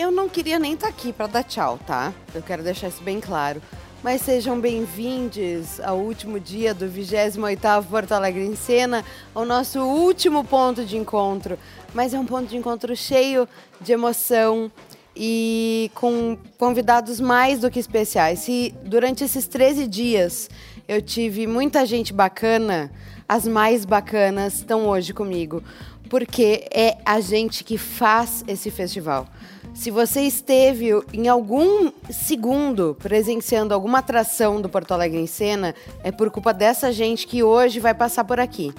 eu não queria nem estar aqui para dar tchau, tá? Eu quero deixar isso bem claro. Mas sejam bem-vindos ao último dia do 28º Porto Alegre em Cena, ao nosso último ponto de encontro. Mas é um ponto de encontro cheio de emoção e com convidados mais do que especiais. Se durante esses 13 dias eu tive muita gente bacana, as mais bacanas estão hoje comigo, porque é a gente que faz esse festival. Se você esteve em algum segundo presenciando alguma atração do Porto Alegre em Cena, é por culpa dessa gente que hoje vai passar por aqui.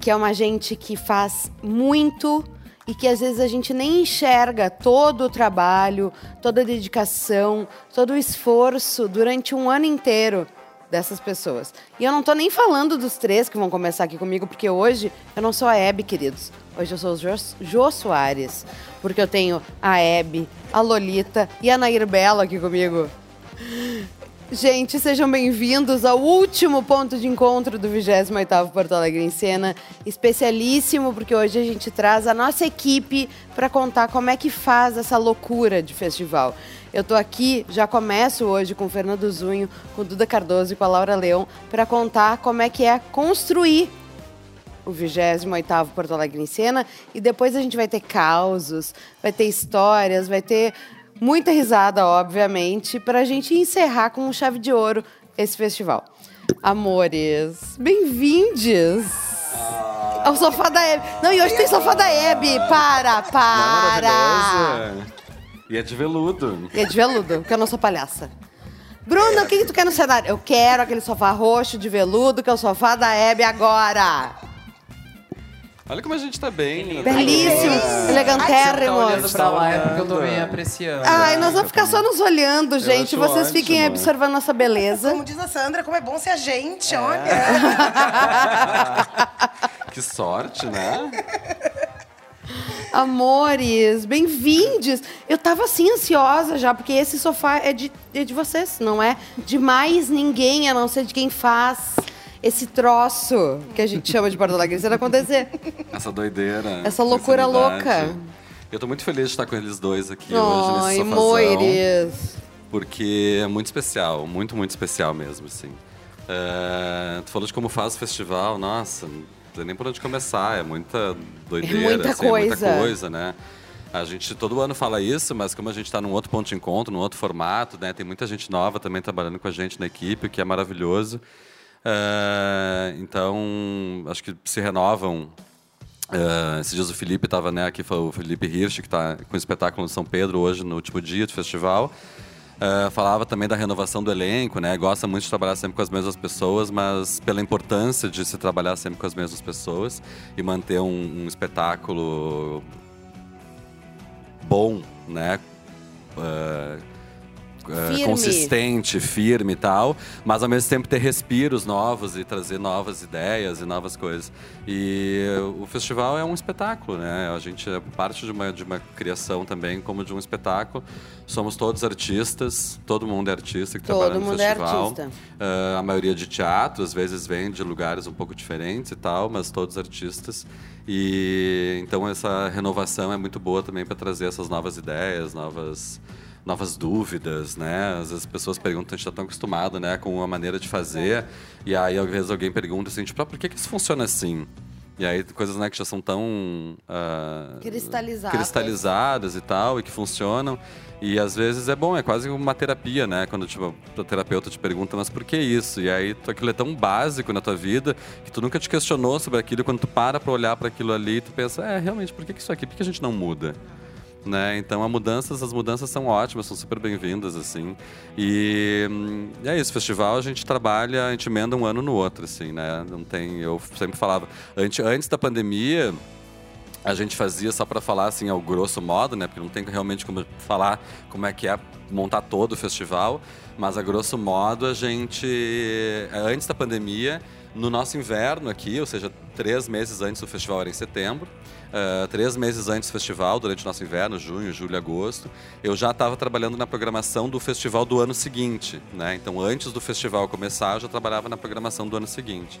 Que é uma gente que faz muito e que às vezes a gente nem enxerga todo o trabalho, toda a dedicação, todo o esforço durante um ano inteiro dessas pessoas. E eu não tô nem falando dos três que vão começar aqui comigo, porque hoje eu não sou a Hebe, queridos. Hoje eu sou o Jô, Soares. Porque eu tenho a Hebe, a Lolita e a Nair Belo aqui comigo. Gente, sejam bem-vindos ao último ponto de encontro do 28º Porto Alegre em Cena. Especialíssimo, porque hoje a gente traz a nossa equipe para contar como é que faz essa loucura de festival. Eu tô aqui, já começo hoje com o Fernando Zunho, com o Duda Cardoso e com a Laura Leão, para contar como é que é construir o 28º Porto Alegre em Cena. E depois a gente vai ter causos, vai ter histórias, vai ter muita risada, obviamente, para a gente encerrar com chave de ouro esse festival. Amores, bem-vindos! Ah. Ao sofá da Hebe. Não, e hoje tem sofá da Hebe. Para, para! E é de veludo. E é de veludo, porque eu não sou palhaça. Bruno, o que, que tu quer no cenário? Eu quero aquele sofá roxo de veludo, que é o sofá da Hebe agora. Olha como a gente tá bem. Né? Belíssimo, é. elegantérrimo. Tá olhando pra lá é porque eu tô bem apreciando. Ai, nós vamos ficar só nos olhando, gente. Vocês ótimo. fiquem observando nossa beleza. Como diz a Sandra, como é bom ser a gente, é. olha. que sorte, né? Amores, bem-vindos. Eu tava assim ansiosa já, porque esse sofá é de, é de vocês, não é de mais ninguém, a não ser de quem faz esse troço que a gente chama de Porto Alegre acontecer. Essa doideira. Essa loucura louca. Eu tô muito feliz de estar com eles dois aqui hoje nesse sofazão. Moires. Porque é muito especial, muito, muito especial mesmo, assim. É, tu falou de como faz o festival, nossa, não sei nem por onde começar, é muita doideira, é muita assim, coisa. É muita coisa, né? A gente todo ano fala isso, mas como a gente está num outro ponto de encontro, num outro formato, né? Tem muita gente nova também trabalhando com a gente na equipe, o que é maravilhoso. Uh, então, acho que se renovam. Uh, esses dias o Felipe estava né, aqui, foi o Felipe Hirsch, que está com o espetáculo no São Pedro hoje, no último dia do festival. Uh, falava também da renovação do elenco, né? Gosta muito de trabalhar sempre com as mesmas pessoas, mas pela importância de se trabalhar sempre com as mesmas pessoas e manter um, um espetáculo bom, né? Uh, uh, consistente, firme e tal, mas ao mesmo tempo ter respiros novos e trazer novas ideias e novas coisas. E o festival é um espetáculo, né? A gente é parte de uma, de uma criação também, como de um espetáculo. Somos todos artistas, todo mundo é artista que todo trabalha no é festival. É uh, a maioria de teatro, às vezes vem de lugares um pouco diferentes e tal, mas todos artistas. E então essa renovação é muito boa também para trazer essas novas ideias, novas novas dúvidas, né? Às vezes as pessoas perguntam, a gente está tão acostumado, né, com uma maneira de fazer, e aí às vezes alguém pergunta assim, tipo, ah, por que, que isso funciona assim? E aí coisas né, que já são tão uh, cristalizadas. cristalizadas e tal, e que funcionam. E às vezes é bom, é quase uma terapia, né? Quando tipo, o terapeuta te pergunta, mas por que isso? E aí aquilo é tão básico na tua vida que tu nunca te questionou sobre aquilo. E quando tu para pra olhar para aquilo ali, tu pensa, é, realmente, por que, que isso aqui? Por que a gente não muda? Né? Então a mudanças, as mudanças são ótimas, são super bem-vindas assim. E, e, é isso, festival a gente trabalha, a gente emenda um ano no outro assim, né? Não tem, eu sempre falava, antes, antes da pandemia, a gente fazia só para falar assim ao grosso modo, né? Porque não tem realmente como falar como é que é montar todo o festival, mas a grosso modo a gente antes da pandemia, no nosso inverno aqui, ou seja, três meses antes do festival era em setembro, Uh, três meses antes do festival, durante o nosso inverno, junho, julho, agosto, eu já estava trabalhando na programação do festival do ano seguinte. Né? Então, antes do festival começar, eu já trabalhava na programação do ano seguinte.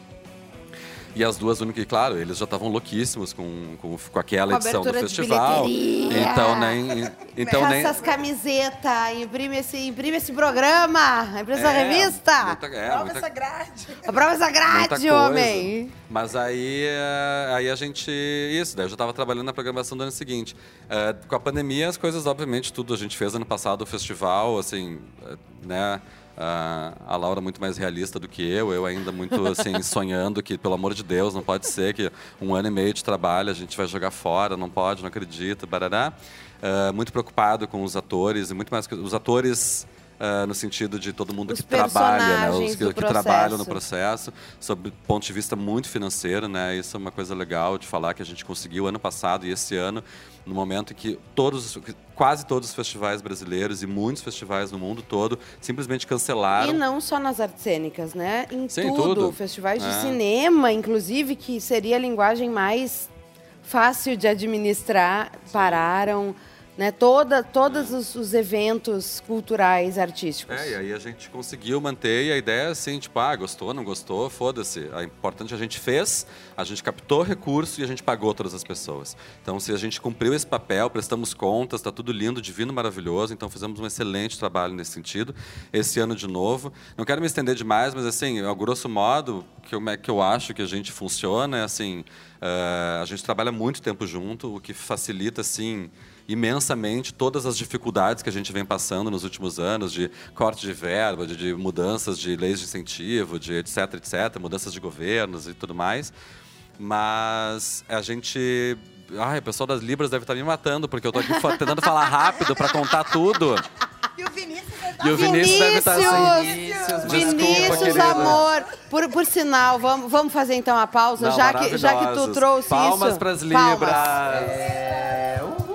E as duas únicas, claro, eles já estavam louquíssimos com, com, com aquela Com edição do festival. Então nem. Então Faça nem. essas camisetas, imprime esse, imprime esse programa, imprime essa É, revista. muita- é, Prova muita- essa grade. Aprova essa muita grade, coisa. homem. Mas aí, eh, aí a gente. Isso, daí eu já estava trabalhando na programação do ano seguinte. Eh, com a pandemia, as coisas, obviamente, tudo a gente fez ano passado o festival, assim, eh, né? Ah, a Laura muito mais realista do que eu, eu ainda muito assim sonhando que pelo amor de Deus não pode ser que um ano e meio de trabalho a gente vai jogar fora, não pode, não acredito, barará. Ah, muito preocupado com os atores e muito mais que os atores ah, no sentido de todo mundo Os que trabalha, né? Os que, que trabalham no processo. sob ponto de vista muito financeiro, né? Isso é uma coisa legal de falar que a gente conseguiu ano passado e esse ano, no momento em que todos, quase todos os festivais brasileiros e muitos festivais no mundo todo simplesmente cancelaram. E não só nas artes cênicas, né? Em Sim, tudo. tudo. Festivais de É. cinema, inclusive, que seria a linguagem mais fácil de administrar, pararam. Né? Toda, todos os, os eventos culturais, artísticos. É, e aí a gente conseguiu manter e a ideia é assim, tipo, ah, gostou, não gostou, foda-se. O importante é a gente fez, a gente captou recurso e a gente pagou todas as pessoas. Então, se a gente cumpriu esse papel, prestamos contas, está tudo lindo, divino, maravilhoso, então fizemos um excelente trabalho nesse sentido. Esse ano de novo. Não quero me estender demais, mas assim, ao grosso modo, que eu, que eu acho que a gente funciona é assim, eh, a gente trabalha muito tempo junto, o que facilita, assim, imensamente todas as dificuldades que a gente vem passando nos últimos anos de corte de verba, de, de mudanças de leis de incentivo, de etc, etc, mudanças de governos e tudo mais. Mas a gente... Ai, o pessoal das Libras deve estar me matando, porque eu estou aqui tentando falar rápido para contar tudo. E o Vinícius vai E o Vinícius deve estar assim... Vinícius, Vinícius, Vinícius, querida. amor. Por, por sinal, vamos, vamos fazer então a pausa, Não, já, que, já que tu trouxe Palmas isso. para as Palmas. Libras! É, uhul.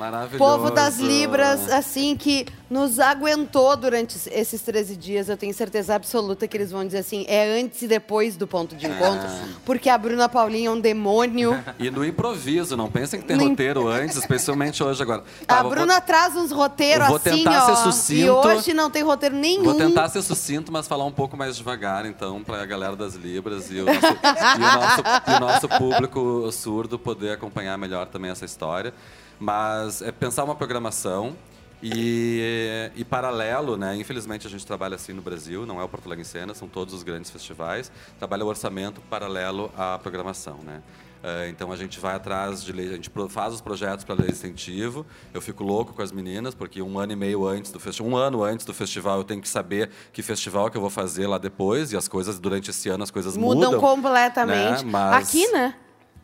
Maravilhoso. Povo das Libras, assim, que nos aguentou durante esses 13 dias. Eu tenho certeza absoluta que eles vão dizer assim: é antes e depois do ponto de encontro. Porque a Bruna Paulinha é um demônio. E no improviso, não pensem que tem No roteiro antes, especialmente hoje agora. Tá, a vou- Bruna traz uns roteiros vou assim, tentar ó. ser E sucinto. hoje não tem roteiro nenhum. Vou tentar ser sucinto, mas falar um pouco mais devagar, então, para a galera das Libras e o, nosso, e, o nosso, e o nosso público surdo poder acompanhar melhor também essa história. Mas é pensar uma programação e, e paralelo, né? Infelizmente a gente trabalha assim no Brasil, não é o Porto Alegre em Cena, são todos os grandes festivais. Trabalha o orçamento paralelo à programação, né? Eh, então a gente vai atrás de lei, a gente faz os projetos para lei de incentivo. Eu fico louco com as meninas porque um ano e meio antes do festival, um ano antes do festival, eu tenho que saber que festival que eu vou fazer lá depois e as coisas durante esse ano as coisas Mudam mudam, completamente. né? Mas- Aqui, né?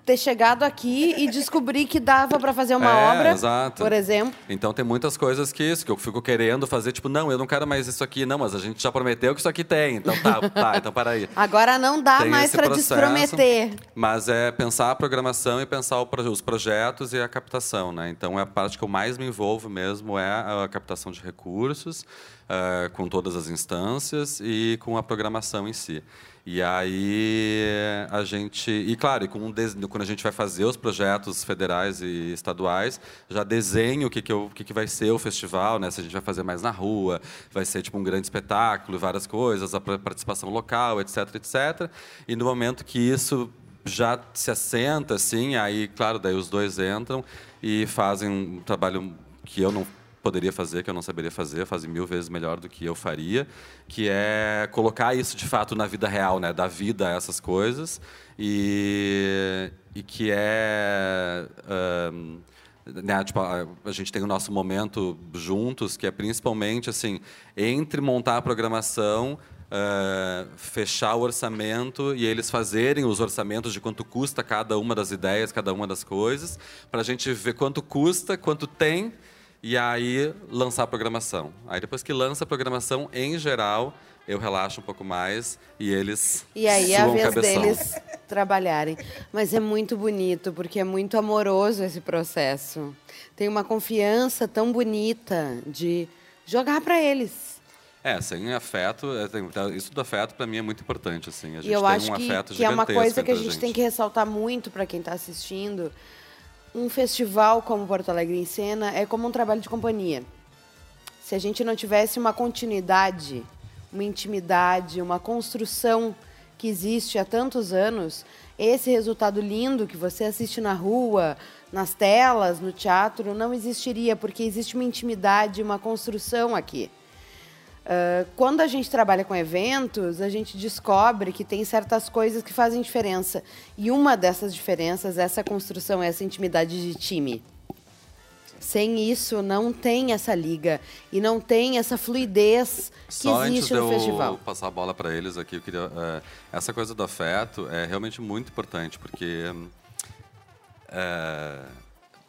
Ter chegado aqui e descobrir que dava pra fazer uma É, obra, exato. por exemplo. Então tem muitas coisas que isso, que eu fico querendo fazer, tipo, não, eu não quero mais isso aqui, não, mas a gente já prometeu que isso aqui tem. Então tá, tá, então para aí. Agora não dá Tem mais processo, desprometer. Mas é pensar a programação e pensar os projetos e a captação, né? Então é a parte que eu mais me envolvo mesmo é a captação de recursos, eh, com todas as instâncias e com a programação em si. E aí a gente, e claro, e quando a gente vai fazer os projetos federais e estaduais, já desenho o que, que, eu, o que, que vai ser o festival, né? Se a gente vai fazer mais na rua, vai ser tipo um grande espetáculo, várias coisas, a participação local, etc, etc. E no momento que isso já se assenta, assim, aí, claro, daí os dois entram e fazem um trabalho que eu não poderia fazer, que eu não saberia fazer, fazem mil vezes melhor do que eu faria, que é colocar isso de fato na vida real, né? Dar vida a essas coisas e, e que é... ahn, né, tipo, a, a gente tem o nosso momento juntos, que é principalmente assim, entre montar a programação, eh, fechar o orçamento e eles fazerem os orçamentos de quanto custa cada uma das ideias, cada uma das coisas, para a gente ver quanto custa, quanto tem, e aí lançar a programação. Aí depois que lança a programação, em geral, eu relaxo um pouco mais e eles E aí é a vez cabeção. deles trabalharem. Mas é muito bonito, porque é muito amoroso esse processo. Tem uma confiança tão bonita de jogar para eles. É, sem afeto, é, tá, isso do afeto para mim é muito importante, assim. A gente E eu tem acho um que, afeto que é uma gigantesco coisa que a entre gente, tem que ressaltar muito para quem está assistindo. Um festival como Porto Alegre em Cena é como um trabalho de companhia. Se a gente não tivesse uma continuidade, uma intimidade, uma construção que existe há tantos anos, esse resultado lindo que você assiste na rua, nas telas, no teatro, não existiria, porque existe uma intimidade, uma construção aqui. Uh, quando a gente trabalha com eventos, a gente descobre que tem certas coisas que fazem diferença. E uma dessas diferenças é essa construção, essa intimidade de time. Sem isso, não tem essa liga e não tem essa fluidez que Só existe antes no eu festival. passar a bola para eles aqui, eu queria, é, essa coisa do afeto é realmente muito importante, porque é,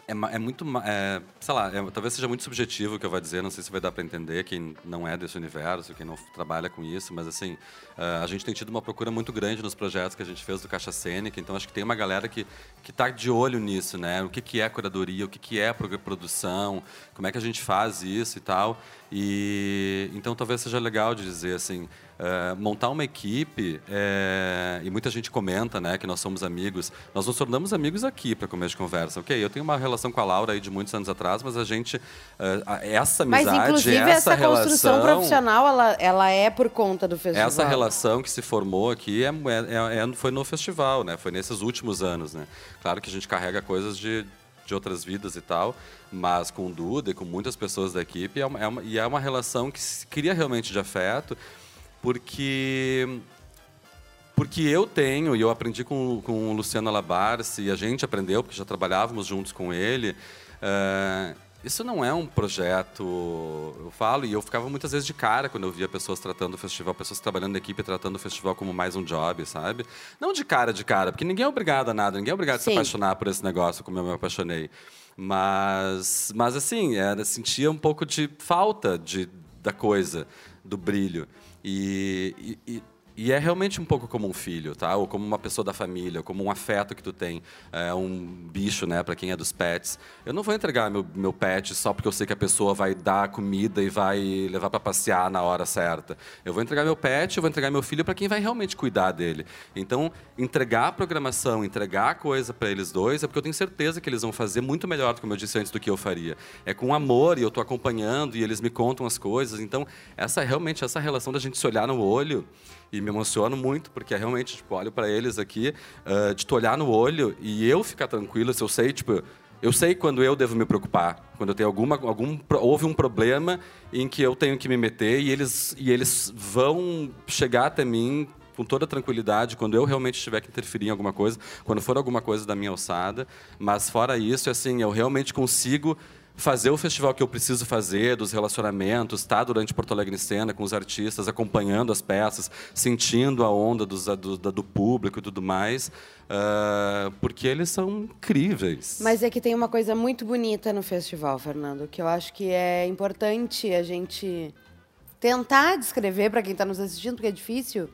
é, é muito, é, sei lá, é- talvez seja muito subjetivo o que eu vou dizer, não sei se vai dar para entender quem não é desse universo, quem não trabalha com isso, mas assim, é, a gente tem tido uma procura muito grande nos projetos que a gente fez do Caixa Cênica, então acho que tem uma galera que está de olho nisso, né? O que que é curadoria, o que que é produção, como é que a gente faz isso e tal. E então talvez seja legal de dizer assim, é, montar uma equipe é, e muita gente comenta, né, que nós somos amigos. Nós nos tornamos amigos aqui para começo de conversa. Ok, eu tenho uma relação com a Laura aí de muitos anos atrás, mas a gente é, essa Mas, amizade, inclusive, essa, essa, construção relação, profissional, ela, ela é por conta do festival. essa relação que se formou aqui é, é- é- foi no festival, né? Foi nesses últimos anos, né? Claro que a gente carrega coisas de, de outras vidas e tal, mas com o Duda e com muitas pessoas da equipe, é uma, é uma- e é uma relação que se cria realmente de afeto, porque porque eu tenho, e eu aprendi com, com o Luciano Alabarce, e a gente aprendeu, porque já trabalhávamos juntos com ele, eh, isso não é um projeto, eu falo, e eu ficava muitas vezes de cara quando eu via pessoas tratando o festival, pessoas trabalhando na equipe, tratando o festival como mais um job, sabe? Não de cara, de cara, porque ninguém é obrigado a nada, ninguém é obrigado a se Sim. apaixonar por esse negócio como eu me apaixonei. Mas, mas assim, era, sentia um pouco de falta de, da coisa, do brilho. E, e- e é realmente um pouco como um filho, tá? Ou como uma pessoa da família, como um afeto que tu tem, é, um bicho, né? Para quem é dos pets. Eu não vou entregar meu, meu pet só porque eu sei que a pessoa vai dar comida e vai levar para passear na hora certa. Eu vou entregar meu pet, eu vou entregar meu filho para quem vai realmente cuidar dele. Então, entregar a programação, entregar a coisa para eles dois, é porque eu tenho certeza que eles vão fazer muito melhor, como eu disse antes, do que eu faria. É com amor e eu estou acompanhando e eles me contam as coisas. Então, essa realmente essa relação da gente se olhar no olho e me emociono muito porque é realmente tipo olho para eles aqui ah, de tu olhar no olho e eu ficar tranquilo se eu sei tipo eu sei quando eu devo me preocupar quando eu tenho alguma algum houve um problema em que eu tenho que me meter e eles e eles vão chegar até mim com toda tranquilidade quando eu realmente tiver que interferir em alguma coisa, quando for alguma coisa da minha alçada. Mas fora isso, assim, eu realmente consigo fazer o festival que eu preciso fazer, dos relacionamentos, estar durante Porto Alegre em cena com os artistas, acompanhando as peças, sentindo a onda dos- do, do público e tudo mais, ah, porque eles são incríveis. Mas é que tem uma coisa muito bonita no festival, Fernando, que eu acho que é importante a gente tentar descrever para quem está nos assistindo, porque é difícil,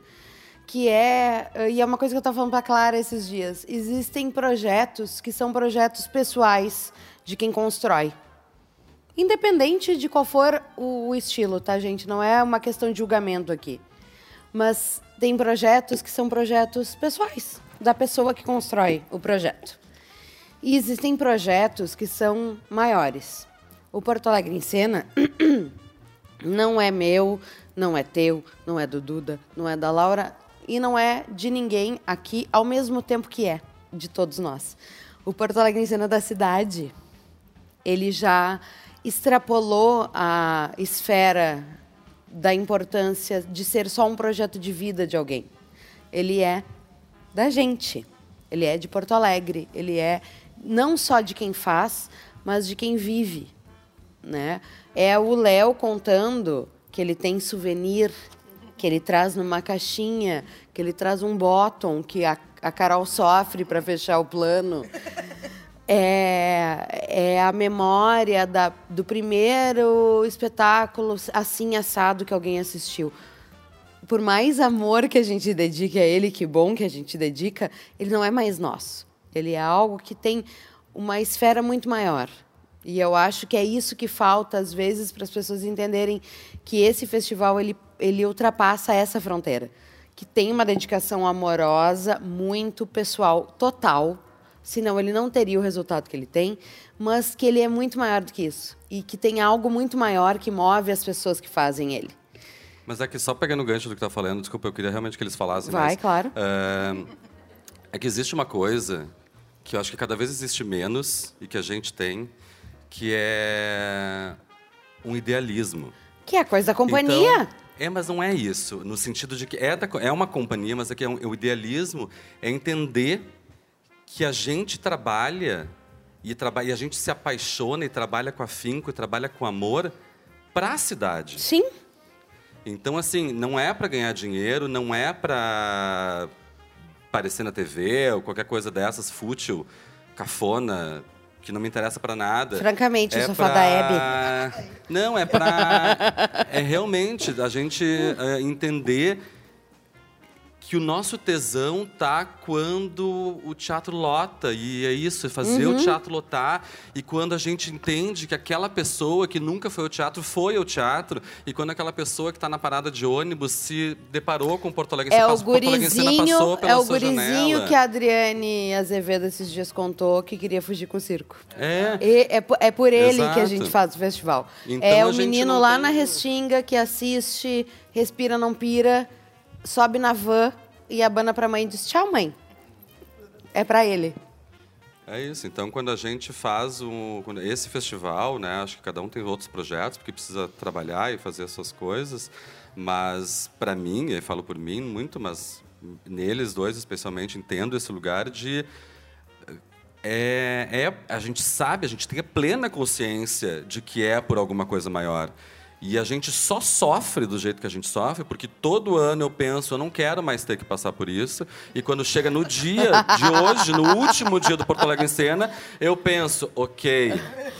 que é, e é uma coisa que eu estava falando para Clara esses dias, existem projetos que são projetos pessoais de quem constrói. Independente de qual for o estilo, tá, gente? Não é uma questão de julgamento aqui. Mas tem projetos que são projetos pessoais, da pessoa que constrói o projeto. E existem projetos que são maiores. O Porto Alegre em Cena não é meu, não é teu, não é do Duda, não é da Laura e não é de ninguém aqui ao mesmo tempo que é de todos nós. O Porto Alegre em Cena da cidade, ele já extrapolou a esfera da importância de ser só um projeto de vida de alguém. Ele é da gente. Ele é de Porto Alegre. Ele é não só de quem faz, mas de quem vive. Né? É o Léo contando que ele tem souvenir, que ele traz numa caixinha, que ele traz um bottom que a, a Carol sofre para fechar o plano. É, é a memória da, do primeiro espetáculo assim assado que alguém assistiu. Por mais amor que a gente dedique a ele, que bom que a gente dedica, ele não é mais nosso. Ele é algo que tem uma esfera muito maior. E eu acho que é isso que falta, às vezes, para as pessoas entenderem que esse festival ele, ele ultrapassa essa fronteira. Que tem uma dedicação amorosa, muito pessoal, total, senão ele não teria o resultado que ele tem, mas que ele é muito maior do que isso e que tem algo muito maior que move as pessoas que fazem ele. Mas é que só pegando o gancho do que tá falando, desculpa, eu queria realmente que eles falassem. Vai, mas, claro. É, é que existe uma coisa que eu acho que cada vez existe menos e que a gente tem, que é um idealismo. Que é a coisa da companhia. Então, é, mas não é isso. No sentido de que é, da, é uma companhia, mas é que é um, o idealismo é entender que a gente trabalha e, traba, e a gente se apaixona e trabalha com afinco e trabalha com amor para a cidade. Sim. Então, assim, não é para ganhar dinheiro, não é para aparecer na TV ou qualquer coisa dessas, fútil, cafona, que não me interessa para nada. Francamente, é o sofá pra... da Hebe. Não, é para é realmente a gente é, entender que o nosso tesão tá quando o teatro lota e é isso, é fazer Uhum. o teatro lotar e quando a gente entende que aquela pessoa que nunca foi ao teatro foi ao teatro e quando aquela pessoa que está na parada de ônibus se deparou com Porto Alegre, É se o passou- gurizinho, passou pela é o gurizinho janela. que a Adriane Azevedo esses dias contou que queria fugir com o circo. É. E é, é por ele Exato. que a gente faz o festival. Então é o menino lá tem- na Restinga que assiste, respira, não pira, sobe na van e abana pra mãe e diz: Tchau, mãe. É pra ele. É isso. Então, quando a gente faz um, esse festival, né, acho que cada um tem outros projetos, porque precisa trabalhar e fazer as suas coisas. Mas, para mim, eu falo por mim muito, mas neles dois especialmente, entendo esse lugar de. É, é, a gente sabe, a gente tem a plena consciência de que é por alguma coisa maior. E a gente só sofre do jeito que a gente sofre, porque todo ano eu penso, eu não quero mais ter que passar por isso. E quando chega no dia de hoje, no último dia do Porto Alegre em Cena, eu penso, ok,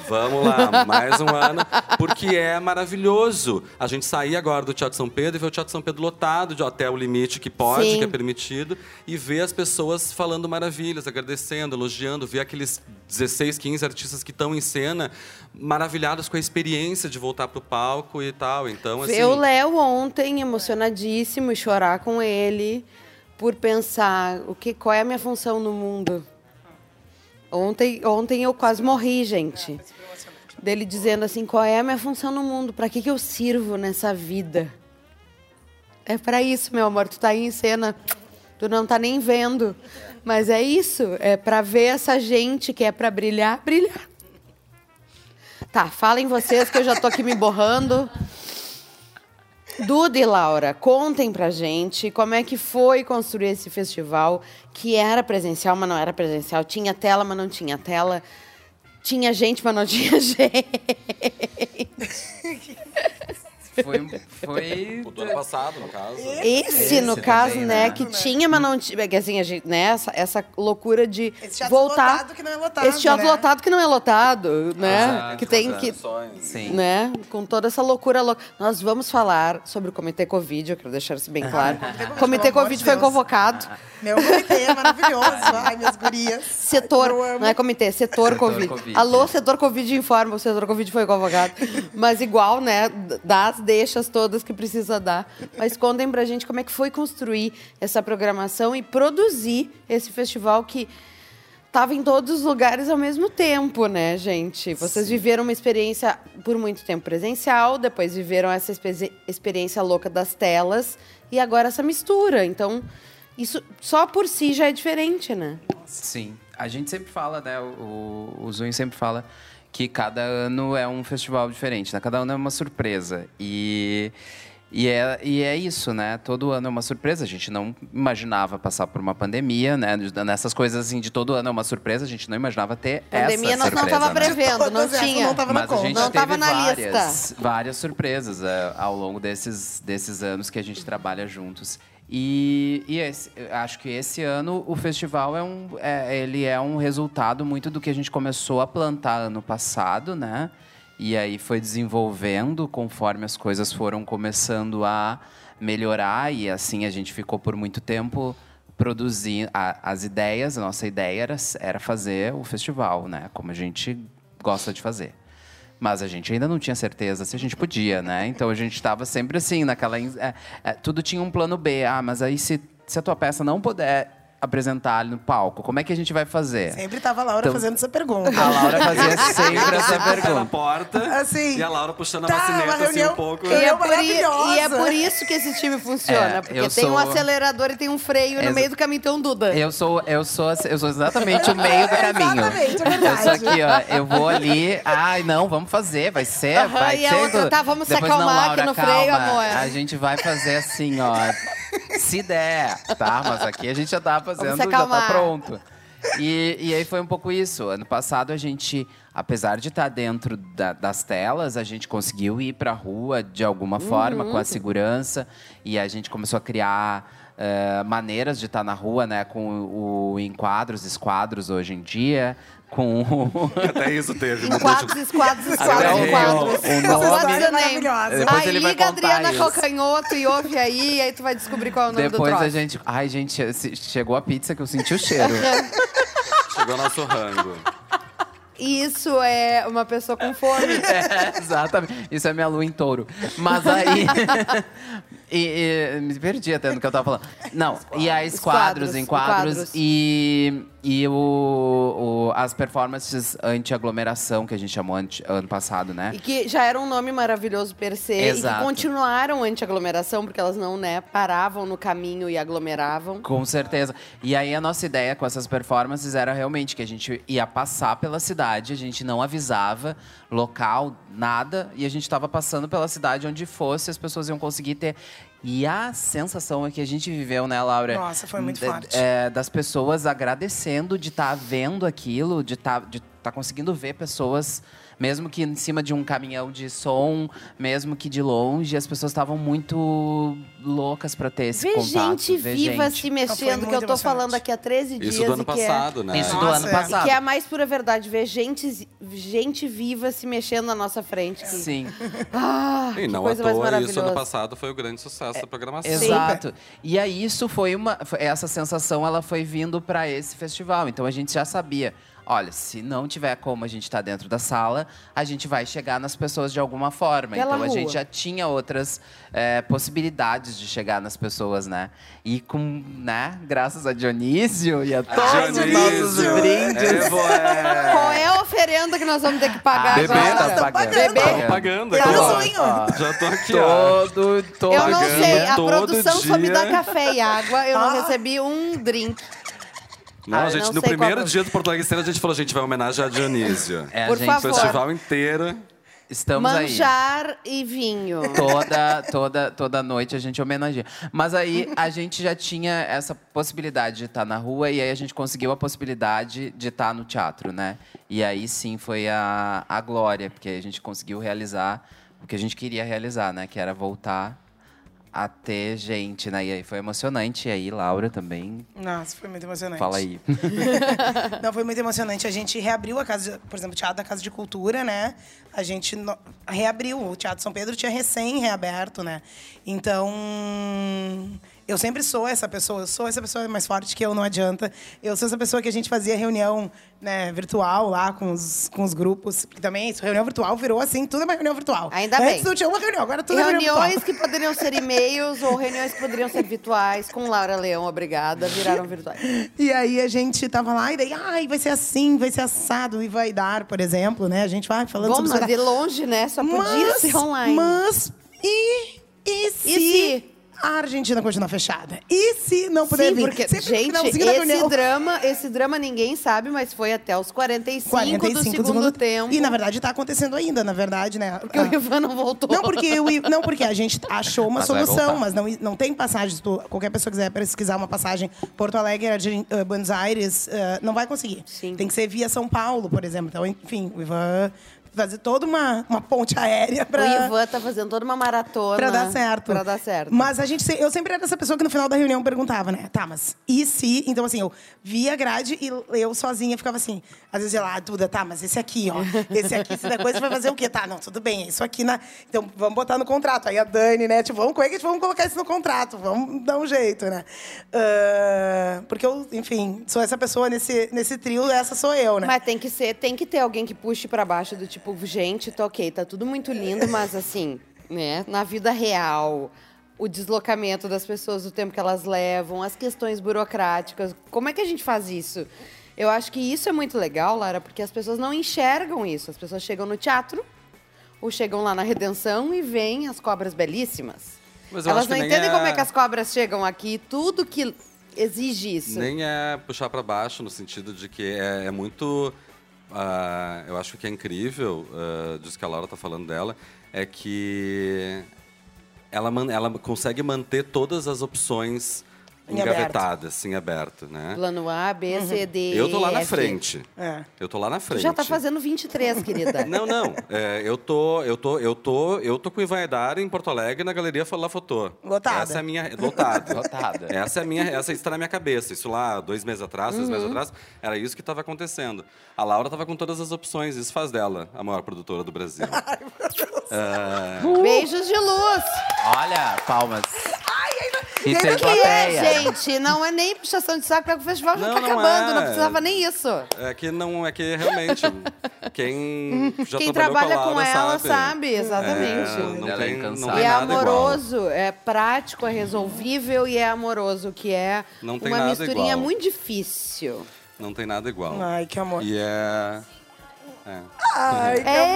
vamos lá, mais um ano, porque é maravilhoso. A gente sair agora do Teatro São Pedro e ver o Teatro São Pedro lotado, de até o limite que pode, Sim. que é permitido, e ver as pessoas falando maravilhas, agradecendo, elogiando, ver aqueles 16, 15 artistas que estão em cena maravilhados com a experiência de voltar pro palco e tal. Então, assim, o Léo ontem emocionadíssimo e chorar com ele por pensar o que, qual é a minha função no mundo. Ontem, ontem eu quase morri, gente. Dele dizendo assim, qual é a minha função no mundo? Pra que, que eu sirvo nessa vida? É pra isso, meu amor. Tu tá aí em cena, tu não tá nem vendo. Mas é isso, é pra ver essa gente que é pra brilhar, brilhar. Tá, falem vocês que eu já tô aqui me borrando. Duda e Laura, contem pra gente como é que foi construir esse festival, que era presencial, mas não era presencial. Tinha tela, mas não tinha tela. Tinha gente, mas não tinha gente. Foi. foi o do ano passado, no caso. Esse, no Esse caso, também, né, né? que tinha, mas não tinha. Que assim, a gente, né, essa, essa loucura de Esse teatro voltar. lotado que não é lotado, Esse teatro né? lotado que não é lotado, né? Exato, que tem que. Sim. Né? Com toda essa loucura louca. Nós vamos falar sobre o Comitê Covid, eu quero deixar isso bem claro. o Comitê Covid foi Deus. convocado. Meu comitê é maravilhoso. Ai, minhas gurias. Setor, amo. não é comitê, setor, Setor COVID. Covid. Alô, setor Covid informa, o setor Covid foi convocado. Mas igual, né, dá as deixas todas que precisa dar. Mas contem pra gente como é que foi construir essa programação e produzir esse festival que estava em todos os lugares ao mesmo tempo, né, gente? Vocês viveram uma experiência por muito tempo presencial, depois viveram essa experiência louca das telas e agora essa mistura. Então, isso só por si já é diferente, né? Sim. A gente sempre fala, né? O, o Zunho sempre fala que cada ano é um festival diferente, né? Cada ano é uma surpresa. E, e, é, e é isso, né? Todo ano é uma surpresa. A gente não imaginava passar por uma pandemia, né? Nessas coisas assim, de todo ano é uma surpresa. A gente não imaginava ter Pandemia essa nós não surpresa, tava né? prevendo, não tinha. não tava na Mas a conta. gente Não teve tava na várias, várias surpresas é, ao longo desses, desses anos que a gente trabalha juntos. E, e esse- acho que esse ano o festival é um, é, ele é um resultado muito do que a gente começou a plantar ano passado, né? E aí foi desenvolvendo conforme as coisas foram começando a melhorar e assim a gente ficou por muito tempo produzindo as ideias. A nossa ideia era, era fazer o festival, né? Como a gente gosta de fazer. Mas a gente ainda não tinha certeza se a gente podia, né? Então a gente estava sempre assim, naquela. é, é, tudo tinha um plano B. Ah, mas aí se, se a tua peça não puder apresentar ali no palco? Como é que a gente vai fazer? Sempre tava a Laura Então- fazendo essa pergunta. A Laura fazia sempre essa na pergunta. porta Assim, e a Laura puxando tá, a macineta uma assim reunião- um pouco. E é, Eu por e é por isso que esse time funciona. É, porque eu tem um sou- acelerador e tem um freio e no meio do caminho tem um Duda. Eu sou, eu sou, eu sou exatamente o meio do caminho. Exatamente, é Eu verdade. sou aqui, ó. Eu vou ali. Ai, não, vamos fazer, vai ser, Aham, vai e a ser. outra, tá, vamos se Depois, acalmar não, aqui Laura, no freio, calma. amor. A gente vai fazer assim, ó. Se der, tá? Mas aqui a gente já tá fazendo, já tá pronto. E, e aí foi um pouco isso. Ano passado a gente, apesar de estar dentro da- das telas, a gente conseguiu ir pra rua de alguma forma, Uhum. com a segurança. E a gente começou a criar eh, maneiras de estar na rua, né? Com o enquadros, esquadros hoje em dia. Com o... Até isso teve. Em quadros, esquadros, esquadros, o- esquadros. o nome- É name? maravilhosa. Depois Aí liga Adriana isso. Calcanhoto e ouve aí, e aí tu vai descobrir qual é o nome do Depois a gente. Ai, gente, chegou a pizza que eu senti o cheiro. Chegou nosso rango. Isso é uma pessoa com fome. É, exatamente. Isso é minha lua em touro. Mas aí. E, e- me perdi até no que eu tava falando. Não, e esquadros, Esquadros, enquadros enquadros. e, e o, o- as performances anti-aglomeração que a gente chamou ante- ano passado, né? E que já era um nome maravilhoso per se. E Exato. que continuaram anti-aglomeração, porque elas não, né, paravam no caminho e aglomeravam. Com certeza. E aí a nossa ideia com essas performances era realmente que a gente ia passar pela cidade, a gente não avisava local, nada, e a gente estava passando pela cidade onde fosse, as pessoas iam conseguir ter. E a sensação é que a gente viveu, né, Laura? Nossa, foi muito forte. é, das pessoas agradecendo de estar vendo aquilo, de estar de tá conseguindo ver pessoas, mesmo que em cima de um caminhão de som, mesmo que de longe, as pessoas estavam muito loucas para ter esse Ver contato. gente ver viva gente. se mexendo, que eu tô falando aqui há 13 dias. Isso do ano e que é- passado, né? Isso do Nossa, ano é. passado. Que é a mais pura verdade, ver gente, gente viva se mexendo na nossa frente. Que- Sim, Ah, E não à coisa mais toa, isso ano passado foi o grande sucesso da programação. exato. E aí isso foi uma, essa sensação ela foi vindo para esse festival. Então a gente já sabia, olha, se não tiver como a gente estar dentro da sala, a gente vai chegar nas pessoas de alguma forma. Pela então a rua. gente já tinha outras é, possibilidades de chegar nas pessoas, né? E com, né, graças a Dionísio e a todos os nossos Dionísio, brindes. Evo, é... Qual é a oferenda que nós vamos ter que pagar Ah, Bebê, agora? tá pagando. Bebê. Tava pagando Tá aqui. Já tô aqui. Todo, todo. Eu não sei, a produção só me dá café e água. Eu não Ah. recebi um drink. Não, Ah, a gente, não no primeiro qual- dia do Porto Alegre Cena, a gente falou, a gente vai homenagear a Dionísio. É, Por gente, favor. O festival inteiro. Estamos aí. Manjar e vinho. Toda, toda, toda noite a gente homenageia. Mas aí a gente já tinha essa possibilidade de estar na rua e aí a gente conseguiu a possibilidade de estar no teatro, né? E aí sim foi a, a glória, porque a gente conseguiu realizar o que a gente queria realizar, né? Que era voltar a ter gente, né? E aí foi emocionante. E aí, Laura também. Nossa, foi muito emocionante. Fala aí. Não, foi muito emocionante. A gente reabriu a casa, por exemplo, o Teatro da Casa de Cultura, né? A gente no- reabriu. O Teatro São Pedro tinha recém reaberto, né? Então, eu sempre sou essa pessoa. Eu sou essa pessoa mais forte que eu, não adianta. Eu sou essa pessoa que a gente fazia reunião né, virtual lá com os, com os grupos. Porque também, isso, reunião virtual virou assim, tudo é uma reunião virtual. Ainda Antes bem. não tinha uma reunião, agora tudo é reunião Reuniões virtual. que poderiam ser e-mails ou reuniões que poderiam ser virtuais. Com Laura Leão, obrigada, viraram virtuais. E aí a gente tava lá e daí, ai, vai ser assim, vai ser assado e vai dar, por exemplo, né? A gente vai falando Bom, sobre mas isso. de longe, né? Só podia ser online. Mas e, e se, E se? A Argentina continuar fechada? E se não puder Sim, vir? porque, Sempre gente, esse reunião, drama, esse drama ninguém sabe, mas foi até os 45, 45 do segundo, tempo. E na verdade tá acontecendo ainda, na verdade, né? Porque o Ivan não voltou. Não porque, o I- não, porque a gente achou uma Mas solução, mas não, não tem passagem. Tu- qualquer pessoa quiser pesquisar uma passagem Porto Alegre, Argen- eh, Buenos Aires, eh, não vai conseguir. Sim. Tem que ser via São Paulo, por exemplo. Então, enfim, o Ivan fazer toda uma, uma ponte aérea para O Ivan tá fazendo toda uma maratona. Pra dar certo. Pra dar certo. Mas a gente, eu sempre era essa pessoa que no final da reunião perguntava, né? Tá, mas e se? Então, assim, eu via a grade e eu sozinha ficava assim. Às vezes ia lá, Duda, tá, mas esse aqui, ó. Esse aqui, se der coisa, vai fazer o quê? Tá, não, tudo bem, é isso aqui na. Então, vamos botar no contrato. Aí a Dani, né? Tipo, vamos, como é que vamos colocar isso no contrato? Vamos dar um jeito, né? Ah, porque eu, enfim, sou essa pessoa nesse, nesse trio, essa sou eu, né? Mas tem que ser, tem que ter alguém que puxe pra baixo do tipo, gente, tá ok, tá tudo muito lindo, mas assim, né, na vida real, o deslocamento das pessoas, o tempo que elas levam, as questões burocráticas. Como é que a gente faz isso? Eu acho que isso é muito legal, Lara, porque as pessoas não enxergam isso. As pessoas chegam no teatro, ou chegam lá na Redenção e veem as cobras belíssimas. Elas não entendem é- como é que as cobras chegam aqui, tudo que exige isso. Nem é puxar pra baixo, no sentido de que é, é muito. Ah, eu acho que é incrível, uh, disso que a Laura tá falando dela, é que ela, ela consegue manter todas as opções Em engavetadas, em aberto, né? Plano A, B, C, D, Eu tô lá na F. frente. É. Eu tô lá na Tu frente. já tá fazendo 23, querida. Não, não. É, eu tô, eu tô, eu tô, eu tô com o Ivan Edar em Porto Alegre na Galeria Falar Fotô. Lotada. Essa é a minha lotada. Lotada. Essa é a minha, essa está na minha cabeça. Isso lá dois meses atrás, três Uhum. meses atrás, era isso que estava acontecendo. A Laura estava com todas as opções. Isso faz dela a maior produtora do Brasil. É, Beijos de luz. Olha, palmas. E E tem Que é, gente, não é nem puxação de saco, porque o festival já Não, tá não acabando, é. não precisava nem isso. é que não é que realmente quem já Quem trabalha com, Laura ela sabe. sabe, exatamente. É, não, Ela é tem, não incansável. tem E é nada igual. amoroso, é prático, é resolvível e é amoroso, que é Não tem uma nada misturinha igual. muito difícil. Não tem nada igual. Ai, que amor. E é. é. Ai, que É!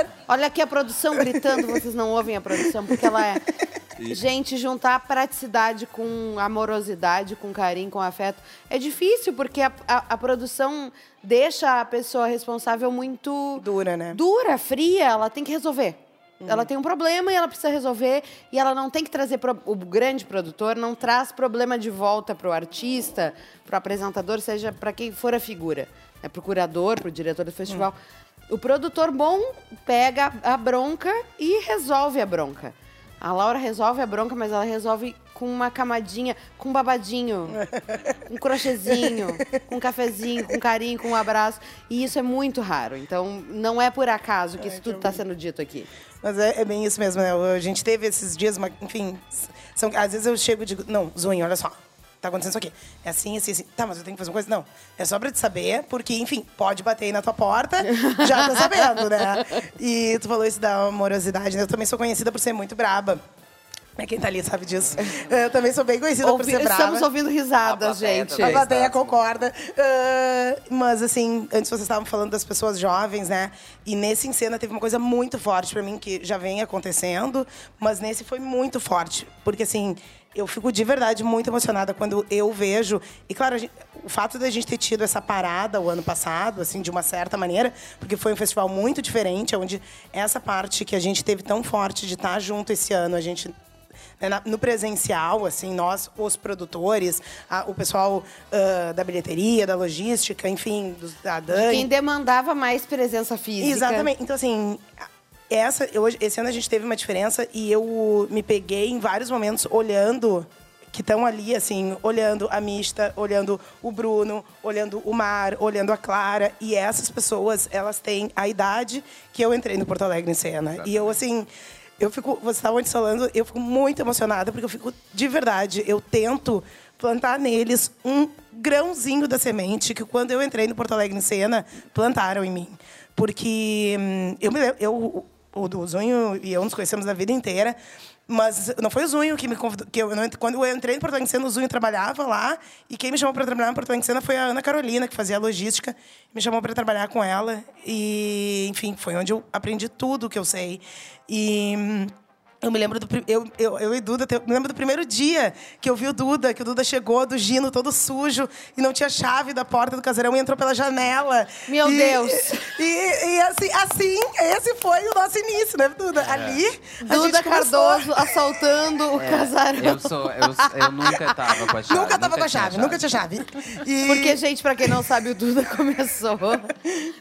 amor. Olha aqui a produção gritando, vocês não ouvem a produção, porque ela é. Gente, juntar praticidade com amorosidade, com carinho, com afeto, é difícil, porque a, a- a produção deixa a pessoa responsável muito Dura, né? dura, fria, ela tem que resolver. Ela tem um problema e ela precisa resolver, e ela não tem que trazer. pro- O grande produtor não traz problema de volta para o artista, para o apresentador, seja para quem for a figura. Né? Para o curador, para o diretor do festival. O produtor bom pega a bronca e resolve a bronca. A Laura resolve a bronca, mas ela resolve com uma camadinha, com um babadinho, um crochêzinho, com um cafezinho, com carinho, com um abraço. E isso é muito raro. Então, não é por acaso que isso tudo está sendo dito aqui. Mas é, é bem isso mesmo, né? A gente teve esses dias, mas, enfim, são, às vezes eu chego e digo, não, Zunho, olha só. Tá acontecendo isso aqui. É assim, assim, assim. Tá, mas eu tenho que fazer uma coisa? Não. É só pra te saber, porque, enfim, pode bater aí na tua porta, já tá sabendo, né? E tu falou isso da amorosidade, né? Eu também sou conhecida por ser muito braba. É quem tá ali sabe disso. Eu também sou bem conhecida por Ouvi- ser brava. estamos ouvindo risadas, gente. A plateia concorda. Ah, mas, assim, antes vocês estavam falando das pessoas jovens, né? E nesse em cena teve uma coisa muito forte pra mim, que já vem acontecendo, mas nesse foi muito forte. Porque, assim, eu fico de verdade muito emocionada quando eu vejo. E, claro, gente- o fato da gente ter tido essa parada o ano passado, assim, de uma certa maneira, porque foi um festival muito diferente, onde essa parte que a gente teve tão forte de estar junto esse ano, a gente né, no presencial, assim, nós, os produtores, a- o pessoal ah, da bilheteria, da logística, enfim, dos, da Dani. Quem demandava mais presença física. Exatamente. Então, assim, essa, eu, esse ano a gente teve uma diferença e eu me peguei em vários momentos olhando que estão ali, assim, olhando a Mista, olhando o Bruno, olhando o Mar, olhando a Clara. E essas pessoas, elas têm a idade que eu entrei no Porto Alegre em cena. E eu, assim, eu fico, você estava antes falando, eu fico muito emocionada, porque eu fico, de verdade, eu tento plantar neles um grãozinho da semente que quando eu entrei no Porto Alegre em cena, plantaram em mim. Porque hum, eu eu, o, o Zunho e eu nos conhecemos a vida inteira, mas não foi o Zunho que me convidou. Que eu, quando eu entrei no Porto Alegre em Cena, o Zunho trabalhava lá. E quem me chamou para trabalhar no Porto Alegre em foi a Ana Carolina, que fazia logística. Me chamou para trabalhar com ela. E, enfim, foi onde eu aprendi tudo que eu sei. E. Eu me lembro do. Eu, eu, eu e Duda, eu me lembro do primeiro dia que eu vi o Duda, que o Duda chegou do Gino todo sujo e não tinha chave da porta do casarão e entrou pela janela. Meu E- Deus. E, e assim, assim, esse foi o nosso início, né, Duda? Ali. a Duda Cardoso assaltando o casarão. Eu, sou, eu, eu nunca tava com a chave. Nunca tava com a tinha chave, nunca tinha chave. E... Porque, gente, pra quem não sabe, o Duda começou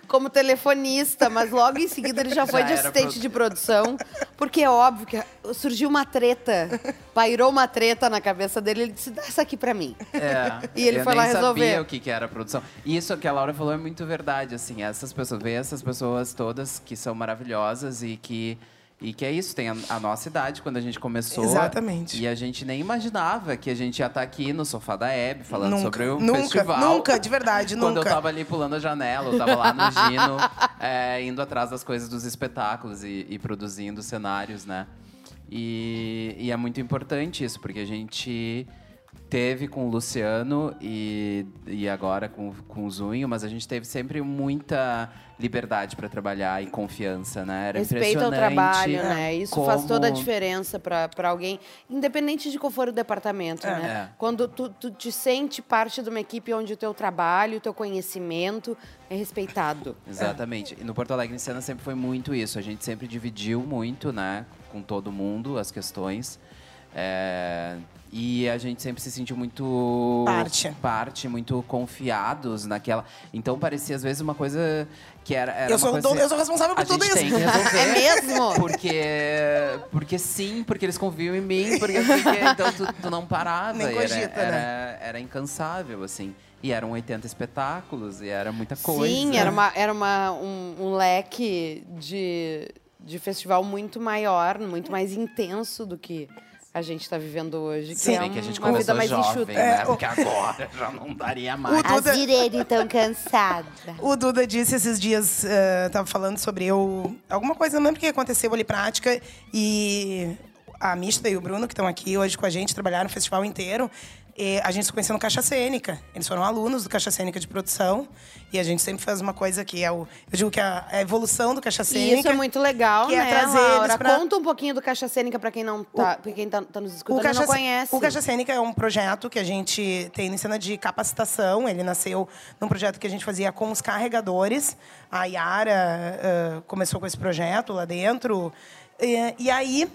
como telefonista, mas logo em seguida ele já foi Já de assistente produ- de produção, porque é óbvio que surgiu uma treta, pairou uma treta na cabeça dele, ele disse, dá essa aqui pra mim. É, E ele eu foi nem lá resolver. sabia o que, que era a produção. E isso que a Laura falou é muito verdade, assim, essas pessoas, ver essas pessoas todas que são maravilhosas e que e que é isso, tem a, a nossa idade quando a gente começou. Exatamente. E a gente nem imaginava que a gente ia estar aqui no sofá da Hebe falando Nunca, sobre o nunca, festival. nunca, de verdade, Quando nunca. eu tava ali pulando a janela, eu tava lá no Gino, é, indo atrás das coisas dos espetáculos e, e produzindo cenários, né? E, e é muito importante isso, porque a gente teve com o Luciano e, e agora com, com o Zunho, mas a gente teve sempre muita liberdade para trabalhar e confiança, né? Era Respeita o impressionante trabalho, né? Isso faz como- toda a diferença para alguém, independente de qual for o departamento, É. né? É. Quando tu, tu te sente parte de uma equipe onde o teu trabalho, o teu conhecimento é respeitado. Exatamente. E no Porto Alegre em Cena sempre foi muito isso. A gente sempre dividiu muito, né, com todo mundo as questões. É, E a gente sempre se sentiu muito Parte. parte, muito confiados naquela. Então parecia às vezes uma coisa que era, era Eu uma sou, coisa dono- eu sou responsável por a tudo gente isso. tem que resolver. É mesmo? Porque, porque sim, porque eles confiam em mim, porque, porque então tu, tu não parava. Nem e era, cogita, era, né? era incansável, assim. E eram 80 espetáculos, e era muita coisa. Sim, era, uma, era uma, um, um leque de, de festival muito maior, muito mais intenso do que a gente está vivendo hoje. Que Sim. é Bem que a gente uma vida mais jovem, enxuta. né? É, o- Porque agora já não daria mais. O Duda- Irene tão cansada. O Duda disse esses dias, eh, tava falando sobre eu. Alguma coisa, não lembro o que aconteceu ali prática. E a Mista e o Bruno, que estão aqui hoje com a gente, trabalharam o festival inteiro. E a gente se conheceu no Caixa Cênica. Eles foram alunos do Caixa Cênica de produção. E a gente sempre faz uma coisa que é o. Eu digo que é a evolução do Caixa E Cênica. isso é muito legal, que é né, trazer Laura? pra- Conta um pouquinho do Caixa Cênica para quem não tá, pra quem tá, tá nos O escutando e Caixa, não conhece. o Caixa Cênica é um projeto que a gente tem em cena de capacitação. Ele nasceu num projeto que a gente fazia com os carregadores. A Yara eh, começou com esse projeto lá dentro. E, e aí,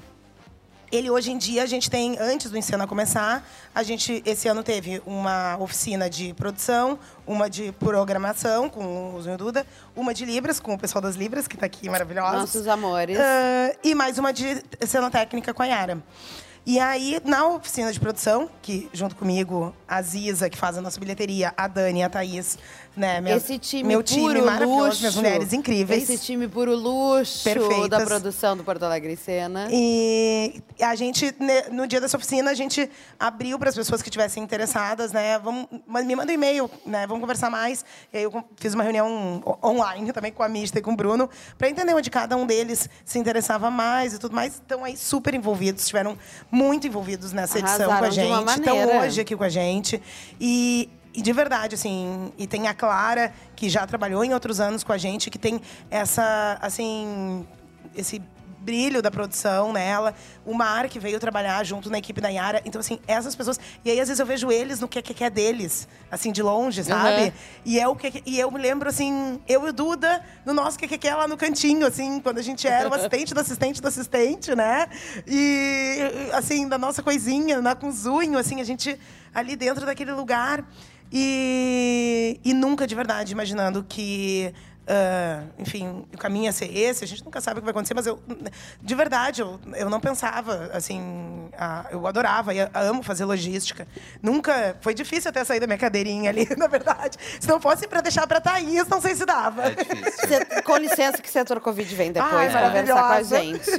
ele hoje em dia a gente tem, antes do Encena começar, a gente esse ano teve uma oficina de produção, uma de programação com o Zunho Duda, uma de Libras, com o pessoal das Libras, que está aqui maravilhosos. Nossos amores. Ah, e mais uma de cena técnica com a Yara. E aí, na oficina de produção, que junto comigo, a Ziza, que faz a nossa bilheteria, a Dani e a Thaís, né? minha- Esse time meu time puro maravilhoso, luxo. minhas mulheres incríveis. Esse time puro luxo Perfeitas. da produção do Porto Alegre Cena. E a gente, ne- no dia dessa oficina, a gente abriu para as pessoas que estivessem interessadas, né? Vamos, me manda um e-mail, né? Vamos conversar mais. E aí eu fiz uma reunião online também com a Mista e com o Bruno, para entender onde cada um deles se interessava mais e tudo mais. Estão aí super envolvidos, estiveram muito envolvidos nessa edição com a Arrasaram gente. Estão hoje aqui com a gente. E, e de verdade, assim, e tem a Clara, que já trabalhou em outros anos com a gente, que tem essa, assim, esse brilho da produção nela. O Mar, que veio trabalhar junto na equipe da Yara. Então, assim, essas pessoas... E aí, às vezes, eu vejo eles no que, que, que é deles, assim, de longe, sabe? Uhum. E, é o que, e eu me lembro, assim, eu e o Duda, no nosso que, que, que é lá no cantinho, assim, quando a gente era o assistente do assistente do assistente, né? E, assim, da nossa coisinha, né, com o Zunho, assim, a gente ali dentro daquele lugar. E, e nunca, de verdade, imaginando que... ah, enfim, o caminho ia ser esse, a gente nunca sabe o que vai acontecer, mas eu, de verdade, eu, eu não pensava, assim, ah, eu adorava, eu amo fazer logística. Nunca, foi difícil até sair da minha cadeirinha ali, na verdade. Se não fosse para deixar para Thaís, não sei se dava. É difícil. Cê- com licença que o setor Covid vem depois Ai, conversar com a gente.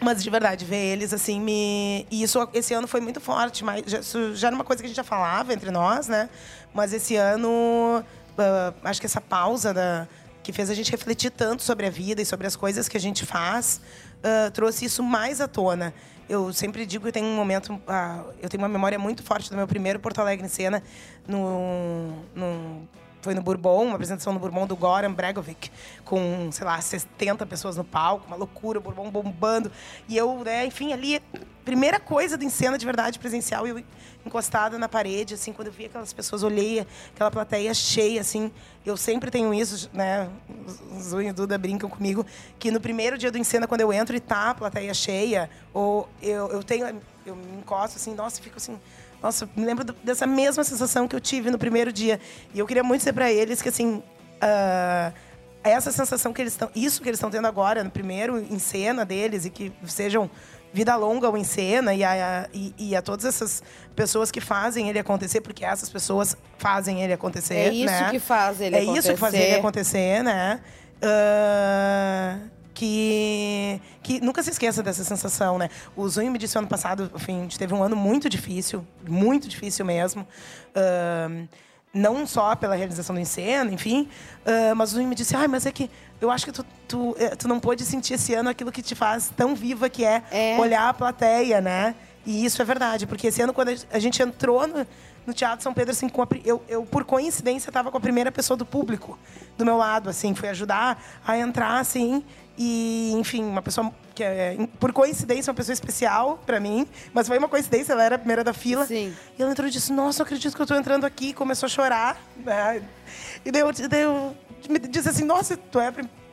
Mas de verdade, ver eles assim me. E isso esse ano foi muito forte, mas já, já era uma coisa que a gente já falava entre nós, né? Mas esse ano, ah, acho que essa pausa da, que fez a gente refletir tanto sobre a vida e sobre as coisas que a gente faz, ah, trouxe isso mais à tona. Eu sempre digo que tem um momento. ah, eu tenho uma memória muito forte do meu primeiro Porto Alegre em cena, no, no foi no Bourbon, uma apresentação no Bourbon do Goran Bregovic, com, sei lá, 70 pessoas no palco, uma loucura, o Bourbon bombando. E eu, né, enfim, ali, primeira coisa do encena de verdade presencial, eu encostada na parede, assim, quando eu vi aquelas pessoas, olhei aquela plateia cheia, assim, eu sempre tenho isso, né, os Zunho e Duda brincam comigo, que no primeiro dia do encena, quando eu entro e tá a plateia cheia, ou eu, eu tenho, eu me encosto, assim, nossa, fico assim, nossa, me lembro dessa mesma sensação que eu tive no primeiro dia. E eu queria muito dizer para eles que, assim, ah, essa sensação que eles estão. Isso que eles estão tendo agora, no primeiro em cena deles, e que sejam vida longa ou em cena, e a, e, e a todas essas pessoas que fazem ele acontecer, porque essas pessoas fazem ele acontecer. É isso né? que faz ele é isso que faz ele acontecer. acontecer, né? Ah, que, que nunca se esqueça dessa sensação, né? O Zunho me disse ano passado, enfim, a gente teve um ano muito difícil, muito difícil mesmo. Ah, não só pela realização do Encena, enfim, uh, mas o Zuni me disse, ai, mas é que eu acho que tu, tu, eh, tu não pôde sentir esse ano aquilo que te faz tão viva, que é, É. olhar a plateia, né? E isso é verdade, porque esse ano, quando a gente entrou no, no Teatro São Pedro, assim, a eu, eu, por coincidência, estava com a primeira pessoa do público do meu lado, assim, fui ajudar a entrar, assim, e, enfim, uma pessoa que é, por coincidência, uma pessoa especial para mim, mas foi uma coincidência, ela era a primeira da fila. Sim. E ela entrou e disse: Nossa, não acredito que eu estou entrando aqui. Começou a chorar. Né? E daí eu, daí eu me disse assim: Nossa, tu é.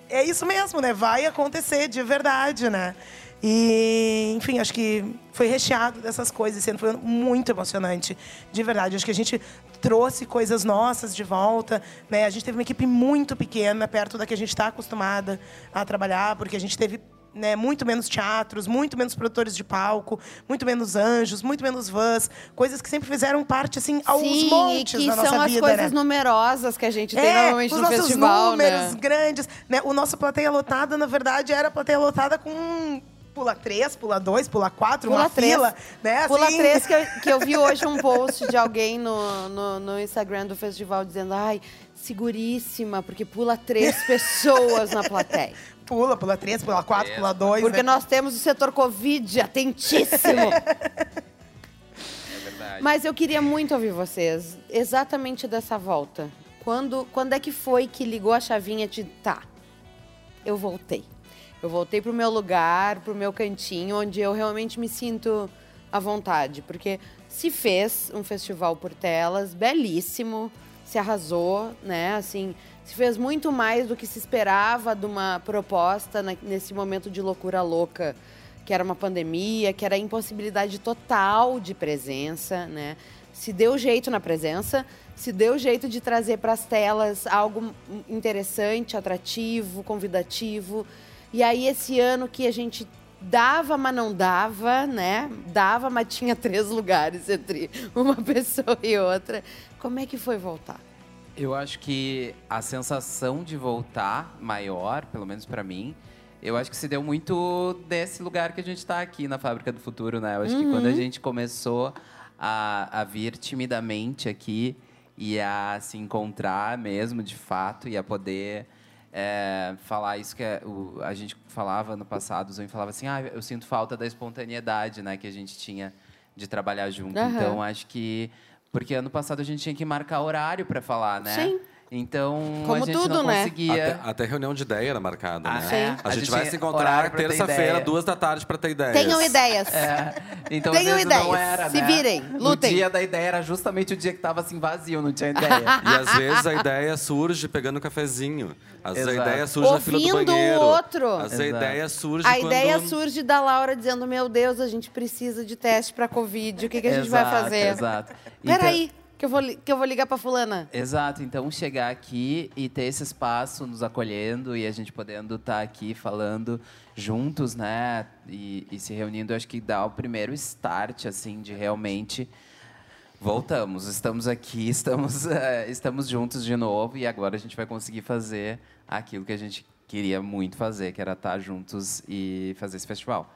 É isso mesmo, né? Vai acontecer de verdade, né? E, enfim, acho que foi recheado dessas coisas. Esse ano foi muito emocionante, de verdade. Acho que a gente trouxe coisas nossas de volta. Né? A gente teve uma equipe muito pequena, perto da que a gente está acostumada a trabalhar, porque a gente teve né, muito menos teatros, muito menos produtores de palco, muito menos anjos, muito menos vans, coisas que sempre fizeram parte assim aos Sim, e montes que da são nossa as vida, coisas né? numerosas que a gente tem É, normalmente os no nossos festival, números né? grandes, né? O nosso plateia lotada, na verdade, era plateia lotada com pula três, pula dois, pula quatro, Pula uma três. fila, né? Pula assim. três, que eu, que eu vi hoje um post de alguém no, no, no Instagram do festival dizendo ai, seguríssima, porque pula três pessoas na plateia. Pula, pula três, pula quatro, pula dois. Porque né? nós temos o setor Covid atentíssimo. É verdade. Mas eu queria muito ouvir vocês, exatamente dessa volta. Quando, quando é que foi que ligou a chavinha de tá? Eu voltei. Eu voltei pro meu lugar, pro meu cantinho, onde eu realmente me sinto à vontade. Porque se fez um festival por telas, belíssimo, se arrasou, né? Assim, se fez muito mais do que se esperava de uma proposta na- nesse momento de loucura louca que era uma pandemia, que era a impossibilidade total de presença, né? Se deu jeito na presença, se deu jeito de trazer para as telas algo interessante, atrativo, convidativo. E aí esse ano que a gente dava, mas não dava, né? Dava, mas tinha três lugares entre uma pessoa e outra. Como é que foi voltar? Eu acho que a sensação de voltar maior, pelo menos pra mim, eu acho que se deu muito desse lugar que a gente tá aqui na Fábrica do Futuro, né? Eu acho que quando a gente começou a, a vir timidamente aqui e a se encontrar mesmo, de fato, e a poder é, falar isso que é o- a gente falava no passado, o Zoe falava assim, ah, eu sinto falta da espontaneidade, né, que a gente tinha de trabalhar junto. Aham. Então, acho que porque ano passado a gente tinha que marcar horário para falar, né? Sim. Então Como a gente tudo, não né? conseguia. Até, até reunião de ideia era marcada, Ah, né? sim. A, A gente gente vai se encontrar terça-feira, duas da tarde, pra ter ideias. Tenham ideias. É, então Tenham vezes não ideias, era, se né? virem, lutem. O dia da ideia era justamente o dia que tava assim vazio, não tinha ideia. E às vezes a ideia surge pegando um cafezinho. Às vezes a Exato. ideia surge na fila do Ouvindo o banheiro. outro. Às vezes a ideia surge A quando... ideia surge da Laura dizendo: Meu Deus, a gente precisa de teste para Covid. O que, que a gente vai Exato, fazer? Exato. Então- Peraí, que eu, vou, que eu vou ligar pra Fulana. Exato, então chegar aqui e ter esse espaço nos acolhendo e a gente podendo estar aqui falando juntos, né? E, e se reunindo, eu acho que dá o primeiro start, assim, de realmente. Voltamos, estamos aqui, estamos, eh, estamos juntos de novo e agora a gente vai conseguir fazer aquilo que a gente queria muito fazer, que era estar juntos e fazer esse festival.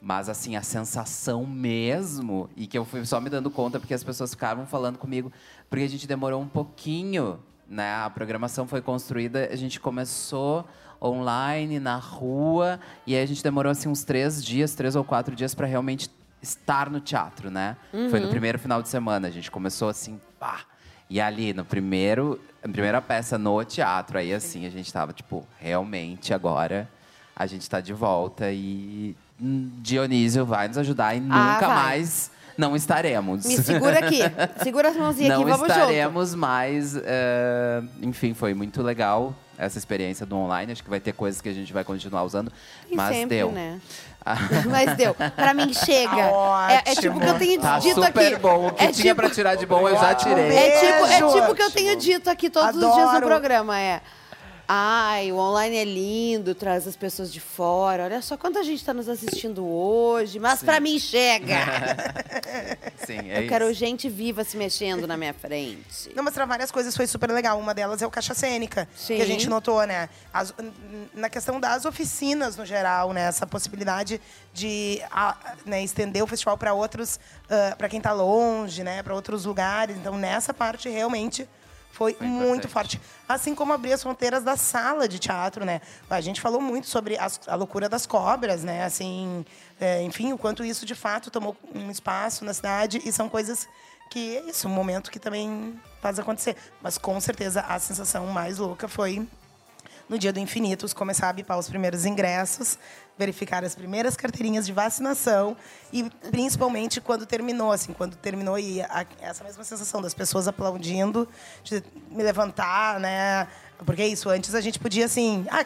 Mas, assim, a sensação mesmo, e que eu fui só me dando conta porque as pessoas ficavam falando comigo, porque a gente demorou um pouquinho, né? A programação foi construída, a gente começou online, na rua, e aí a gente demorou, assim, uns três dias, três ou quatro dias para realmente estar no teatro, né? Foi no primeiro final de semana, a gente começou assim, pá! E ali, no primeiro, primeira peça no teatro, aí assim, a gente tava, tipo, realmente agora a gente tá de volta e Dionísio vai nos ajudar e nunca Ah, vai. mais não estaremos. Me segura aqui. Segura as mãozinhas não aqui, vamos junto. estaremos mais. eh, enfim, foi muito legal essa experiência do online. Acho que vai ter coisas que a gente vai continuar usando. E mas sempre, deu. né? Mas deu. Pra mim, chega. É, é tipo o que eu tenho Tá dito super aqui. bom. O que é tinha tipo, pra tirar de bom eu já tirei. É tipo, é Beijo. tipo o que eu tenho dito aqui todos os dias no Adoro. programa. É. Ai, o online é lindo, traz as pessoas de fora. Olha só quanta gente está nos assistindo hoje. Mas pra mim chega. Sim, é eu quero isso. gente viva se mexendo na minha frente. Não, mas pra várias coisas foi super legal. Uma delas é o Caixa Cênica, Sim. que a gente notou, né? As- na questão das oficinas, no geral, né? Essa possibilidade de ah, né, estender o festival para outros, para quem tá longe, né? Para outros lugares. Então, nessa parte, realmente Foi, Foi muito forte. Assim como abrir as fronteiras da sala de teatro, né? A gente falou muito sobre as- a loucura das cobras, né? Assim, é, enfim, o quanto isso de fato tomou um espaço na cidade e são coisas que é isso, um momento que também faz acontecer. Mas com certeza a sensação mais louca foi no dia do Infinitos, começar a bipar os primeiros ingressos, verificar as primeiras carteirinhas de vacinação e principalmente quando terminou, assim, quando terminou e a- essa mesma sensação das pessoas aplaudindo, de me levantar, né? Porque é isso, antes a gente podia assim, ah,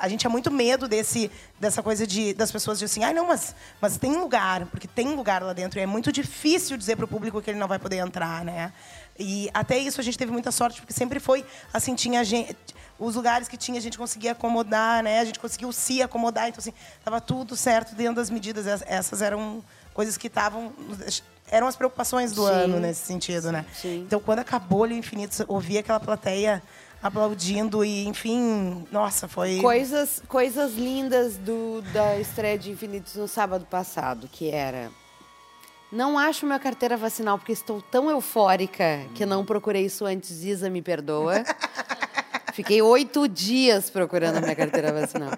a, gente tinha muito medo desse, dessa coisa de, das pessoas dizerem assim, ai, não, mas, mas tem lugar, porque tem lugar lá dentro. E é muito difícil dizer para o público que ele não vai poder entrar, né? E até isso a gente teve muita sorte, porque sempre foi assim, tinha gente. Os lugares que tinha, a gente conseguia acomodar, né? A gente conseguiu se acomodar. Então, assim, estava tudo certo dentro das medidas. Es- Essas eram coisas que estavam. Eram as preocupações do Sim. ano nesse sentido, né? Sim. Então, quando acabou ali o Infinito, ouvir aquela plateia aplaudindo e, enfim, nossa, foi. Coisas, coisas lindas do, da estreia de Infinitos no sábado passado, que era. Não acho minha carteira vacinal porque estou tão eufórica que não procurei isso antes. Isa, me perdoa. Fiquei oito dias procurando a minha carteira vacinal.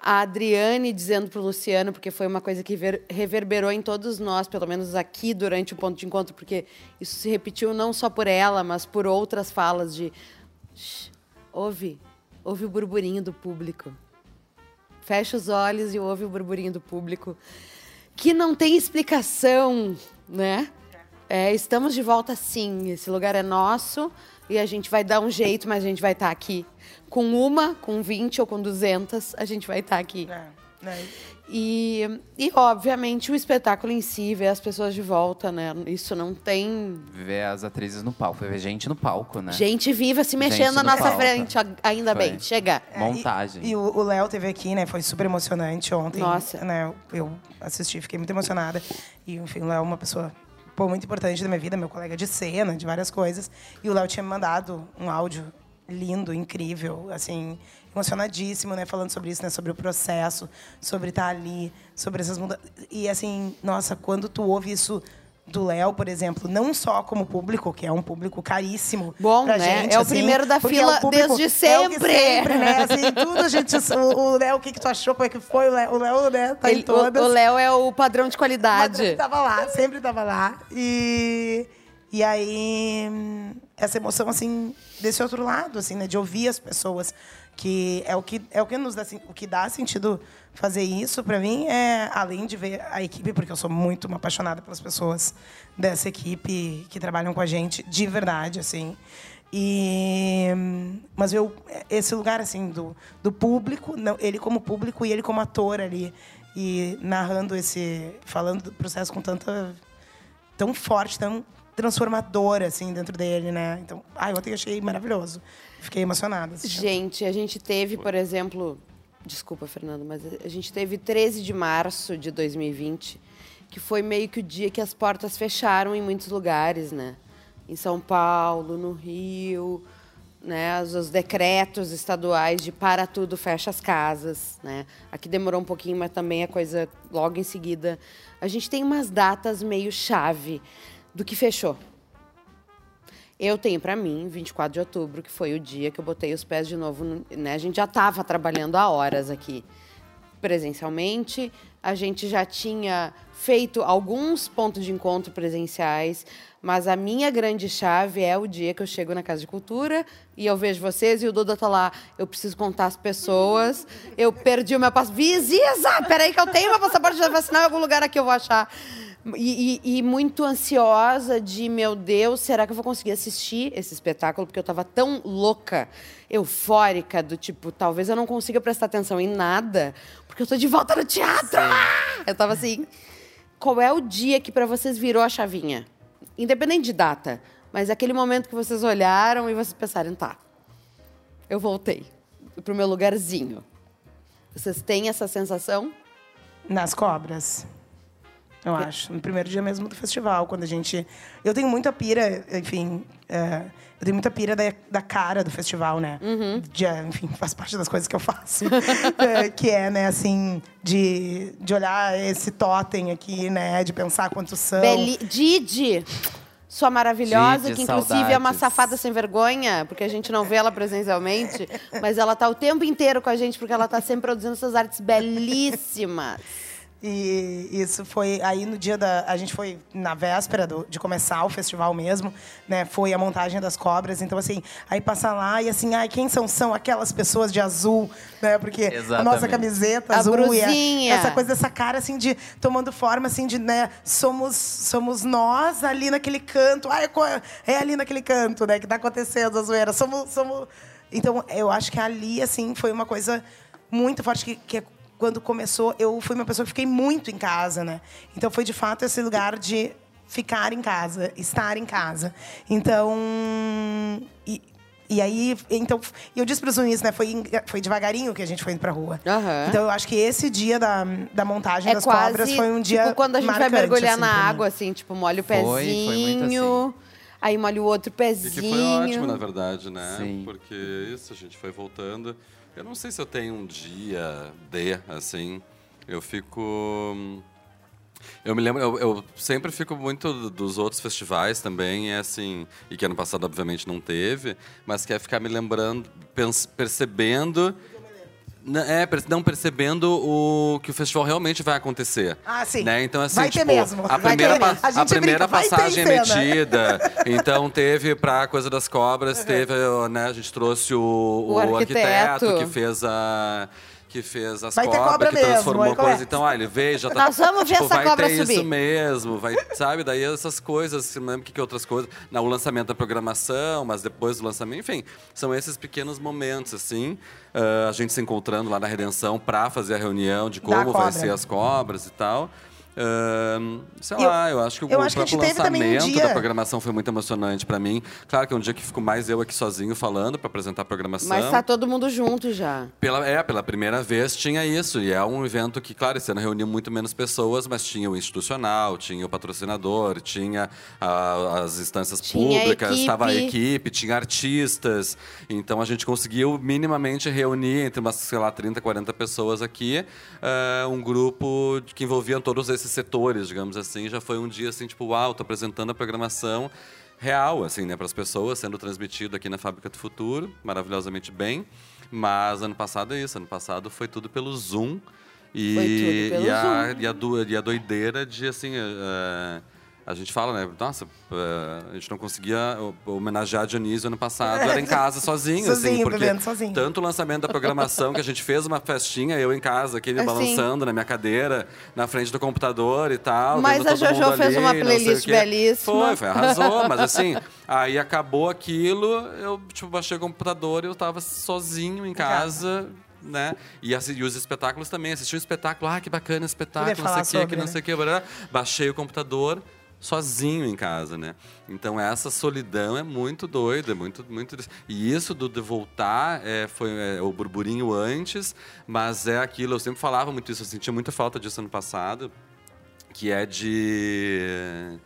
A Adriane dizendo pro Luciano, porque foi uma coisa que ver- reverberou em todos nós, pelo menos aqui durante o ponto de encontro, porque isso se repetiu não só por ela, mas por outras falas de. "Shh, Ouve, ouve o burburinho do público. Fecha os olhos e ouve o burburinho do público. Que não tem explicação, né? É, estamos de volta sim. Esse lugar é nosso e a gente vai dar um jeito, mas a gente vai estar aqui. Com uma, com 20 ou com 200, a gente vai estar aqui. É, né? E, e, obviamente, o espetáculo em si, ver as pessoas de volta, né? Isso não tem Ver as atrizes no palco, ver gente no palco, né? gente viva se Gente mexendo na no nossa palco. frente. Ainda Foi. bem, chega. Montagem. E, e o Léo teve aqui, né? Foi super emocionante ontem. Nossa. Né, eu, eu assisti, fiquei muito emocionada. E, enfim, o Léo é uma pessoa pô, muito importante da minha vida, meu colega de cena, de várias coisas. E o Léo tinha me mandado um áudio lindo, incrível, assim, emocionadíssimo, né? Falando sobre isso, né? Sobre o processo, sobre estar ali, sobre essas mudanças. E, assim, nossa, quando tu ouve isso do Léo, por exemplo, não só como público, que é um público caríssimo Bom, pra né? gente, É o assim, primeiro da porque fila o público- desde é o que sempre. sempre, né? Assim, tudo a gente... O Léo, o que, que tu achou? Como é que foi? O Léo, né? Tá Ele- em todas. o Léo é o padrão de qualidade. Padrão tava lá, sempre tava lá. E, e aí, essa emoção, assim, desse outro lado, assim, né? De ouvir as pessoas. Que é o que, é o que nos dá, o que dá sentido fazer isso, para mim, é além de ver a equipe, porque eu sou muito uma apaixonada pelas pessoas dessa equipe que trabalham com a gente, de verdade, assim. E, mas eu, esse lugar, assim, do, do público, não, ele como público e ele como ator ali, e narrando esse, falando do processo com tanta tão forte, tão transformadora assim dentro dele, né? Então, ai, ontem eu achei maravilhoso. Fiquei emocionada. assistindo. Gente, a gente teve, por exemplo. Desculpa, Fernando, mas a gente teve 13 de março de 2020, que foi meio que o dia que as portas fecharam em muitos lugares, né? Em São Paulo, no Rio, né? Os, os decretos estaduais de para tudo, fecha as casas, né? Aqui demorou um pouquinho, mas também a coisa logo em seguida. A gente tem umas datas meio chave do que fechou. Eu tenho para mim 24 de outubro, que foi o dia que eu botei os pés de novo, no- né? A gente já estava trabalhando há horas aqui presencialmente, a gente já tinha feito alguns pontos de encontro presenciais, mas a minha grande chave é o dia que eu chego na Casa de Cultura e eu vejo vocês e o Duda tá lá, eu preciso contar as pessoas, eu perdi o meu passaporte. Visisa! Peraí que eu tenho meu passaporte de vacinar em algum lugar aqui eu vou achar. E, e- e muito ansiosa de, meu Deus, será que eu vou conseguir assistir esse espetáculo? Porque eu estava tão louca, eufórica, do tipo, talvez eu não consiga prestar atenção em nada, porque eu tô de volta no teatro! Ah! Eu tava assim, qual é o dia que para vocês virou a chavinha? Independente de data, mas aquele momento que vocês olharam e vocês pensaram, tá, eu voltei pro meu lugarzinho. Vocês têm essa sensação? Nas cobras. Eu acho. No primeiro dia mesmo do festival, quando a gente. Eu tenho muita pira, enfim. é, eu tenho muita pira da, da cara do festival, né? De, é, enfim, faz parte das coisas que eu faço. É, que é, né, assim, de, de olhar esse totem aqui, né? De pensar quantos são. Beli Didi! sua maravilhosa, Gente, que inclusive é uma saudades. safada sem vergonha, porque a gente não vê ela presencialmente, mas ela tá o tempo inteiro com a gente, porque ela tá sempre produzindo essas artes belíssimas. E isso foi aí no dia da. A gente foi na véspera do- de começar o festival mesmo, né? Foi a montagem das cobras. Então, assim, aí passa lá e assim, ai, quem são? São aquelas pessoas de azul, né? Porque a nossa Exatamente. camiseta A azul e a- brusinha. essa coisa dessa cara assim de tomando forma assim de, né, somos somos nós ali naquele canto. Ai, é ali naquele canto, né, que tá acontecendo a zoeira. Somos somos Então, eu acho que ali assim foi uma coisa muito forte que, que é quando começou, eu fui uma pessoa que fiquei muito em casa, né? Então foi de fato esse lugar de ficar em casa, estar em casa. Então, e, e aí, então, e eu disse para os Zunis, né? Foi, foi devagarinho que a gente foi indo pra rua. Aham. Então eu acho que esse dia da, da montagem É das quase cobras foi um dia tipo quando a gente vai mergulhar assim, na água, assim, tipo, molha o Foi, foi pezinho, muito aí molha o outro E pezinho. que foi ótimo, na verdade, né? Sim. Porque isso, a gente foi voltando. Eu não sei se eu tenho um dia de, assim. Eu fico. Eu me lembro, eu, eu sempre fico muito dos outros festivais também, é assim, e que ano passado obviamente não teve, mas que é ficar me lembrando, percebendo, é, não percebendo o que o festival realmente vai acontecer. Ah, sim. Né? Então assim, Vai ter tipo, mesmo. a primeira, ter pa-. A a primeira brinca, ter passagem emitida, então teve pra Coisa das Cobras, teve, né, a gente trouxe o, O o arquiteto. arquiteto que fez a que fez as Vai cobras, cobra que mesmo, transformou aí a coisa. começa. Então, ah, ele veio, já tá. Nós vamos ver tipo, essa vai cobra ter subir. isso mesmo, vai, sabe? Daí essas coisas, não lembra que, outras coisas. O lançamento da programação, mas depois do lançamento, enfim, são esses pequenos momentos, assim. ah, a gente se encontrando lá na Redenção pra fazer a reunião de como vai ser as cobras e tal. Ahn, sei Eu- lá, eu acho que o, eu acho que a um lançamento dia- da programação foi muito emocionante pra mim. Claro que é um dia que fico mais eu aqui sozinho falando pra apresentar a programação. Mas tá todo mundo junto já. Pela, é, pela primeira vez tinha isso. E é um evento que, claro, esse ano reuniu muito menos pessoas, mas tinha o institucional, tinha o patrocinador, tinha ah, as instâncias Tinha a públicas, estava a equipe, tinha artistas. Então a gente conseguiu minimamente reunir entre umas, sei lá, 30, 40 pessoas aqui, ah, um grupo que envolvia todos esses setores, digamos assim. Já foi um dia assim, tipo, uau, tô apresentando a programação real, assim, né, para as pessoas, sendo transmitido aqui na Fábrica do Futuro, maravilhosamente bem. Mas ano passado é isso, ano passado foi tudo pelo Zoom. E, Foi tudo pelo e, a, Zoom. e, a, do- e a doideira de, assim, eh, a gente fala, né, nossa, eh, a gente não conseguia ho- homenagear a Dionísio ano passado, era em casa sozinho, assim, Sozinho, porque bebendo sozinho. tanto o lançamento da programação, que a gente fez uma festinha, eu em casa, aqui, Assim. balançando na minha cadeira, na frente do computador e tal. Mas vendo a todo Jojo mundo fez ali, uma playlist belíssima. Foi, foi, arrasou, mas assim, aí acabou aquilo, eu, tipo, baixei o computador e eu tava sozinho em casa, né? E, assi- e os espetáculos também, assisti um espetáculo, ah, que bacana espetáculo, não sei o que sobre, não né? sei o blá, blá. baixei o computador sozinho em casa, né? Então essa solidão é muito doida, é muito, muito. E isso do de voltar é, foi é, o burburinho antes, mas é aquilo. Eu sempre falava muito isso, eu sentia muita falta disso ano passado, que é de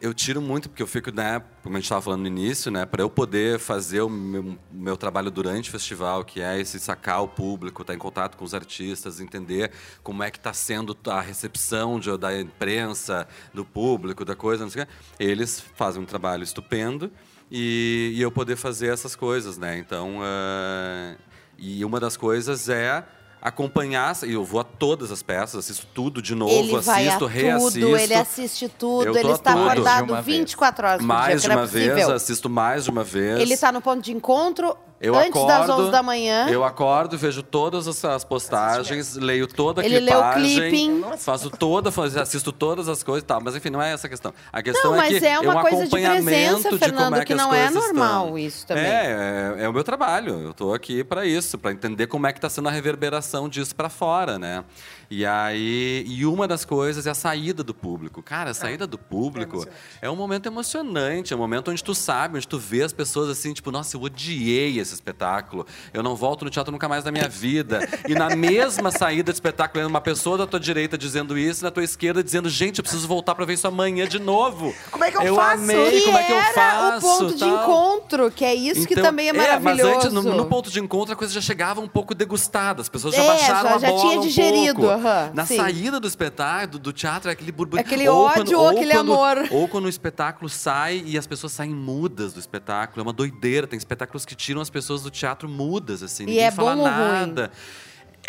eu tiro muito, porque eu fico, né, como a gente estava falando no início, né, para eu poder fazer o meu, meu trabalho durante o festival, que é esse sacar o público, estar em contato com os artistas, entender como é que está sendo a recepção de- da imprensa, do público, da coisa, não sei o. Eles fazem um trabalho estupendo e, e eu poder fazer essas coisas, né? Então, ah, e uma das coisas é acompanhar, e eu vou a todas as peças, assisto tudo de novo, ele vai a assisto, reassisto. tudo, ele assiste tudo, ele está tudo. Mais acordado uma vez. 24 horas por dia, mais de é uma vez, possível. assisto mais de uma vez. Ele está no ponto de encontro Eu antes acordo, das 11 da manhã. Eu acordo, vejo todas as, as postagens, leio toda a Ele lê o clipagem, clipping. faço toda, assisto todas as coisas e tal. Mas enfim, não é essa a questão. A questão Não, é que é uma um coisa de presença, de Fernando, como é que, que não é normal estão. isso também. É, é, é o meu trabalho. Eu tô aqui para isso, para entender como é que está sendo a reverberação disso para fora, né? E aí, e uma das coisas é a saída do público. Cara, a saída do público é, um momento emocionante, é um momento onde tu sabe, onde tu vê as pessoas assim, tipo, nossa, eu odiei esse esse espetáculo. Eu não volto no teatro nunca mais na minha vida. E na mesma saída do espetáculo, uma pessoa da tua direita dizendo isso, e na tua esquerda dizendo, gente, eu preciso voltar pra ver isso amanhã de novo. Como é que eu eu faço? Amei, Que como é que eu era faço? o ponto de tal. encontro, que é isso que Então, também é Mas maravilhoso. antes, no, no ponto de encontro, a coisa já chegava um pouco degustada. As pessoas já É, baixaram já- a já bola tinha um digerido, pouco. Aham, Na sim. saída do espetáculo, do teatro, é aquele burburinho. Aquele ódio ou aquele quando, amor. Ou quando o espetáculo sai e as pessoas saem mudas do espetáculo. É uma doideira. Tem espetáculos que tiram as pessoas do teatro mudas, assim. ninguém é fala ou nada.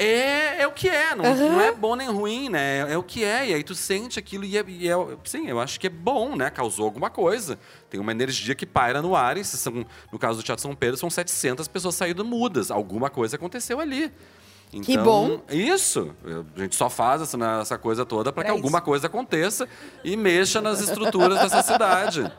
É, é o que é, não, não é bom nem ruim, né? É, o que é, e aí tu sente aquilo e é, e é- sim, eu acho que é bom, né? Causou alguma coisa. Tem uma energia que paira no ar, e são, no caso do Teatro São Pedro, são 700 pessoas saindo mudas. Alguma coisa aconteceu ali. Que Então, bom. Isso. A gente só faz essa, né, essa coisa toda para que alguma isso. coisa aconteça e mexa nas estruturas dessa cidade.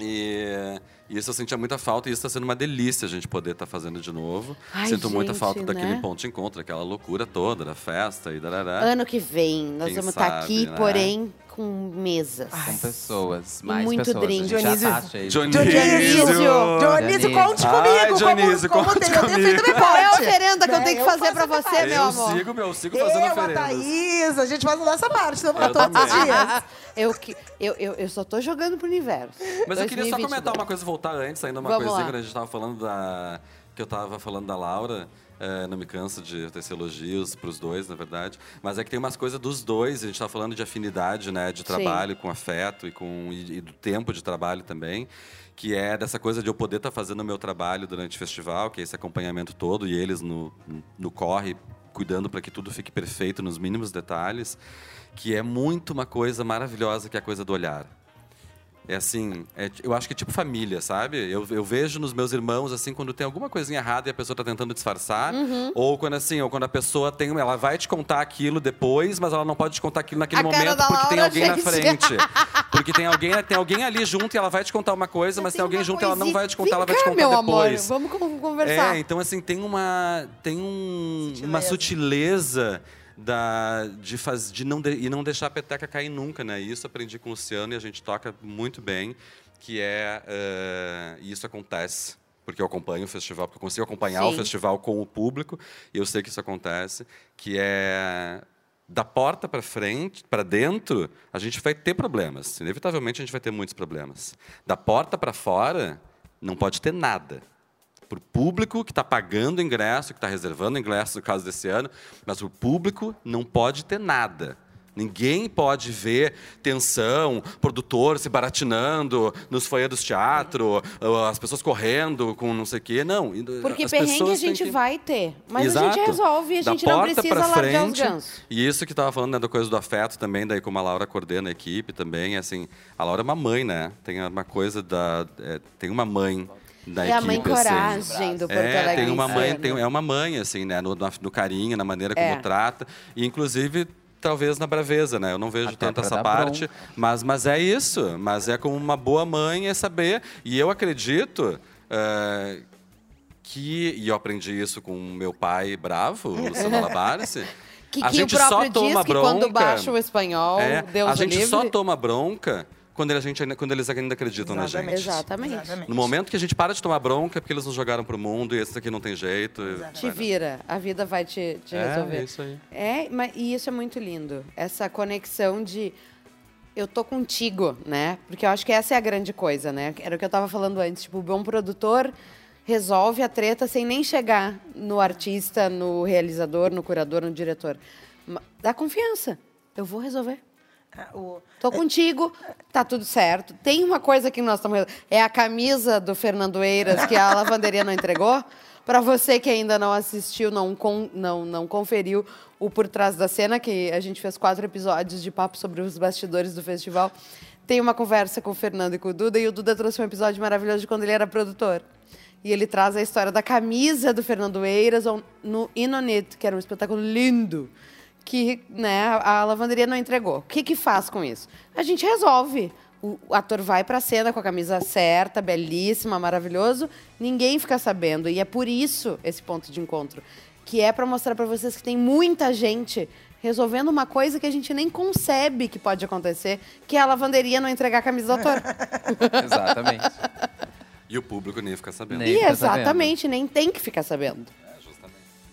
E, e isso eu sentia muita falta e isso está sendo uma delícia a gente poder estar fazendo de novo. Ai, Sinto muita gente, falta daquele né? ponto de encontro, aquela loucura toda da festa e darará. Ano que vem, nós Quem vamos estar sabe, aqui, né? porém, com mesas. Com pessoas, mais muito pessoas. drink. A gente Dionísio. já tá cheio. Dionísio! Dionísio. Dionísio, conte Ai, comigo. Dionísio, como, como conte tem, eu tenho feito comigo. meu Qual é a oferenda que eu tenho que Eu fazer pra você, meu Eu amor? sigo, meu, eu sigo fazendo Eu, a oferendas. Thaís, a gente faz a nossa parte Eu todos os dias. eu, que- eu, eu, eu só tô jogando pro universo. Mas eu queria só 2022. comentar uma coisa, voltar antes, ainda uma Vamos coisinha, lá. quando a gente tava falando da. Que eu tava falando da Laura. É, não me canso de tecer elogios pros dois, na verdade. Mas é que tem umas coisas dos dois, a gente tava falando de afinidade, né? De trabalho com afeto e, com, e, e do tempo de trabalho também. Que é dessa coisa de eu poder estar fazendo o meu trabalho durante o festival, que é esse acompanhamento todo, e eles no, no corre, cuidando para que tudo fique perfeito nos mínimos detalhes. Que é muito uma coisa maravilhosa, que é a coisa do olhar. É assim, é eu acho que é tipo família, sabe? Eu, eu vejo nos meus irmãos, assim, quando tem alguma coisinha errada e a pessoa tá tentando disfarçar. Uhum. Ou quando, assim, ou quando a pessoa tem. Ela vai te contar aquilo depois, mas ela não pode te contar aquilo naquele A momento porque tem Laura, alguém na gente. frente. Porque tem alguém, tem alguém ali junto e ela vai te contar uma coisa, mas tem Tem alguém junto e ela não vai te contar, ela vai Vem te cá, contar meu amor, depois. vamos con- conversar. É, então assim, tem uma tem um- uma Sutileza. Da, de, faz, de não de- e não deixar a peteca cair nunca, né? Isso aprendi com o Luciano e a gente toca muito bem, que é e isso acontece porque eu acompanho o festival, porque eu consigo acompanhar o Sim. festival com o público e eu sei que isso acontece, que é da porta para frente, para dentro, a gente vai ter problemas. Inevitavelmente a gente vai ter muitos problemas. Da porta para fora, não pode ter nada para o público que está pagando ingresso, que está reservando ingresso no caso desse ano, mas o público não pode ter nada. Ninguém pode ver tensão, produtor se baratinando nos foyer dos teatro, as pessoas correndo com não sei o quê. Não. Porque as perrengue a gente que- vai ter. Mas a Exato. gente resolve e a Da gente não porta precisa largar os frente, gansos. E isso que tava falando né, da coisa do afeto também, daí como a Laura coordena a equipe também, assim, a Laura é uma mãe, né? Tem uma coisa da. é, tem uma mãe da É a mãe assim. coragem do Porto É, Alegre. tem uma mãe, tem, é uma mãe, assim, né? No, no- no carinho, na maneira como É. trata. E, inclusive, talvez na braveza, né? Eu não vejo Até tanto essa parte. bronca. Mas, mas é isso. Mas é como uma boa mãe é saber. E eu acredito. eh, que, e eu aprendi isso com o meu pai bravo, o Luciano Labarce. Que, a que gente o só próprio toma diz que quando bronca. baixa o espanhol, É, Deus a gente livre. só toma bronca quando, a gente, quando eles ainda acreditam na Exatamente. gente. Exatamente. Exatamente. No momento que a gente para de tomar bronca, é porque eles nos jogaram pro mundo e esse aqui não tem jeito. e- Te vira, a vida vai te, te É, resolver. é isso aí. É, mas, e isso é muito lindo. Essa conexão de eu tô contigo, né? Porque eu acho que essa é a grande coisa, né? Era o que eu tava falando antes. Tipo, o bom produtor resolve a treta sem nem chegar no artista, no realizador, no curador, no diretor. Dá confiança. Eu vou resolver. O- Tô contigo, tá tudo certo. Tem uma coisa que nós estamos. É a camisa do Fernando Eiras que a lavanderia não entregou. Para você que ainda não assistiu, não, con- não, não conferiu o Por Trás da Cena, que a gente fez quatro episódios de papo sobre os bastidores do festival. Tem uma conversa com o Fernando e com o Duda, e o Duda trouxe um episódio maravilhoso de quando ele era produtor. E ele traz a história da camisa do Fernando Eiras no Inonit, que era um espetáculo lindo que né, a lavanderia não entregou. O que, que faz com isso? A gente resolve. O, ator vai para a cena com a camisa certa, belíssima, maravilhoso. Ninguém fica sabendo. E é por isso esse ponto de encontro. Que é para mostrar para vocês que tem muita gente resolvendo uma coisa que a gente nem concebe que pode acontecer, que é a lavanderia não entregar a camisa do ator. Exatamente. E o público nem fica sabendo. Nem E fica sabendo. exatamente, nem tem que ficar sabendo.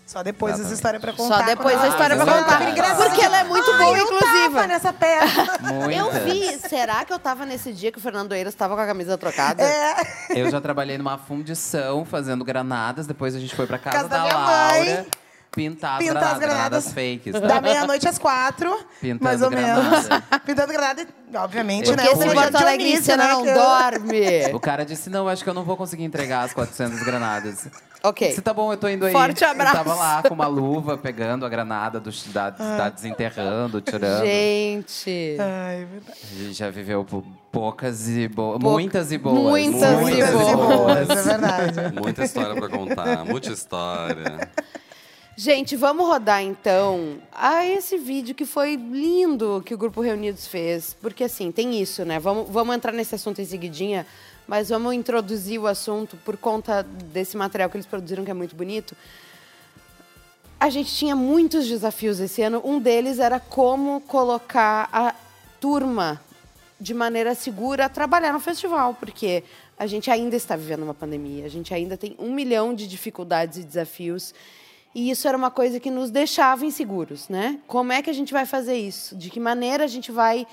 Só depois essa Exatamente. história pra contar. Só depois a história pra contar. Engraçado. Porque ela é muito Ai, boa, eu inclusive. tava nessa peça. Muitas. Eu vi. Será que eu tava nesse dia que o Fernando Eiras tava com a camisa trocada? É. Eu já trabalhei numa fundição fazendo granadas, depois a gente foi pra casa, Casa da da, minha Laura mãe. Pintar as Pintar granadas, as granadas. granadas fakes. Da meia-noite às quatro, Pintando mais ou granada. menos. Pintando granada, obviamente, Porque né? esse o Porto Alegre você né, não dorme. O cara disse, não, acho que eu não vou conseguir entregar as 400 granadas. Ok. Se tá bom, eu tô indo aí. Forte abraço. Eu tava lá com uma luva, pegando a granada, do, da, da desenterrando, tirando. Gente. Ai, verdade. A gente já viveu por poucas e boas. Pou- Muitas e boas. Muitas e Muitas e boas. boas, é verdade. Muita história pra contar, muita história. Gente, vamos rodar então a esse vídeo que foi lindo que o Grupo Reunidos fez. Porque assim, tem isso, né? Vamos, vamos entrar nesse assunto em seguidinha, mas vamos introduzir o assunto por conta desse material que eles produziram, que é muito bonito. A gente tinha muitos desafios esse ano. Um deles era como colocar a turma de maneira segura a trabalhar no festival, porque a gente ainda está vivendo uma pandemia, a gente ainda tem um milhão de dificuldades e desafios. E isso era uma coisa que nos deixava inseguros, né? Como é que a gente vai fazer isso? De que maneira a gente vai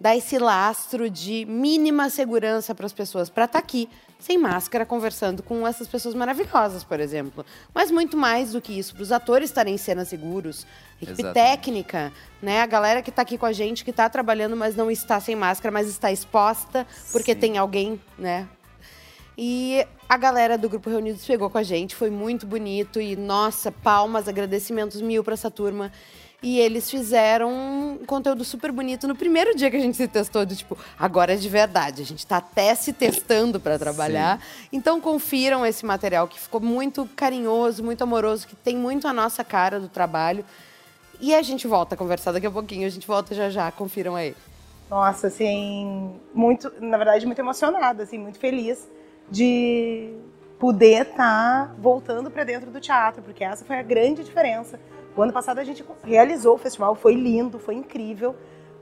dar esse lastro de mínima segurança para as pessoas para estar aqui sem máscara conversando com essas pessoas maravilhosas, por exemplo. Mas muito mais do que isso, para os atores estarem em cena seguros, equipe Exatamente. técnica, né? A galera que está aqui com a gente, que está trabalhando, mas não está sem máscara, mas está exposta porque Sim. tem alguém, né? E a galera do Grupo Reunidos pegou com a gente, foi muito bonito e, nossa, palmas, agradecimentos mil para essa turma. E eles fizeram um conteúdo super bonito no primeiro dia que a gente se testou, do tipo, agora é de verdade, a gente tá até se testando para trabalhar. Então confiram esse material que ficou muito carinhoso, muito amoroso, que tem muito a nossa cara do trabalho. E a gente volta a conversar daqui a pouquinho, a gente volta já já, confiram aí. Nossa, assim, muito, na verdade, muito emocionada, assim, muito feliz de poder estar voltando para dentro do teatro, porque essa foi a grande diferença. O ano passado a gente realizou o festival, foi lindo, foi incrível,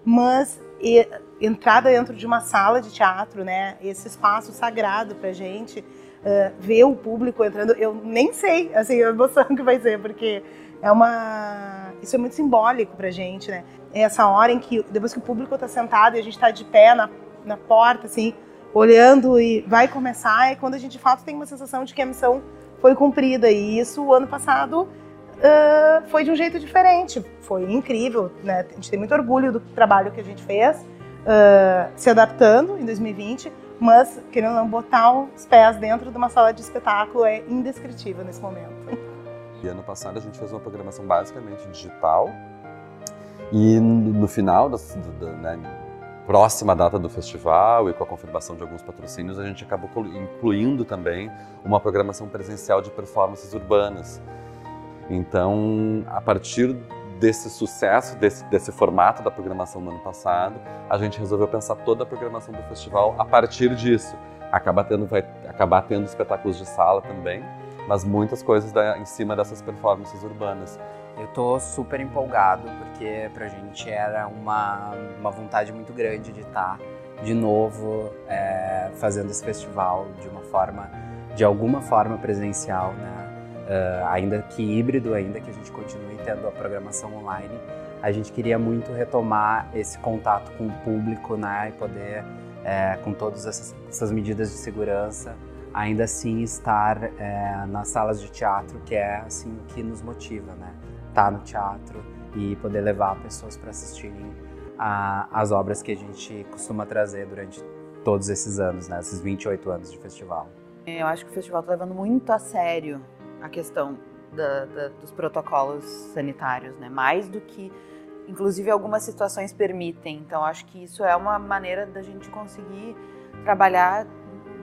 mas e- entrar dentro de uma sala de teatro, né, esse espaço sagrado pra gente, eh, ver o público entrando, eu nem sei, assim, a emoção que vai ser, porque é uma... Isso é muito simbólico pra gente, né? É essa hora em que, depois que o público tá sentado e a gente tá de pé na, na porta, assim, olhando e vai começar, é quando a gente de fato tem uma sensação de que a missão foi cumprida. E isso, o ano passado, ah, foi de um jeito diferente. Foi incrível, né? A gente tem muito orgulho do trabalho que a gente fez, ah, se adaptando em 2020, mas querendo não botar os pés dentro de uma sala de espetáculo é indescritível nesse momento. E ano passado a gente fez uma programação basicamente digital. E no final, do- da né, próxima data do festival e com a confirmação de alguns patrocínios, a gente acabou incluindo também uma programação presencial de performances urbanas. Então, a partir desse sucesso, desse, desse formato da programação do ano passado, a gente resolveu pensar toda a programação do festival a partir disso. Acaba tendo, vai acabar tendo espetáculos de sala também, mas muitas coisas da- em cima dessas performances urbanas. Eu tô super empolgado, porque pra gente era uma, uma vontade muito grande de estar de novo é, fazendo esse festival de uma forma, de alguma forma presencial, né? Ah, ainda que híbrido, ainda que a gente continue tendo a programação online, a gente queria muito retomar esse contato com o público, né? E poder, é, com todas essas, essas medidas de segurança, ainda assim estar é, nas salas de teatro, que é assim o que nos motiva, né? Estar no teatro e poder levar pessoas para assistirem a- as obras que a gente costuma trazer durante todos esses anos, né? Esses 28 anos de festival. Eu acho que o festival está levando muito a sério a questão da- da- dos protocolos sanitários, né? Mais do que, inclusive, algumas situações permitem. Então, acho que isso é uma maneira da gente conseguir trabalhar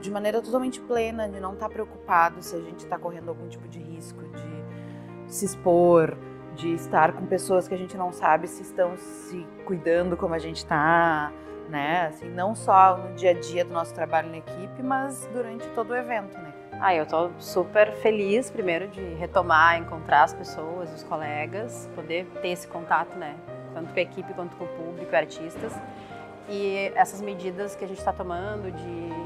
de maneira totalmente plena, de não estar preocupado se a gente está correndo algum tipo de risco, de se expor, de estar com pessoas que a gente não sabe se estão se cuidando como a gente está, né? Assim, não só no dia a dia do nosso trabalho na equipe, mas durante todo o evento, né? Ah, eu tô super feliz, primeiro, de retomar, encontrar as pessoas, os colegas, poder ter esse contato, né? Tanto com a equipe quanto com o público, artistas. E essas medidas que a gente está tomando de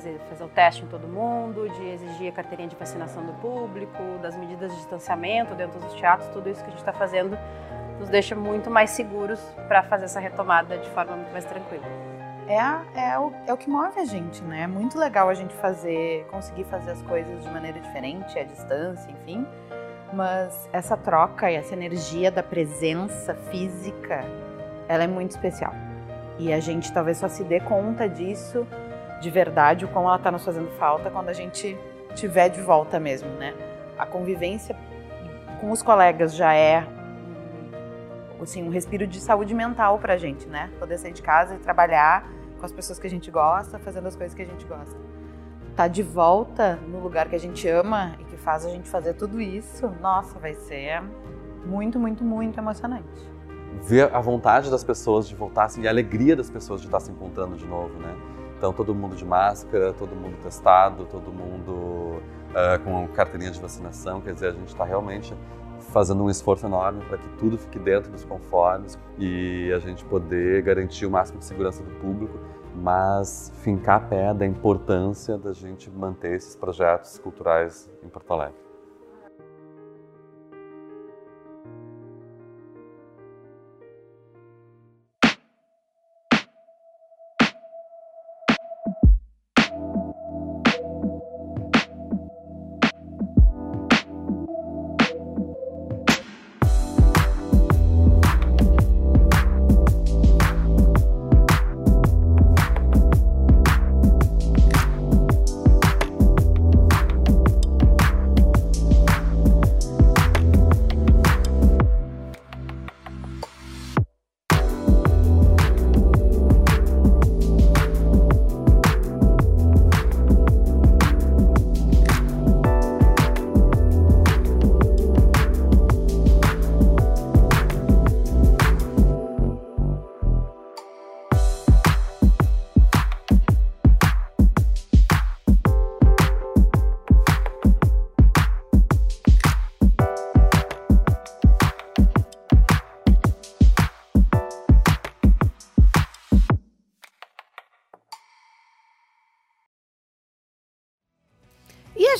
fazer, fazer o teste em todo mundo, de exigir a carteirinha de vacinação do público, das medidas de distanciamento dentro dos teatros, tudo isso que a gente está fazendo nos deixa muito mais seguros para fazer essa retomada de forma muito mais tranquila. É, é, o, é o que move a gente, né? É muito legal a gente fazer, conseguir fazer as coisas de maneira diferente, à distância, enfim. Mas essa troca e essa energia da presença física, ela é muito especial. E a gente talvez só se dê conta disso de verdade, o como ela está nos fazendo falta quando a gente tiver de volta mesmo, né? A convivência com os colegas já é assim, um respiro de saúde mental pra gente, né? Poder sair de casa e trabalhar com as pessoas que a gente gosta, fazendo as coisas que a gente gosta. Tá de volta no lugar que a gente ama e que faz a gente fazer tudo isso, nossa, vai ser muito, muito, muito emocionante. ver a vontade das pessoas de voltar assim, e a alegria das pessoas de estar se encontrando de novo, né? Então todo mundo de máscara, todo mundo testado, todo mundo ah, com carteirinha de vacinação, quer dizer, a gente está realmente fazendo um esforço enorme para que tudo fique dentro dos conformes e a gente poder garantir o máximo de segurança do público, mas fincar a pé da importância da gente manter esses projetos culturais em Porto Alegre.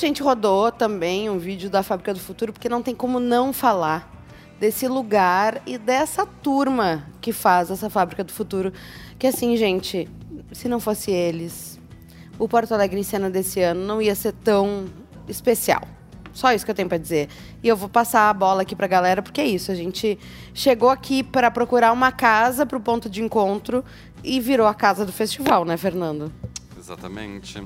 Gente rodou também um vídeo da Fábrica do Futuro, porque não tem como não falar desse lugar e dessa turma que faz essa Fábrica do Futuro. Que assim, gente, se não fosse eles, o Porto Alegre em cena desse ano não ia ser tão especial. Só isso que eu tenho para dizer. E eu vou passar a bola aqui pra galera, porque é isso. A gente chegou aqui para procurar uma casa para o ponto de encontro e virou a casa do festival, né, Fernando? Exatamente.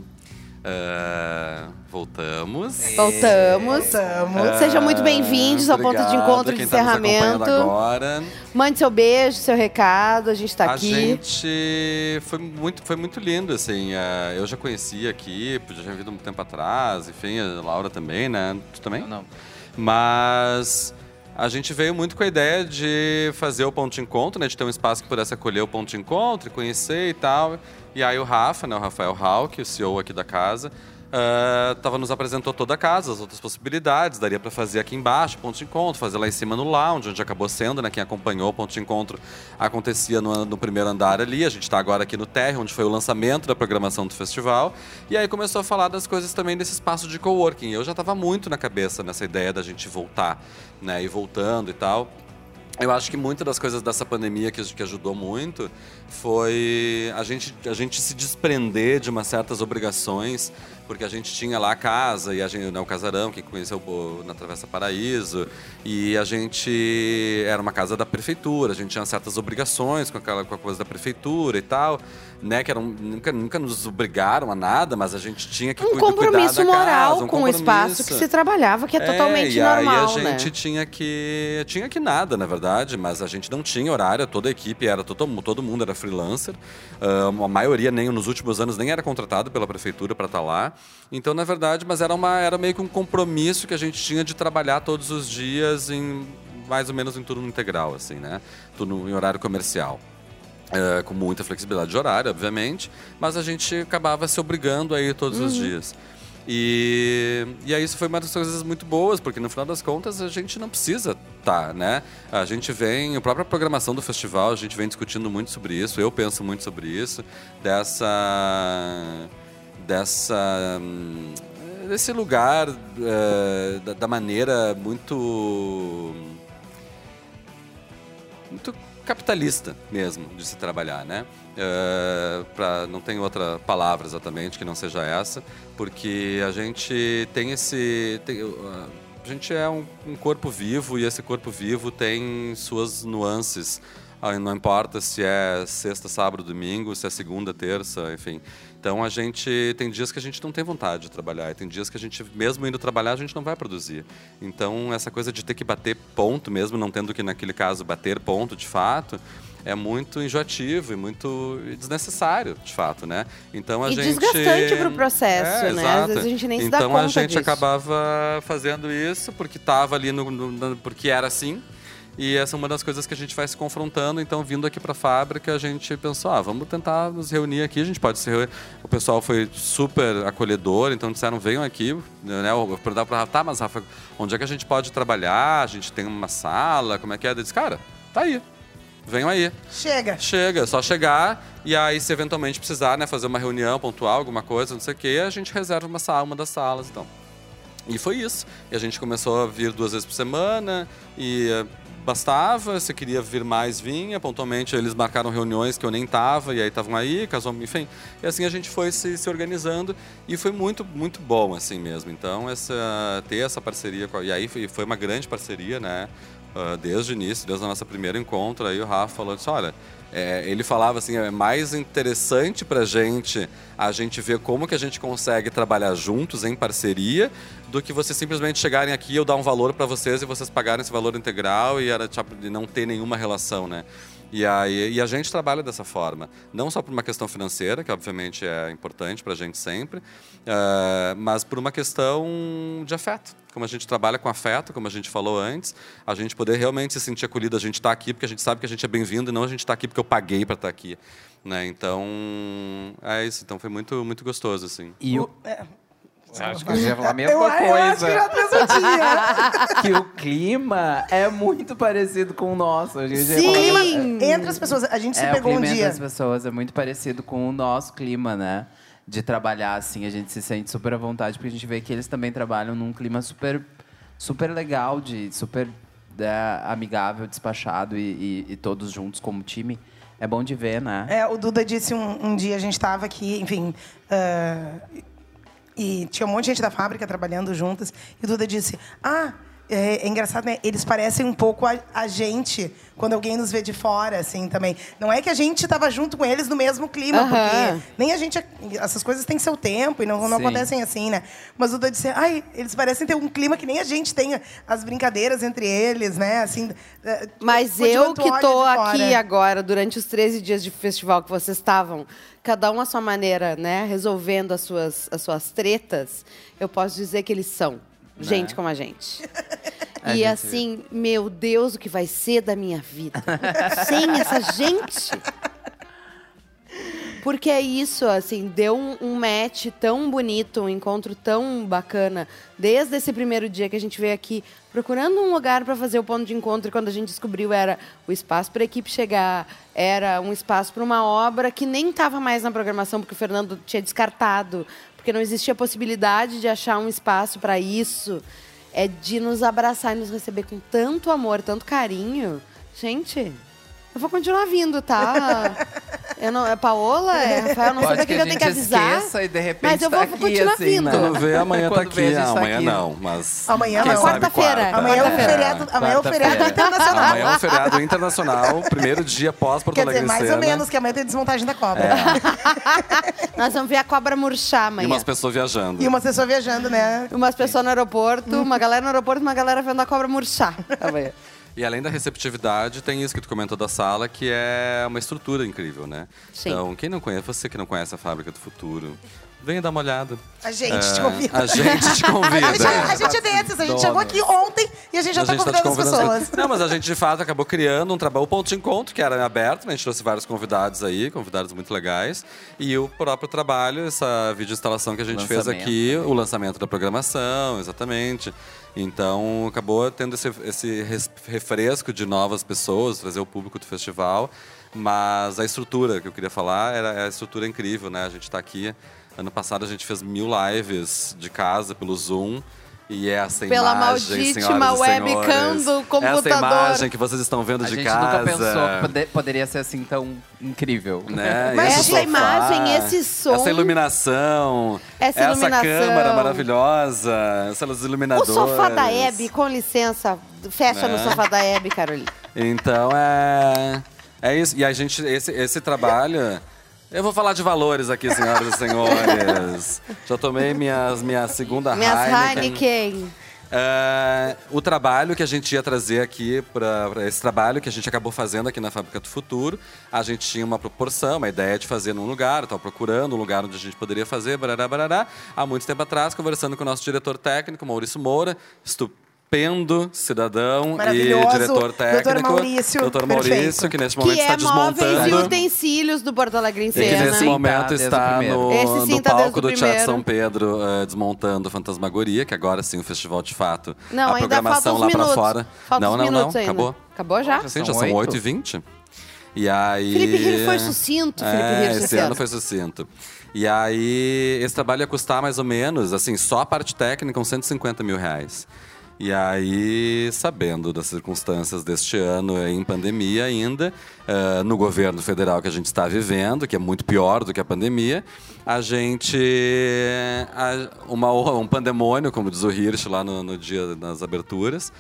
É, voltamos. Voltamos. Voltamos. Sejam muito bem-vindos ao ponto de encontro de quem tá encerramento. agora. Mande seu beijo, seu recado, a gente está a aqui. gente foi muito, foi muito lindo, assim. é, eu já conhecia aqui, já tinha vindo um tempo atrás, enfim, a Laura também, né? Tu também? Não, não. Mas a gente veio muito com a ideia de fazer o ponto de encontro, né? De ter um espaço que pudesse acolher o ponto de encontro, e conhecer e tal. E aí o Rafa, né? O Rafael Hauck, o CEO aqui da casa, ah, tava, nos apresentou toda a casa, as outras possibilidades. Daria para fazer aqui embaixo, ponto de encontro, fazer lá em cima no lounge, onde acabou sendo, né? Quem acompanhou o ponto de encontro acontecia no, no primeiro andar ali. A gente está agora aqui no térreo, onde foi o lançamento da programação do festival. E aí começou a falar das coisas também desse espaço de coworking. Eu já estava muito na cabeça nessa ideia da gente voltar, né? E voltando e tal. Eu acho que muitas das coisas dessa pandemia que, que ajudou muito foi a gente, a gente se desprender de umas certas obrigações, porque a gente tinha lá a casa, e a gente, né, o casarão, que conheceu na Travessa Paraíso, e a gente era uma casa da prefeitura, a gente tinha certas obrigações com, aquela, com a coisa da prefeitura e tal, né, que eram, nunca, nunca nos obrigaram a nada, mas a gente tinha que Um cuida- cuidar compromisso da moral casa, um com o espaço que se trabalhava, que é, totalmente e normal, aí a gente né? tinha que tinha que nada, na verdade, mas a gente não tinha horário, toda a equipe era todo, todo mundo era freelancer. Ah, a maioria nem nos últimos anos nem era contratado pela prefeitura para estar lá. Então, na verdade, mas era uma era meio que um compromisso que a gente tinha de trabalhar todos os dias em mais ou menos em turno integral assim, né? Turno em horário comercial. É, com muita flexibilidade de horário, obviamente, mas a gente acabava se obrigando aí todos os dias. E, e aí isso foi uma das coisas muito boas, porque no final das contas a gente não precisa estar, né? A gente vem, a própria programação do festival, a gente vem discutindo muito sobre isso, eu penso muito sobre isso, dessa dessa hum, desse lugar eh, da, maneira muito muito capitalista mesmo de se trabalhar, né? Uh, não tem outra palavra exatamente que não seja essa, porque a gente tem esse. Tem, a gente é um, um, corpo vivo e esse corpo vivo tem suas nuances. Uh, não importa se é sexta, sábado, domingo, se é segunda, terça, enfim. Então a gente tem dias que a gente não tem vontade de trabalhar, e tem dias que a gente, mesmo indo trabalhar, a gente não vai produzir. Então essa coisa de ter que bater ponto, mesmo não tendo que naquele caso bater ponto de fato, é muito enjoativo e muito desnecessário, de fato, né? Então a e gente desgastante para o processo, é, né? Exato. Às vezes a gente nem então, se dá conta Então a gente disso. acabava fazendo isso porque estava ali no, no, porque era assim e essa é uma das coisas que a gente vai se confrontando. Então, vindo aqui para a fábrica, a gente pensou: ah, vamos tentar nos reunir aqui. A gente pode se reunir. O pessoal foi super acolhedor, então disseram: venham aqui. Né? Eu perguntava para Rafa: tá, mas Rafa, onde é que a gente pode trabalhar? A gente tem uma sala? Como é que é? Eu disse: cara, tá aí. Venham aí. Chega. Chega, é só chegar e aí, se eventualmente precisar, né, fazer uma reunião pontual, alguma coisa, não sei o quê, a gente reserva uma sala, uma das salas, então. E foi isso. E a gente começou a vir duas vezes por semana e bastava, se queria vir mais, vinha. Pontualmente eles marcaram reuniões que eu nem tava, e aí estavam aí, casou, enfim. E assim a gente foi se, se organizando e foi muito, muito bom assim mesmo. Então, essa, ter essa parceria, e aí foi, foi uma grande parceria, né? Uh, desde o início, desde o nosso primeiro encontro, aí o Rafa falou assim, olha, é, ele falava assim, é mais interessante para gente a gente ver como que a gente consegue trabalhar juntos em parceria do que vocês simplesmente chegarem aqui e eu dar um valor para vocês e vocês pagarem esse valor integral e era tipo, não ter nenhuma relação, né? E, aí, e a gente trabalha dessa forma, não só por uma questão financeira, que obviamente é importante para a gente sempre, uh, mas por uma questão de afeto. Como a gente trabalha com afeto, como a gente falou antes, a gente poder realmente se sentir acolhido, a gente está aqui porque a gente sabe que a gente é bem-vindo e não a gente está aqui porque eu paguei para estar tá aqui. Né? Então, é isso. Então foi muito, muito gostoso. Assim. E o... É, Acho que eu ia falar a mesma eu, coisa. Eu acho que já pensou dia. que o clima é muito parecido com o nosso. A gente Sim! O clima entre as pessoas. A gente se é, pegou o um clima dia. entre as pessoas é muito parecido com o nosso clima, né? De trabalhar assim, a gente se sente super à vontade, porque a gente vê que eles também trabalham num clima super, super legal, de super né, amigável, despachado e, e, e todos juntos como time. É bom de ver, né? É, o Duda disse um, um dia, a gente estava aqui, enfim. Uh, e tinha um monte de gente da fábrica trabalhando juntas. E Duda disse: Ah, é, é, engraçado, né? Eles parecem um pouco a, a, gente quando alguém nos vê de fora, assim, também. Não é que a gente estava junto com eles no mesmo clima, Aham. porque nem a gente. Essas coisas têm seu tempo e não, não Sim. acontecem assim, né? Mas o disse: Ai, eles parecem ter um clima que nem a gente tem, as brincadeiras entre eles, né? Assim, é, Mas eu que tô aqui agora, durante os 13 dias de festival que vocês estavam, cada um à sua maneira, né, resolvendo as suas, as suas tretas, eu posso dizer que eles são gente como a gente. A e gente- assim, meu Deus, o que vai ser da minha vida? Sem essa gente. Porque é isso, assim, deu um, um match tão bonito, um encontro tão bacana, desde esse primeiro dia que a gente veio aqui procurando um lugar para fazer o ponto de encontro. E quando a gente descobriu, era o espaço para a equipe chegar, era um espaço para uma obra que nem estava mais na programação, porque o Fernando tinha descartado, porque não existia possibilidade de achar um espaço para isso. É de nos abraçar e nos receber com tanto amor, tanto carinho. Gente, eu vou continuar vindo, tá? Eu não, é Paola, é Rafael, não sei Pode pra que, que eu tenho que avisar. esqueça e de repente mas eu tá vou aqui, continuar assim, vindo. né? Quando vê, amanhã tá Quando aqui. vê, Ah, tá amanhã aqui. não, mas. Amanhã quem não. Quarta-feira. quarta. Amanhã é o Quarta-feira. feriado, amanhã é o feriado internacional. Amanhã é um feriado internacional, primeiro dia pós Porto Quer dizer, Alegre mais ou menos, que amanhã tem desmontagem da cobra. Nós vamos ver a cobra murchar E amanhã. umas pessoas viajando. E uma pessoa viajando, né? Umas pessoas no aeroporto, uma galera no aeroporto, uma galera vendo a cobra murchar amanhã. E além da receptividade, tem isso que tu comentou da sala, que é uma estrutura incrível, né? Sim. Então, quem não conhece, você que não conhece a Fábrica do Futuro, venha dar uma olhada. A gente te É, convida. A gente te A convida. gente, a gente é desses, a gente chegou aqui ontem e a gente já A está gente tá te convidando as convidando. pessoas. Não, mas a gente de fato acabou criando um trabalho, o ponto de encontro, que era aberto, né? A gente trouxe vários convidados aí, convidados muito legais. E o próprio trabalho, essa videoinstalação que a gente fez Lançamento. aqui, o lançamento da programação, exatamente. Então acabou tendo esse, esse res- refresco de novas pessoas, trazer o público do festival. Mas a estrutura que eu queria falar era a estrutura incrível, né? A gente está aqui Ano passado a gente fez mil lives de casa pelo Zoom. E essa Pela imagem, e webcam do computador. Essa imagem que vocês estão vendo A de gente casa. nunca pensou que pode- poderia ser assim tão incrível. Né? Mas Esse essa sofá, imagem, esse som- Essa iluminação. Essa iluminação. câmara maravilhosa. Essas O iluminadoras. sofá da Hebe, com licença, fecha no Né? sofá da Hebe, Carolina. Então é. É isso. E a gente, esse, esse trabalho. Eu vou falar de valores aqui, senhoras e senhores. Já tomei minhas, minha segunda Minhas Heineken. É, o trabalho que a gente ia trazer aqui para esse trabalho que a gente acabou fazendo aqui na Fábrica do Futuro, a gente tinha uma proporção, uma ideia de fazer num lugar, estava procurando um lugar onde a gente poderia fazer, barará, barará. Há muito tempo atrás, conversando com o nosso diretor técnico, Maurício Moura, estupendo cidadão e diretor Doutor técnico. Maurício, Doutor Maurício, perfeito. que nesse momento Que está é móveis e desmontando. utensílios do Porto Alegre em E que cena. nesse Sim, momento tá, está no, no tá palco do Teatro. São Pedro eh, desmontando Fantasmagoria, que agora sim o festival de fato. Não, a ainda programação lá minutos. fora. Faltam não, não, não. ainda. Acabou. Acabou já? Sim, já são oito? 8h20. E aí. Felipe Rio foi sucinto, Felipe É, Rio, esse esse ano ano. foi sucinto. E aí, esse trabalho ia custar mais ou menos, assim, só a parte técnica, uns 150 mil reais. E aí, sabendo das circunstâncias deste ano em pandemia ainda, eh, no governo federal que a gente está vivendo, que é muito pior do que a pandemia, a gente. a- uma, um pandemônio, como diz o Hirsch lá no, no dia das aberturas.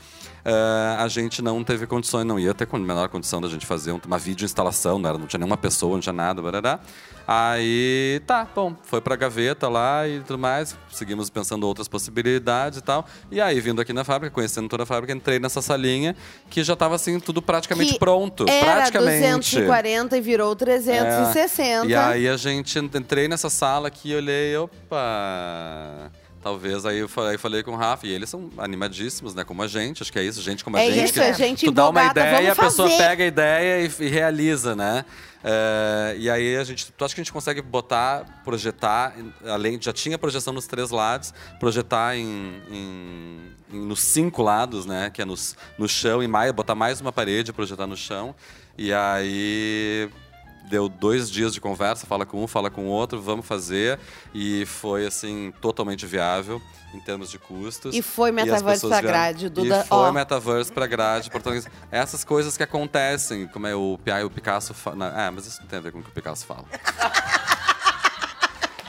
eh, a gente não teve condições, não ia ter com a menor condição da gente fazer um- uma vídeo instalação, não, era, não tinha nenhuma pessoa, não tinha nada, barará. Aí, tá, bom, foi pra gaveta lá e tudo mais, seguimos pensando outras possibilidades e tal. E aí, vindo aqui na fábrica, conhecendo toda a fábrica, entrei nessa salinha que já tava assim, tudo praticamente Que pronto. Era praticamente. 240 e virou 360. É. E aí a gente entrei nessa sala aqui e olhei, opa. Talvez aí eu falei, falei com o Rafa, e eles são animadíssimos, né? Como a gente, acho que é isso, gente como a É gente. isso, que é gente tu dá uma ideia, a pessoa pega a ideia e, e realiza, né? É, e aí a gente, tu acha que a gente consegue botar, projetar, além já tinha projeção nos três lados, projetar em, em- em- nos cinco lados, né? Que é nos, no chão e mais, botar mais uma parede, projetar no chão. E aí deu dois dias de conversa, fala com um, fala com o outro, vamos fazer. E foi, assim, totalmente viável em termos de custos. E foi pra vieram- grade, Duda, E foi ó. metaverse pra grade. Portanto, essas coisas que acontecem, como é o, Pi- o Picasso fala. Ah, mas isso não tem a ver com o que o Picasso fala.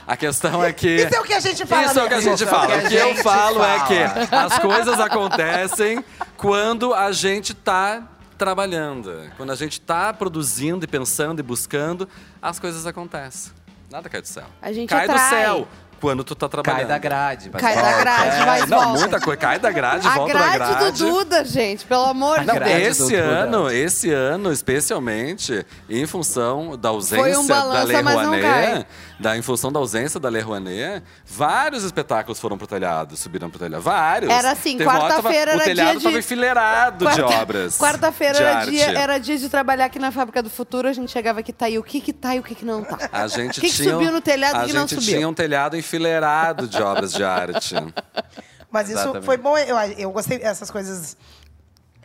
A questão é que. Isso é o que a gente fala Isso é o que a gente Isso é o fala. que a O que eu falo é fala. que as coisas acontecem quando a gente tá trabalhando. Quando a gente tá produzindo e pensando e buscando, as coisas acontecem. Nada cai do céu. A gente cai do atrai. céu quando tu tá trabalhando. Cai da grade. mas Cai da volta. grade, É, mas não, volta. muita coisa. Cai da grade, A volta da grade do grade. Duda, gente, pelo amor de grade Deus. do esse Duda. ano, esse ano, especialmente, em função da ausência Foi um da balança, Lei mas não cai. Rouanet, da, em função da ausência da Lei Rouanet, vários espetáculos foram pro telhado, subiram pro telhado. Vários. Era assim, que quarta-feira era O telhado dia de- enfileirado de obras. Quarta-feira era arte. dia, era dia de trabalhar aqui na Fábrica do Futuro. A gente chegava aqui, tá aí o que que tá e o que que não tá. A gente O que que tinha, subiu no telhado e a o que não gente subiu? tinha um telhado enfileirado de obras de arte. Mas isso Exatamente. foi bom. Eu, eu gostei dessas coisas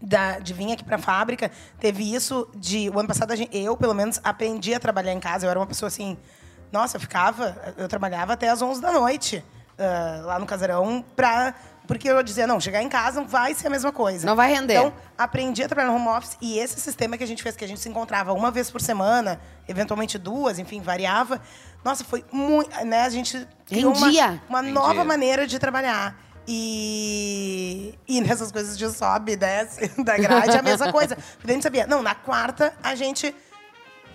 da- de vir aqui pra fábrica. Teve isso de. O ano passado, a gente- eu, pelo menos, aprendi a trabalhar em casa. Eu era uma pessoa assim. Nossa, eu ficava. Eu trabalhava até as 11 da noite ah, lá no casarão pra. Porque eu dizia, não, chegar em casa não vai ser a mesma coisa. Não vai render. Então, aprendi a trabalhar no home office e esse sistema que a gente fez, que a gente se encontrava uma vez por semana, eventualmente duas, enfim, variava. Nossa, foi muito. Né, a gente criou uma, Rendia. uma Rendia. nova maneira de trabalhar. E, e nessas coisas de sobe e desce da grade, a mesma coisa. Porque a gente sabia, não, na quarta a gente.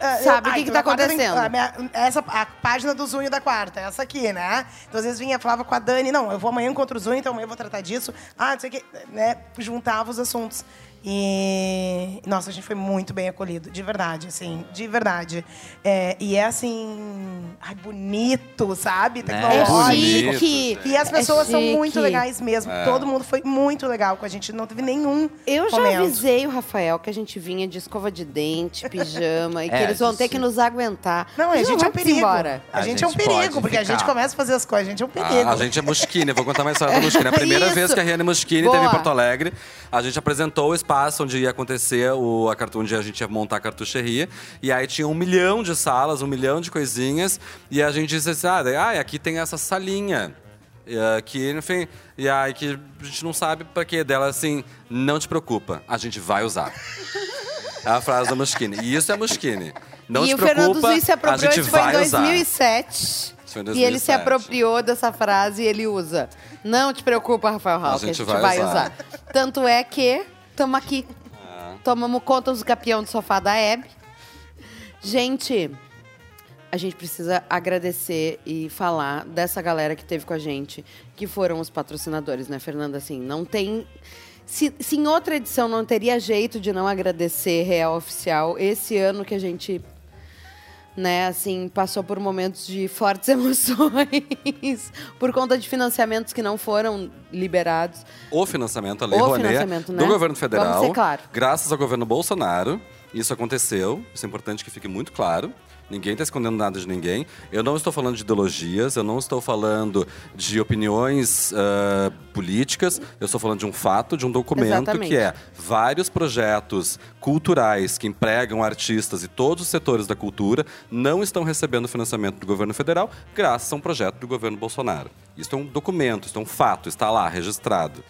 Ah, Sabe o que que então tá acontecendo. a minha- essa, a página do Zunho da quarta, essa aqui, né? Então, às vezes vinha, falava com a Dani, não, eu vou amanhã encontro o Zunho, então amanhã eu vou tratar disso. Ah, não sei o que, né? Juntava os assuntos. E, nossa, a gente foi muito bem acolhido, de verdade, assim, de verdade. É, e é assim, ai, bonito, sabe? É Tecnológico. chique. E as É pessoas são chique. muito legais mesmo. Todo mundo foi muito legal com a gente. Não teve nenhum Eu já momento. avisei o Rafael que a gente vinha de escova de dente, pijama, e que É, eles vão ter que nos aguentar. Não, a gente é um perigo. embora. A, A gente, é um perigo, porque a gente ficar. começa a fazer as coisas, a gente é um perigo. A, a gente é Moschini, vou contar mais história da Moschini. A primeira Isso. vez que a Riane Boa. teve em Porto Alegre, a gente apresentou o espaço espaço onde ia acontecer o, a cartu- onde a gente ia montar a cartucheria. E aí tinha um milhão de salas, um milhão de coisinhas. E a gente disse assim, ah, daí, ah, aqui tem essa salinha. E, ah, que, enfim, e aí que a gente não sabe pra quê. Dela assim, não te preocupa, a gente vai usar. É a frase da Muschini. E isso é Muschini. Não e te o Fernando preocupa, a apropriou, gente em vai usar. 2007. Isso foi em E ele se 2007. apropriou dessa frase e ele usa. Não te preocupa, Rafael Hall, que a gente vai, usar." usar. Tanto é que estamos aqui. Tomamos conta dos campeão do sofá da Hebe. Gente, a gente precisa agradecer e falar dessa galera que teve com a gente, que foram os patrocinadores, né, Fernanda? Assim, não tem. Se, se em outra edição não teria jeito de não agradecer Real Oficial, esse ano que a gente né, assim, passou por momentos de fortes emoções por conta de financiamentos que não foram liberados. O financiamento, a Lei O Rouanet, né? do governo federal, claro. graças ao governo Bolsonaro, isso aconteceu. Isso é importante que fique muito claro. Ninguém está escondendo nada de ninguém. Eu não estou falando de ideologias, eu não estou falando de opiniões ah, políticas, eu estou falando de um fato, de um documento Exatamente. que é vários projetos culturais que empregam artistas e todos os setores da cultura não estão recebendo financiamento do governo federal graças a um projeto do governo Bolsonaro. Isso é um documento, isso é um fato, está lá, registrado.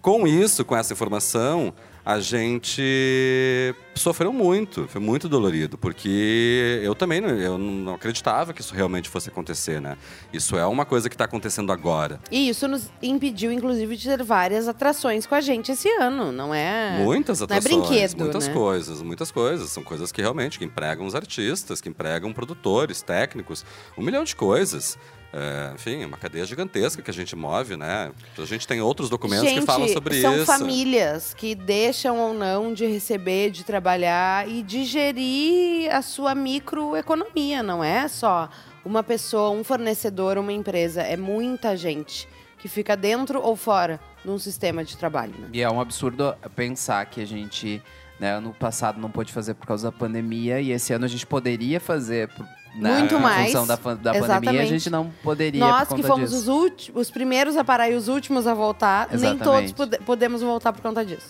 Com isso, com essa informação, a gente sofreu muito, foi muito dolorido, porque eu também não, eu não acreditava que isso realmente fosse acontecer, né? Isso é uma coisa que está acontecendo agora. E isso nos impediu, inclusive, de ter várias atrações com a gente esse ano, não é? Muitas Não é atrações, brinquedo, muitas né? coisas, muitas coisas. São coisas que realmente que empregam os artistas, que empregam produtores, técnicos, um milhão de coisas. É, enfim, é uma cadeia gigantesca que a gente move, né? A gente tem outros documentos gente, que falam sobre são isso. famílias que deixam ou não de receber, de trabalhar e de gerir a sua microeconomia. Não é só uma pessoa, um fornecedor, uma empresa. É muita gente que fica dentro ou fora de um sistema de trabalho. Né? E é um absurdo pensar que a gente, né, ano passado não pôde fazer por causa da pandemia e esse ano a gente poderia fazer por- né, Muito em mais, função da, da pandemia, a gente não poderia Nós por que conta fomos disso. os, ulti- os primeiros a parar e os últimos a voltar, nem Exatamente. todos pode- podemos voltar por conta disso.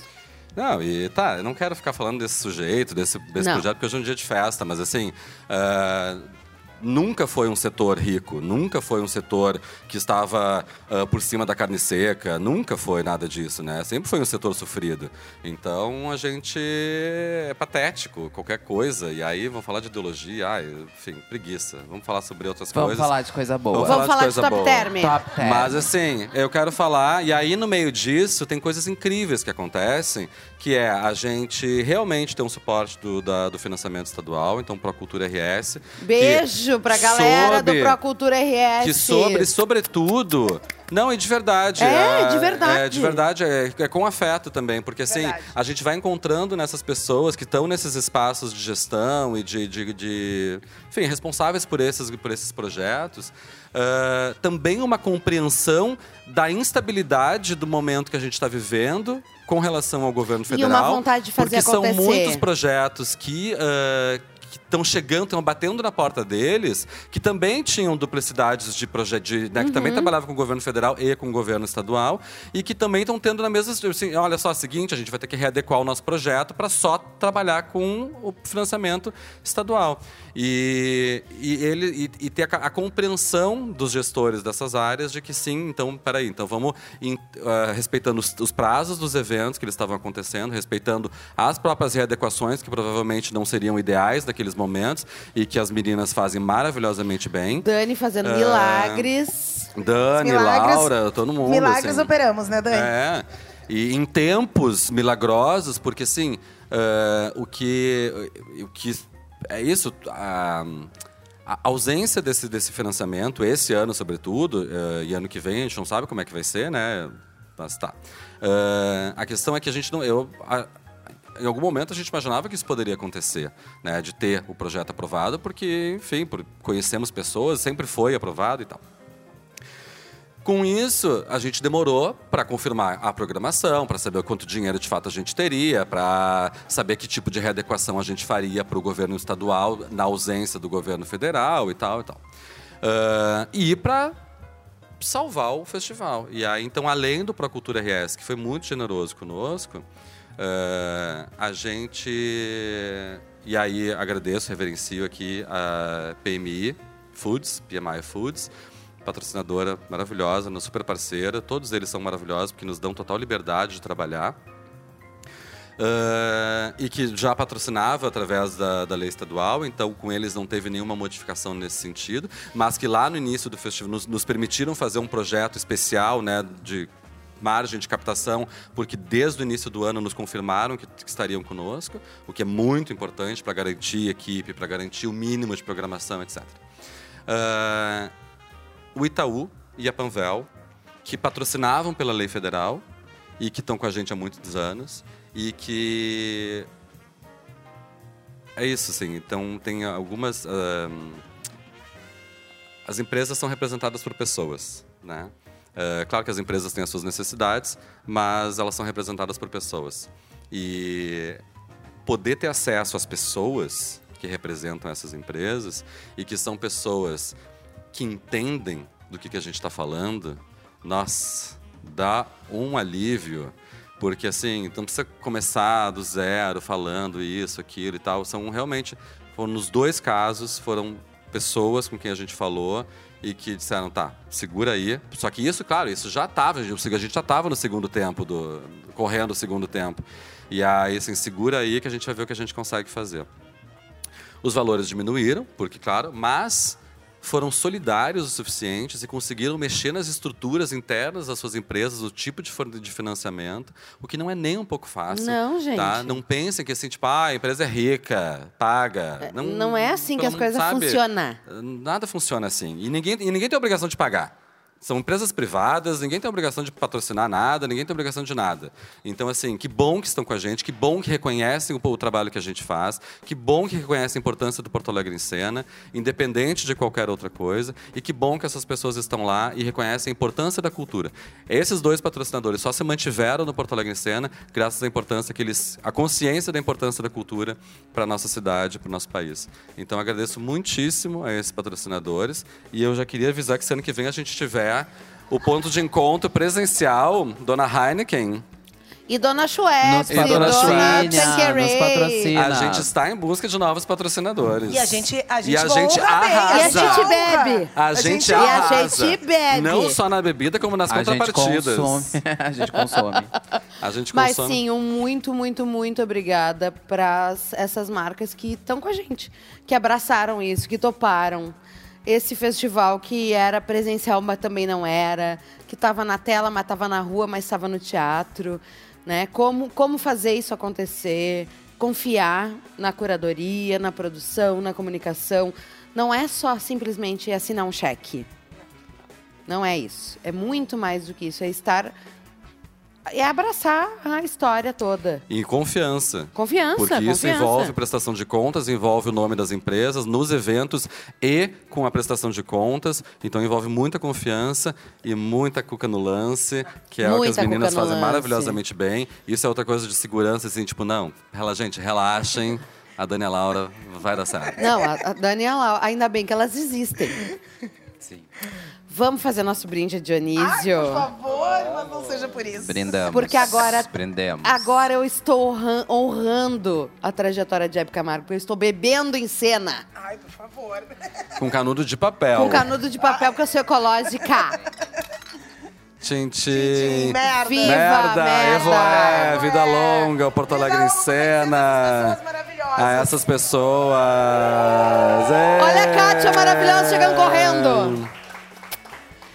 Não, e tá, eu não quero ficar falando desse sujeito, desse, desse projeto, porque hoje é um dia de festa, mas assim. ah, Nunca foi um setor rico, nunca foi um setor que estava ah, por cima da carne seca, nunca foi nada disso, né? Sempre foi um setor sofrido. Então a gente é patético, qualquer coisa. E aí vamos falar de ideologia, ai, enfim, preguiça. Vamos falar sobre outras Vamos coisas. falar de coisa boa. Vamos Vamos falar de coisa top boa. term. Top term. Mas assim, eu quero falar, e aí no meio disso tem coisas incríveis que acontecem, que é a gente realmente ter um suporte do, da- do financiamento estadual, então Procultura RS. Beijo pra galera soube- do Procultura RS. Que sobre, sobretudo. Não, e de verdade. É, a- de verdade. É, de verdade, é, é com afeto também. Porque assim, Verdade. a gente vai encontrando nessas pessoas que estão nesses espaços de gestão e de. de, de- enfim, responsáveis por esses, por esses projetos. Ah, também uma compreensão da instabilidade do momento que a gente está vivendo com relação ao governo E uma federal. vontade de fazer porque são acontecer. muitos projetos que ah, estão chegando, estão batendo na porta deles, que também tinham duplicidades de projeto, né, que também trabalhavam com o governo federal e com o governo estadual, e que também estão tendo na mesma. Assim, olha só, é o seguinte, a gente vai ter que readequar o nosso projeto para só trabalhar com o financiamento estadual. E, e ele, e, e ter a, a compreensão dos gestores dessas áreas de que sim, então, peraí, então vamos em- ah, respeitando os, os prazos dos eventos que eles estavam acontecendo, respeitando as próprias readequações que provavelmente não seriam ideais daqueles momentos e que as meninas fazem maravilhosamente bem. Dani fazendo Ah, milagres. Dani, Milagres- Laura, todo mundo. Milagres assim. operamos, né, Dani? É. E em tempos milagrosos, porque assim, eh, o que. O que é isso. A, a ausência desse, desse financiamento, esse ano, sobretudo, eh, e ano que vem, a gente não sabe como é que vai ser, né? Mas tá. Eh, a questão é que a gente não. Eu, a- em algum momento a gente imaginava que isso poderia acontecer, né? De ter o projeto aprovado, porque, enfim, por, conhecemos pessoas, sempre foi aprovado e tal. Com isso, a gente demorou para confirmar a programação, para saber quanto dinheiro de fato a gente teria, para saber que tipo de readequação a gente faria para o governo estadual na ausência do governo federal e tal e tal. Ah, e para salvar o festival. E aí, então, além do Procultura RS, que foi muito generoso conosco, Uh, a gente. E aí agradeço, reverencio aqui a PMI Foods, PMI Foods, patrocinadora maravilhosa, uma super parceira. Todos eles são maravilhosos porque nos dão total liberdade de trabalhar. Uh, e que já patrocinava através da, da, lei estadual, então com eles não teve nenhuma modificação nesse sentido, mas que lá no início do festival nos, nos permitiram fazer um projeto especial né, de margem de captação, porque desde o início do ano nos confirmaram que, que estariam conosco, o que é muito importante para garantir equipe, para garantir o mínimo de programação, etc. Uh, ah, o Itaú e a Panvel, que patrocinavam pela lei federal e que estão com a gente há muitos anos, e que é isso, sim. Então tem algumas uh, as empresas são representadas por pessoas, né? Uh, claro que as empresas têm as suas necessidades, mas elas são representadas por pessoas. E poder ter acesso às pessoas que representam essas empresas e que são pessoas que entendem do que, que a gente está falando, nossa, dá um alívio porque assim, então precisa começar do zero, falando isso, aquilo e tal. São realmente, foram, nos dois casos, foram pessoas com quem a gente falou e que disseram, tá, segura aí. Só que isso, claro, isso já estava, a gente já estava no segundo tempo, do, correndo o segundo tempo. E aí, assim, segura aí que a gente vai ver o que a gente consegue fazer. Os valores diminuíram, porque, claro, mas foram solidários o suficientes e conseguiram mexer nas estruturas internas das suas empresas, o tipo de, de financiamento, o que não é nem um pouco fácil. Não, gente. Tá? Não pensem que assim, tipo, ah, a empresa é rica, paga. É, não, não é assim que as coisas funcionam. Nada funciona assim. E ninguém, e ninguém tem obrigação de pagar. São empresas privadas, ninguém tem obrigação de patrocinar nada, ninguém tem obrigação de nada. Então, assim, que bom que estão com a gente, que bom que reconhecem o, o trabalho que a gente faz, que bom que reconhecem a importância do Porto Alegre em cena, independente de qualquer outra coisa, e que bom que essas pessoas estão lá e reconhecem a importância da cultura. Esses dois patrocinadores só se mantiveram no Porto Alegre em cena graças à importância que eles, a consciência da importância da cultura para a nossa cidade, para o nosso país. Então, agradeço muitíssimo a esses patrocinadores e eu já queria avisar que ano que vem a gente tiver o ponto de encontro presencial, Dona Heineken. E Dona Schweppes, nos patrocina, Dona patrocina. A gente está em busca de novos patrocinadores. E a gente, a gente, e a gente arrasa. E a gente bebe. A, a gente, gente arrasa. E a gente bebe. Não só na bebida, como nas a contrapartidas. Gente consome. a gente consome. A gente Mas sim, um muito, muito, muito obrigada para essas marcas que estão com a gente. Que abraçaram isso, que toparam esse festival que era presencial, mas também não era, que estava na tela, mas estava na rua, mas estava no teatro, né? Como, como fazer isso acontecer, confiar na curadoria, na produção, na comunicação. Não é só simplesmente assinar um cheque. Não é isso. É muito mais do que isso. É estar é abraçar a história toda. E confiança. Confiança. Porque confiança. isso envolve prestação de contas, envolve o nome das empresas nos eventos e com a prestação de contas. Então envolve muita confiança e muita cuca no lance, que é muita o que as meninas fazem lance. maravilhosamente bem. Isso é outra coisa de segurança, assim, tipo, não, gente, relaxem. A Dani e a Laura vai dar certo. Não, a, a Dani e a Laura, ainda bem que elas existem. Sim. Vamos fazer nosso brinde a Dionísio? Ai, por favor, mas não seja por isso. Brindamos. Porque agora, Brindemos. agora eu estou honrando a trajetória de Hebe Camargo, porque eu estou bebendo em cena. Ai, por favor. Com canudo de papel. Com canudo de papel, porque eu sou ecológica. Tintim. Merda. Viva, merda. merda. Evoé, vida longa, o Porto Alegre em cena. A essas pessoas. Olha a Kátia maravilhosa chegando correndo.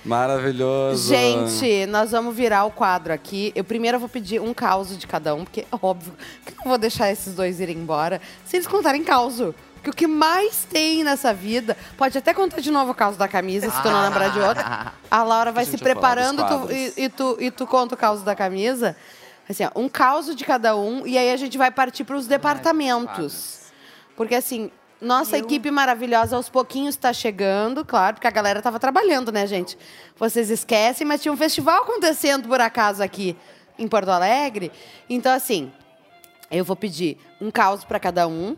Maravilhoso. Gente, nós vamos virar o quadro aqui. Eu primeiro vou pedir um caos de cada um, porque é óbvio que eu não vou deixar esses dois irem embora se eles contarem caos. Porque o que mais tem nessa vida, pode até contar de novo o caos da camisa, se tu não lembrar de outra. A Laura vai se preparando tu, e, e, tu, e tu conta o caos da camisa. Assim, ó, um caos de cada um, e aí a gente vai partir para os departamentos. Porque assim, nossa eu... equipe maravilhosa aos pouquinhos está chegando, claro, porque a galera estava trabalhando, né, gente? Vocês esquecem, mas tinha um festival acontecendo por acaso aqui em Porto Alegre. Então, assim, eu vou pedir um caos para cada um.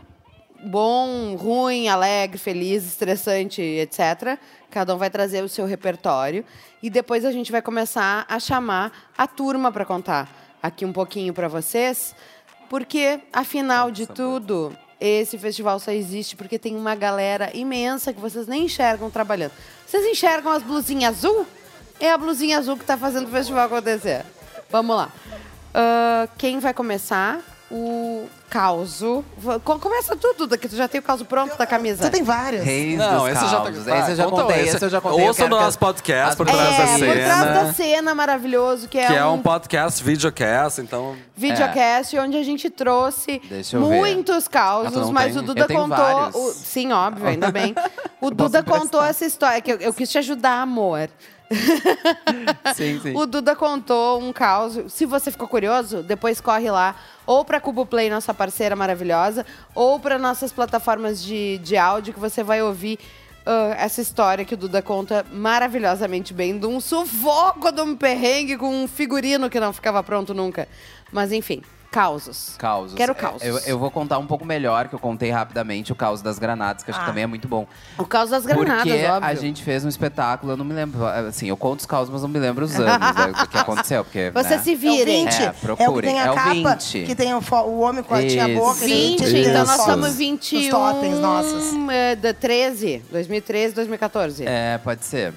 Bom, ruim, alegre, feliz, estressante, etc. Cada um vai trazer o seu repertório. E depois a gente vai começar a chamar a turma para contar. aqui um pouquinho para vocês, porque afinal de tudo, esse festival só existe porque tem uma galera imensa que vocês nem enxergam trabalhando. Vocês enxergam as blusinhas azul? É a blusinha azul que está fazendo o festival acontecer. Vamos lá. Ah, quem vai começar? O causo. Começa tudo, daqui tu já tem o causo pronto da camisa. Você tem vários. Reis Não, dos esse já tá- esse eu já conta contei, esse. esse eu já contei. no que nosso podcast, as por trás da é, por trás cena. da cena maravilhoso, que é, Que é um, um podcast, videocast, então. videocast onde a gente trouxe eu ver. muitos Ah, causos, mas tem? o Duda contou. o- sim, óbvio, ainda bem. O Duda contou essa história, que eu, eu quis te ajudar, amor. Sim, sim. O Duda contou um caos. Se você ficou curioso, depois corre lá. Ou pra Cubo Play, nossa parceira maravilhosa, ou para nossas plataformas de, de áudio, que você vai ouvir ah, essa história que o Duda conta maravilhosamente bem, de um sufoco, de um perrengue com um figurino que não ficava pronto nunca. Mas enfim, causos. Causos. Quero É, causos. Eu, eu vou contar um pouco melhor, que eu contei rapidamente, o caos das granadas, que acho que também é muito bom. O caos das granadas, Porque óbvio. a gente fez um espetáculo, eu não me lembro, assim, eu conto os causos, mas não me lembro os anos né, do que aconteceu, porque, Você né? se É o virem. 20. É, É, o que procurem. tem a É o capa, 20. que tem o, o homem com a tinha Isso. boca. e tem 20, tem então nós somos dos 21. totens nossos. É, da 13, 2013, 2014. É, pode ser.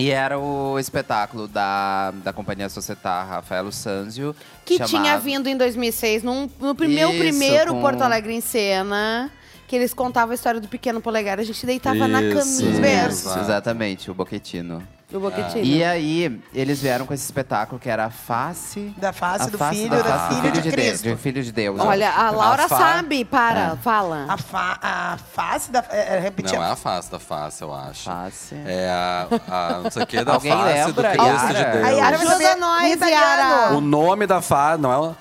E era o espetáculo da, da Companhia Societar Rafaelo Sanzio. Que tinha vindo em 2006, num, no primeiro, Isso, primeiro com- Porto Alegre em cena, que eles contavam a história do pequeno polegar. A gente deitava na Isso, caminha Isso, exatamente, o Boquetino. do Boquetino. E aí, eles vieram com esse espetáculo que era a face... Da face a do face- filho, a da face do filho de Deus, Cristo. de filho de Deus. Olha, a Laura fa- sabe, para, fala. A, fa a face da. É, é, repetir. Não é a face da face, eu acho. Face. É a, a não sei o que da Alguém face lembra, do Cristo Yara? de Deus. A Yara saber nós. Yara. O nome da face, não é o-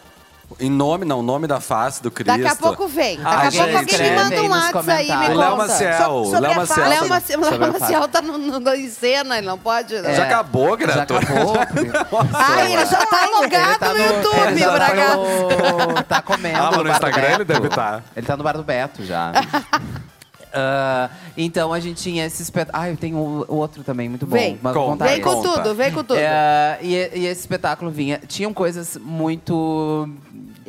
Em nome, não, o nome da face do Cristo. Daqui a pouco vem. Daqui a Alguém pouco alguém me manda um WhatsApp aí, me. O Léo conta. Maciel, So- Léo a Maciel. face- Léo Maciel, a Léo Maciel tá no, no, no- em cena, ele não pode... É. Já acabou, Já Grato? acabou. Ai, ele já tá logado tá no, YouTube, ele já Braga. tá, no, tá comendo. Ah, mas no Instagram ele deve estar. Ele tá no bar do Beto já. Ah, então a gente tinha esse espetáculo. Ah, eu tenho o outro também, muito bom. Vem. mas vou Conta. contar Vem com tudo, vem com tudo. É, e, e esse espetáculo vinha. Tinham coisas muito.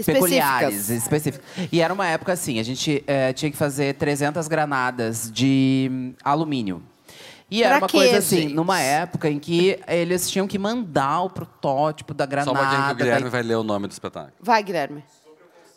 Peculiares, específicas. E era uma época assim: a gente eh, tinha que fazer 300 granadas de hum, alumínio. E era Pra uma quê, coisa assim, gente? numa época em que eles tinham que mandar o protótipo da Só granada. um pouquinho que o Guilherme da- vai ler o nome do espetáculo. Vai, Guilherme.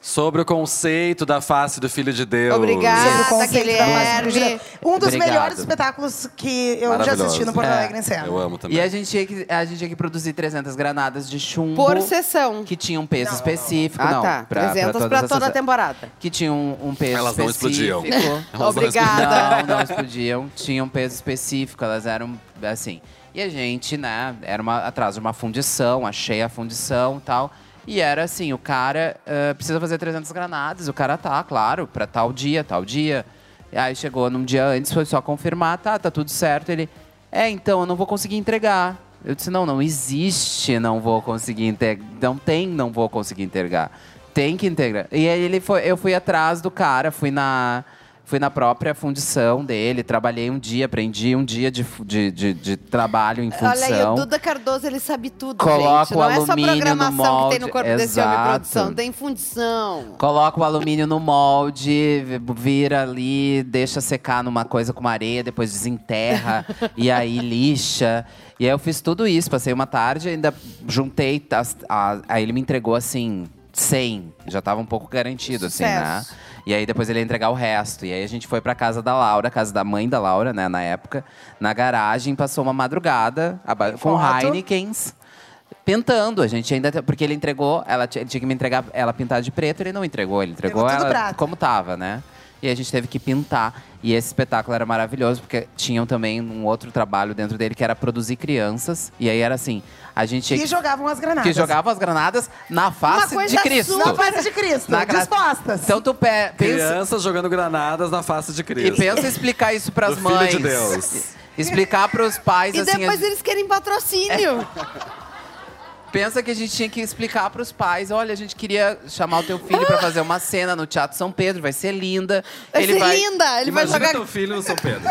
Sobre o conceito da face do Filho de Deus. Obrigada. Sobre o conceito da face do Judas. Um dos Obrigado. melhores espetáculos que eu já assisti no Porto É. Alegre em cena. Eu amo também. E a gente, tinha que, a gente tinha que produzir 300 granadas de chumbo. Por sessão. Que tinha um peso específico. Ah, não, tá. pra- 300 todas pra essas- toda a temporada. Que tinha um, um peso Elas não específico. explodiam. Elas não Obrigada. Não, não explodiam. Tinha um peso específico, elas eram assim. E a gente, né, era uma, atrás de uma fundição, achei a fundição e tal. E era assim, o cara ah, precisa fazer 300 granadas, o cara tá, claro, pra tal dia, tal dia. Aí chegou num dia antes, foi só confirmar, tá, tá tudo certo. Ele, é, então, eu não vou conseguir entregar. Eu disse, não, não existe, não vou conseguir entregar. Não tem, não vou conseguir entregar. Tem que integrar. E aí ele foi, eu fui atrás do cara, fui na, fui na própria fundição dele, trabalhei um dia, aprendi um dia de, de, de, de trabalho em fundição. Olha aí, o Duda Cardoso, ele sabe tudo, Coloca gente. o Não é só alumínio no programação que tem no corpo desse homem exato. produção, tem fundição. Coloca o alumínio no molde, vi- vira ali, deixa secar numa coisa com areia, depois desenterra e aí lixa. E aí eu fiz tudo isso, passei uma tarde, ainda juntei. as- a- aí ele me entregou assim, 100. Já tava um pouco garantido, assim, né? E aí depois ele ia entregar o resto. E aí a gente foi pra casa da Laura, casa da mãe da Laura, né, na época, na garagem, passou uma madrugada com Foto. Heinekens. Pintando, a gente ainda. Porque ele entregou, ela tinha, ele tinha que me entregar ela pintada de preto, ele não entregou, ele entregou tudo ela prata. como tava, né? E a gente teve que pintar. E esse espetáculo era maravilhoso, porque tinham também um outro trabalho dentro dele que era produzir crianças. E aí era assim: a gente Que jogavam as granadas. que jogavam as granadas na face de Cristo. Na face de Cristo. Na gra- dispostas. Então tu pe- pensa. Crianças jogando granadas na face de E Cristo. pensa em explicar isso pras Do Filho mães. de Deus. Explicar pros pais E assim. depois a- eles querem patrocínio. Pensa que a gente tinha que explicar pros pais: olha, a gente queria chamar o teu filho pra fazer uma cena no Teatro São Pedro, vai ser linda. Vai ele ser vai linda, ele vai Imagina jogar... teu filho no São Pedro.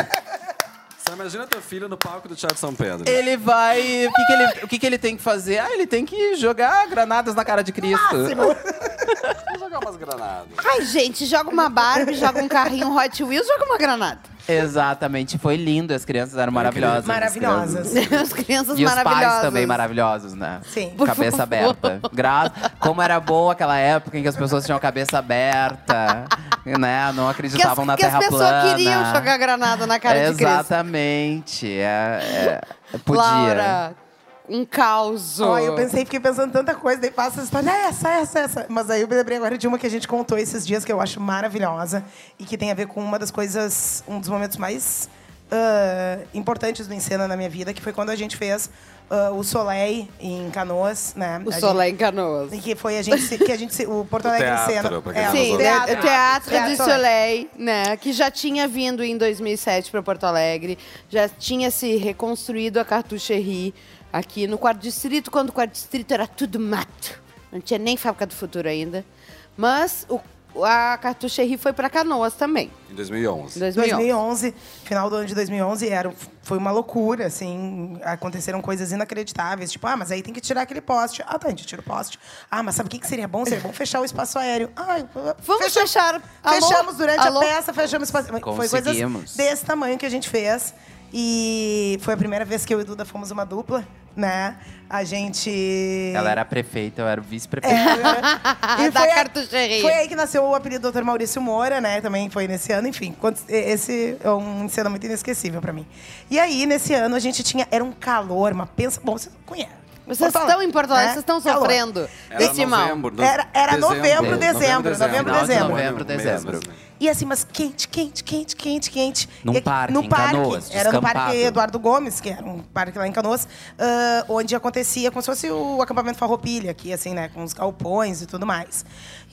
Imagina teu filho no palco do Teatro São Pedro. Ele vai. O, que, que ele, o que, que ele tem que fazer? Ah, ele tem que jogar granadas na cara de Cristo. Vou jogar umas granadas. Ai, gente, joga uma Barbie, joga um carrinho Hot Wheels, joga uma granada. Exatamente. Foi lindo. As crianças eram maravilhosas. Maravilhosas. As crianças E os maravilhosas. pais também maravilhosos, né? Sim. Por cabeça favor. aberta. Gra... Como era boa aquela época em que as pessoas tinham a cabeça aberta, né? Não Que as, acreditavam na que as Terra pessoas plana. queriam jogar granada na cara de Cristo. Exatamente. É, é, podia. Laura, um caos. Ó, eu pensei, fiquei pensando tanta coisa, daí passa a história, "Ah, essa, essa, essa. Mas aí eu me lembrei agora de uma que a gente contou esses dias, que eu acho maravilhosa e que tem a ver com uma das coisas, um dos momentos mais ah, importantes do Encena na minha vida, que foi quando a gente fez ah, o Soleil em Canoas, né? O A Soleil em Canoas. gente- Que foi a gente, se- que a gente, se- o Porto Alegre teatro, Encena. pra quem É, o Sim, teatro. o Teatro Teatro Soleil. Soleil, né, que já tinha vindo em 2007 para Porto Alegre, já tinha se reconstruído a Cartucherie aqui no quarto distrito, quando o quarto distrito era tudo mato. Não tinha nem fábrica do futuro ainda. Mas o, a Cartucherie foi para Canoas também, Em 2011. em 2011. 2011, final do ano de 2011, era, foi uma loucura, assim, aconteceram coisas inacreditáveis, tipo, ah, mas aí tem que tirar aquele poste. Ah, tá, a gente tira o poste. Ah, mas sabe o que, que seria bom? Seria bom fechar o espaço aéreo. Ah, Vamos fecha- fechar. Alô? Fechamos durante Alô? a peça, fechamos o espaço. Foi coisas desse tamanho que a gente fez. E foi a primeira vez que eu e Duda fomos uma dupla, né? A gente... Ela era prefeita, eu era o vice-prefeito. E Da foi a-. Foi aí que nasceu o apelido Dr. Maurício Moura, né? Também foi nesse ano, enfim. Esse é um cena muito inesquecível pra mim. E aí, nesse ano, a gente tinha. Era um calor, uma pensa. Bom, você conhece. Vocês Porto estão em Porto Alegre, né? vocês estão sofrendo Era desse mal. novembro, no- Era- era novembro, dezembro, novembro, dezembro. novembro, dezembro. E assim, mas quente, quente, quente, quente, quente. Num parque, no em parque. Canoas, era no Parque. Eduardo Gomes, que era um parque lá em Canoas, ah, onde acontecia como se fosse o acampamento Farroupilha aqui, assim, né? Com os galpões e tudo mais.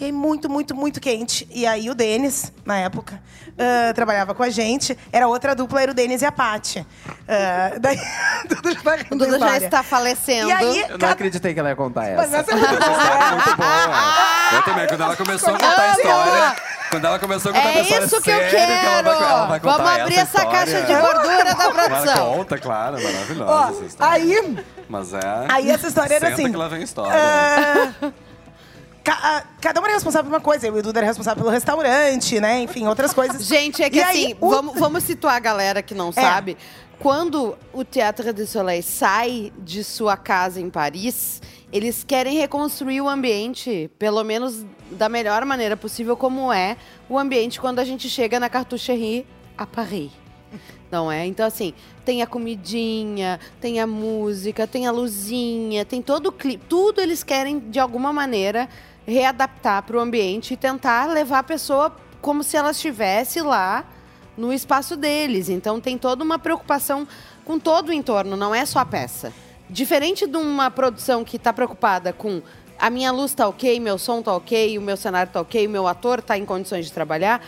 E aí, muito, muito, muito quente. E aí, o Denis, na época, ah, trabalhava com a gente. Era outra dupla, era o Denis e a Paty. Ah, daí, Duda já tá O Duda da já história. está falecendo. E aí, Eu não cada- acreditei que ela ia contar Mas essa. essa é muito Essa história é muito boa. Eu também, quando ela começou a contar a história. Quando ela começou a contar a É história isso que eu séria, quero! ela vai, ela vai contar Vamos abrir essa história. caixa de gordura da Ela produção. conta, claro, maravilhosa Ó, essa história. aí, Mas é. Aí essa história era Senta assim. que lá vem história. Ah, ca- ah, cada um era responsável por uma coisa. Eu e o Duda era responsável pelo restaurante, né? Enfim, outras coisas. Gente, é que E aí, assim, o- vamos, vamos situar a galera que não sabe. Quando o Teatro de Soleil sai de sua casa em Paris, eles querem reconstruir o ambiente, pelo menos da melhor maneira possível, como é o ambiente quando a gente chega na Cartucherie a Paris. Não é? Então, assim, tem a comidinha, tem a música, tem a luzinha, tem todo o clipe. Tudo eles querem, de alguma maneira, readaptar para o ambiente e tentar levar a pessoa como se ela estivesse lá no espaço deles. Então, tem toda uma preocupação com todo o entorno, não é só a peça. Diferente de uma produção que está preocupada com a minha luz tá ok, meu som tá ok, o meu cenário tá ok, o meu ator tá em condições de trabalhar.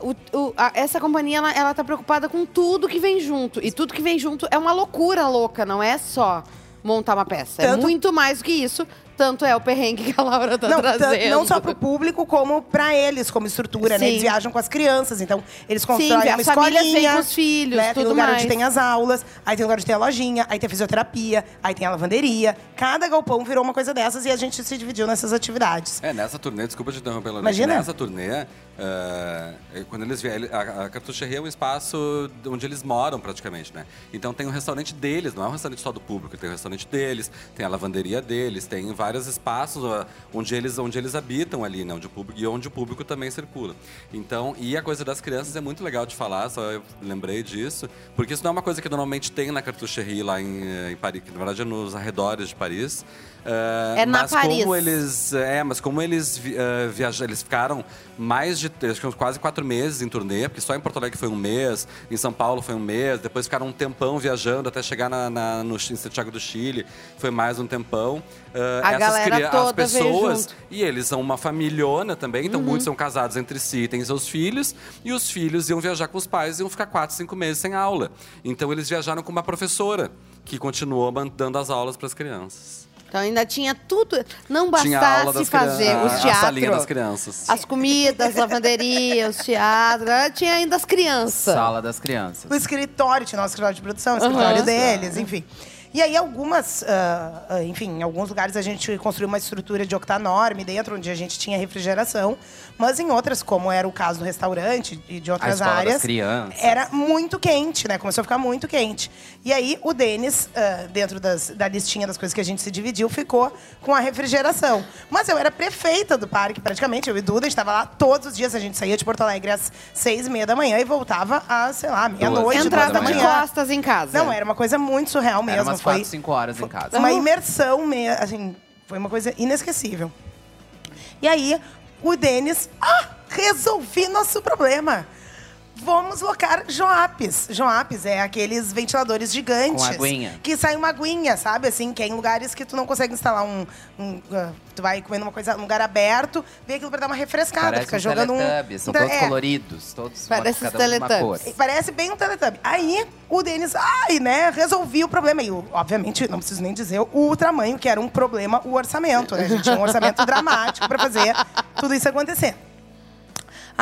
O- o- a- essa companhia, ela, ela tá preocupada com tudo que vem junto. E tudo que vem junto é uma loucura louca, não é só montar uma peça. É Tanto- muito mais do que isso. Tanto é o perrengue que a Laura tá Não, trazendo. não só pro público, como pra eles, como estrutura, né? Sim. Eles viajam com as crianças, então eles Sim, constroem as uma famílias vêm escolinha. com os filhos, né? Tem tudo lugar mais. onde tem as aulas, aí tem lugar onde tem a lojinha, aí tem a fisioterapia, aí tem a lavanderia. Cada galpão virou uma coisa dessas e a gente se dividiu nessas atividades. É, nessa turnê, desculpa te interromper, Lorena. Imagina. Nessa turnê, eh, quando eles vieram, a, a Cartucheria é um espaço onde eles moram praticamente, né? Então tem um restaurante deles, não é um restaurante só do público, tem o restaurante deles, tem a lavanderia deles, tem vários espaços ó, onde eles, onde eles habitam ali, né? Onde o público, e onde o público também circula. Então, e a coisa das crianças é muito legal de falar, só eu lembrei disso, porque isso não é uma coisa que normalmente tem na Cartucherie lá em, eh, em Paris, que na verdade é nos arredores de Paris. Eh, É na mas Paris. como eles é, mas como eles vi, eh, viaja- eles ficaram mais de quase quatro meses em turnê, porque só em Porto Alegre foi um mês, em São Paulo foi um mês, depois ficaram um tempão viajando até chegar na, na- no, em Santiago do Chile, foi mais um tempão. Eh, A galera cria- toda as pessoas e eles são uma familhona também, Uhum. então muitos são casados entre si, têm seus filhos, e os filhos iam viajar com os pais e iam ficar quatro, cinco meses sem aula. Então eles viajaram com uma professora que continuou dando as aulas para as crianças. Então ainda tinha tudo. Não bastasse fazer crianças. os A salinha teatros, das crianças. as comidas, lavanderia, os teatros. ela Tinha ainda as crianças. Sala das crianças. O escritório, tinha nosso escritório de produção, o escritório Aham. deles, enfim. E aí, algumas, ah, enfim, em alguns lugares a gente construiu uma estrutura de octanorme dentro, onde a gente tinha refrigeração. Mas em outras, como era o caso do restaurante e de outras áreas, era muito quente, né? Começou a ficar muito quente. E aí, o Denis, ah, dentro das- da listinha das coisas que a gente se dividiu, ficou com a refrigeração. Mas eu era prefeita do parque, praticamente. Eu e Duda, a gente estava lá todos os dias. A gente saía de Porto Alegre às seis e meia da manhã e voltava às, sei lá, meia-noite, duas Entrada da de manhã. costas em casa. Não, era uma coisa muito surreal mesmo. Era umas foi 4, 5 horas em casa. uma imersão, me- assim, foi uma coisa inesquecível. E aí, o Denis, ah, resolvi nosso problema. Vamos locar Joapes. Joapes é aqueles ventiladores gigantes. Com aguinha. Que sai uma aguinha, sabe? Assim, que é em lugares que tu não consegue instalar um... um, ah, tu vai comendo uma coisa num lugar aberto, vem aquilo pra dar uma refrescada. Parece fica um jogando um... São Então, todos é, coloridos. Todos Parece cada um uma Teletubbies. cor. Parece bem um Teletubby. Aí o Denis, ai, né, resolvi o problema. E, obviamente, não preciso nem dizer o tamanho, que era um problema, o orçamento. Né? A gente tinha um orçamento dramático para fazer tudo isso acontecer.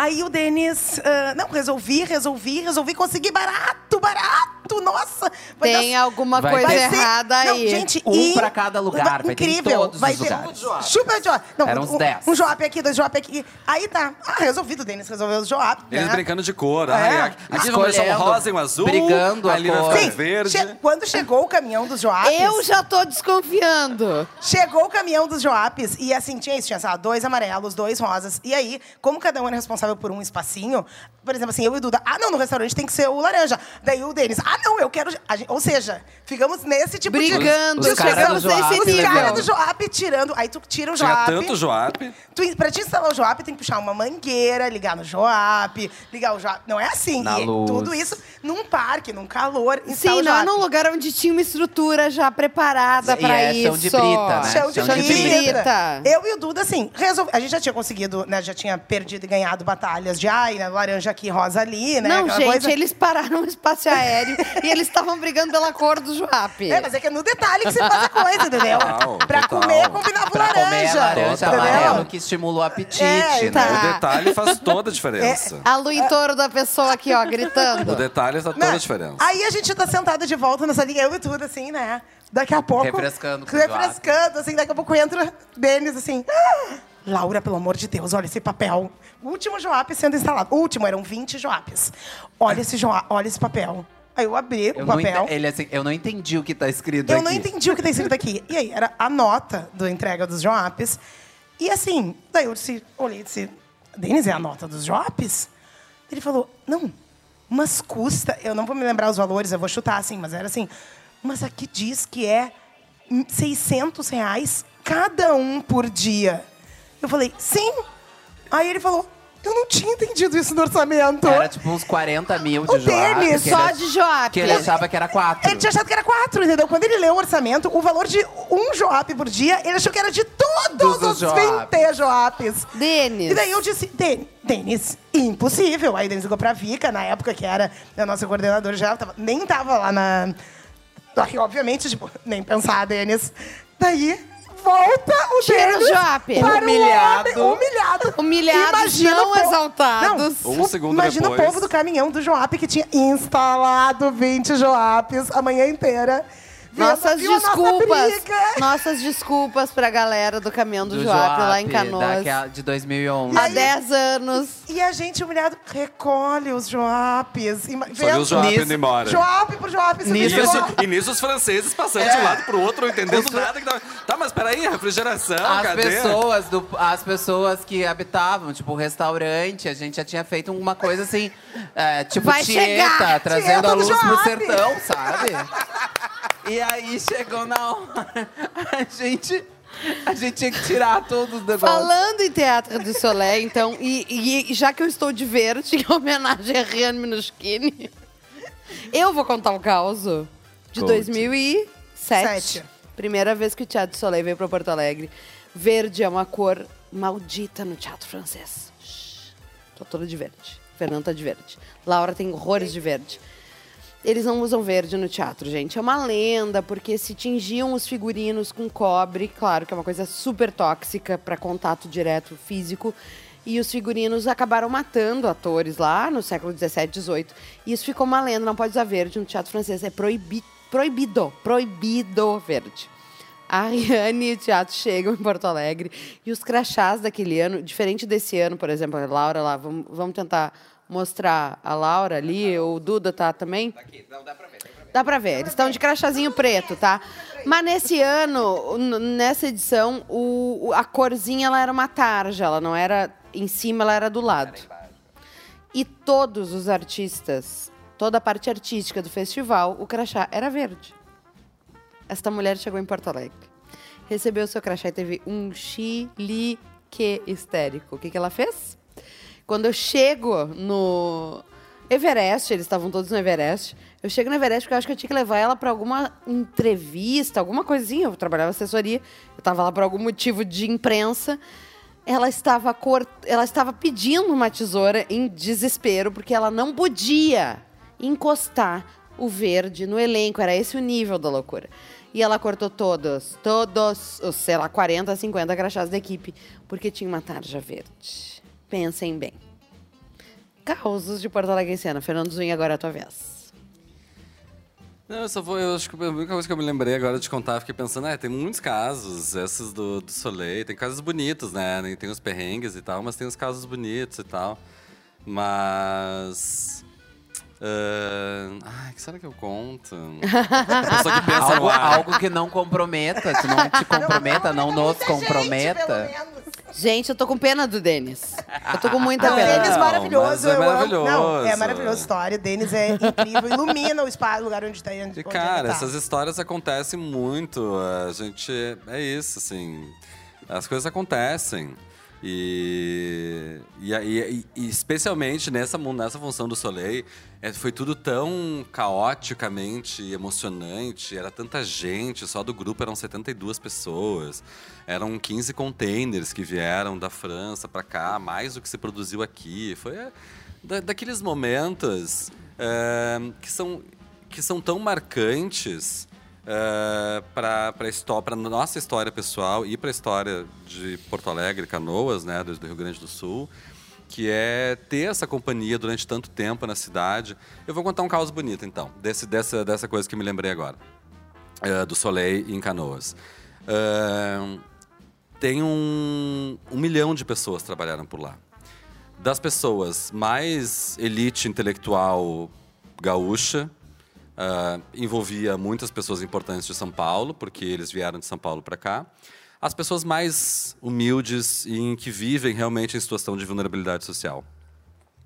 Aí o Denis, ah, não, resolvi, resolvi, resolvi conseguir barato, barato, nossa. vai Tem dar- alguma Vai coisa ter- errada não, aí. gente, Um e- pra cada lugar, vai ter em incrível. todos vai os ter lugares. Super job. Não, Eram uns um, 10. Um joap aqui, dois joap aqui. Aí tá. Ah, resolvido, o Denis resolveu os joap. Eles né? brincando de cor. É. Ai, aqui aqui vai deixar um rosa e um azul. brigando ali vai cor. ficar Sim, verde. che- quando chegou o caminhão dos Joapes. Eu já tô desconfiando. Chegou o caminhão dos Joapes e assim, tinha isso, tinha sei lá, dois amarelos, dois rosas. E aí, como cada um era responsável por um espacinho, por exemplo, assim, eu e o Duda, ah, não, no restaurante tem que ser o laranja. Daí o Denis, ah, não, eu quero. gente- ou seja, ficamos nesse tipo Brigando, de. Os caras chegamos nesse Os nível. caras do Joap tirando. Aí tu tira o Tinha Joap. tanto Joap. Tu, pra te instalar o Joap, tem que puxar uma mangueira, ligar no Joap, ligar o Joap. Não é assim. Na E luz. Tudo isso num parque, num calor. Sim, o não é num lugar onde tinha uma estrutura já preparada E pra é isso. chão de brita, né? Chão de, Chão de brita. brita. Eu e o Duda, assim, resolve... a gente já tinha conseguido, né? Já tinha perdido e ganhado batalhas de ai, né? Laranja aqui, rosa ali, né? Não, aquela gente, coisa. eles pararam no espaço aéreo e eles estavam brigando pela cor do Joap. É, mas é que é no detalhe que se faz a coisa, entendeu? Total, pra total. comer, combinava o Pra comer laranja. laranja entendeu? amarelo que estimula o apetite, É, né? tá. O detalhe faz toda a diferença. A lua em touro da pessoa aqui, ó, gritando. O detalhe faz toda Né? a diferença. Aí a gente tá sentada de volta nessa linha, eu e tudo, assim, né? Daqui a pouco. Refrescando o Refrescando, assim, daqui a pouco entra Denis, assim. "Ah, Laura, pelo amor de Deus, olha esse papel. Último Joap sendo instalado. O último, eram 20 Joapes. Olha esse Joap, olha esse papel. Aí eu abri Eu o papel. ele, assim, eu não entendi o que tá escrito Eu aqui. não entendi o que tá escrito aqui. E aí, era a nota da entrega dos Joapes. E assim, daí eu disse, olhei e disse, Denis, é a nota dos Joapes? Ele falou, não, mas custa, eu não vou me lembrar os valores, eu vou chutar assim, mas era assim, mas aqui diz que é 600 reais cada um por dia. Eu falei, sim. Aí ele falou, eu não tinha entendido isso no orçamento. Era tipo uns 40 mil de O Joap. Denis, que Só ele- de Joap. Que ele achava que era 4. Ele tinha achado que era quatro, entendeu? Quando ele leu o orçamento, o valor de um Joap por dia, ele achou que era de todos Todos os Joapes. 20 Joapes. Denis. E daí eu disse, "Den- Denis, impossível. Aí o Denis ligou pra Vika, na época que era a nossa coordenadora geral, tava, nem tava lá na. Aí, obviamente, tipo, nem pensar, Denis. Daí. Volta o Tira o Denis Joap. para o Humilhado. homem- humilhado. Humilhados, Imagina não o povo- exaltados. Não, Um o- segundo imagina depois. o povo do caminhão do Joap que tinha instalado 20 Joapes a manhã inteira. Nossas viu a nossa desculpas. briga. Nossas desculpas pra galera do caminhão do, do Joap lá em Canoas. daquela- de 2011. Há 10 anos. E a gente humilhado, recolhe os Joapes. Ima- Só viu o Joap Nisso- indo embora. Joap. E subindo nisso, e nisso os franceses passando de um lado pro outro, não entendendo nada. Que tava... Tá, mas peraí, refrigeração, As cadê? pessoas, do, as pessoas que habitavam, tipo, o restaurante, a gente já tinha feito uma coisa assim, é, tipo, Vai Tieta, chegar! trazendo Tieta a do luz pro Joab. sertão, sabe? E aí chegou na hora, a gente, a gente tinha que tirar todos os negócios. Falando em Teatro do Soleil, então, e, e já que eu estou de verde, em homenagem a Rian Minuschini, eu vou contar o caos de Conte. 2007. Sete. Primeira vez que o Teatro do Soleil veio para Porto Alegre. Verde é uma cor maldita no teatro francês. Shhh. Tô toda de verde. Fernanda tá de verde. Laura tem horrores de verde. Eles não usam verde no teatro, gente. É uma lenda, porque se tingiam os figurinos com cobre, claro que é uma coisa super tóxica para contato direto físico. E os figurinos acabaram matando atores lá no século 17, 18. E isso ficou uma lenda, não pode usar verde no teatro francês. É proibi proibido, proibido verde. A Ariane e o teatro chegam em Porto Alegre e os crachás daquele ano, diferente desse ano, por exemplo, Laura lá, vamos, vamos tentar mostrar a Laura ali, o Duda tá também? Aqui, não, dá pra ver. Dá pra ver, eles estão de crachazinho preto, tá? Mas nesse ano, nessa edição, o- a corzinha ela era uma tarja, ela não era em cima, ela era do lado. E todos os artistas, toda a parte artística do festival, o crachá era verde. Esta mulher chegou em Porto Alegre, recebeu o seu crachá e teve um chilique histérico. O que, que ela fez? Quando eu chego no Everest, eles estavam todos no Everest. Eu chego no Everest porque eu acho que eu tinha que levar ela para alguma entrevista, alguma coisinha. Eu trabalhava assessoria, eu estava lá por algum motivo de imprensa. Ela estava cort... ela estava pedindo uma tesoura em desespero porque ela não podia encostar o verde no elenco. Era esse o nível da loucura. E ela cortou todos, todos, os, sei lá, 40, 50 crachás da equipe, porque tinha uma tarja verde. Pensem bem. Causos de Porto Alegre em cena. Fernando Zunha, agora é a tua vez. Não, eu só vou. Eu acho que a única coisa que eu me lembrei agora de contar, fiquei pensando, é, tem muitos casos, esses do, do Soleil, tem casos bonitos, né? Tem os perrengues e tal, mas tem os casos bonitos e tal. Mas. Ah, ai, o que será que eu conto? A pessoa que pensa Algo, no ar. algo que não comprometa, que não te comprometa, não nos comprometa. Gente, eu tô com pena do Denis. Eu tô com muita Não, pena. Denis Não, maravilhoso. mas é eu amo. maravilhoso. Não, é maravilhosa a história. Denis é incrível, ilumina o espaço, o lugar onde está. Onde E, cara, tá. essas histórias acontecem muito. A gente. É isso, assim. As coisas acontecem. E, e, e- e especialmente nessa, nessa função do Soleil, é, foi tudo tão caoticamente emocionante. Era tanta gente, só do grupo eram 72 pessoas. Eram 15 containers que vieram da França para cá, mais do que se produziu aqui. Foi é, da- daqueles momentos é, que, são, que são tão marcantes para a nossa história pessoal e para a história de Porto Alegre, Canoas, né, do, Rio Grande do Sul, que é ter essa companhia durante tanto tempo na cidade. Eu vou contar um caos bonito, então, desse, dessa, dessa coisa que me lembrei agora, eh, do Soleil em Canoas. Ahn, tem um, um milhão de pessoas trabalharam por lá. Das pessoas mais elite intelectual gaúcha, ah, envolvia muitas pessoas importantes de São Paulo, porque eles vieram de São Paulo para cá. As pessoas mais humildes e que vivem realmente em situação de vulnerabilidade social,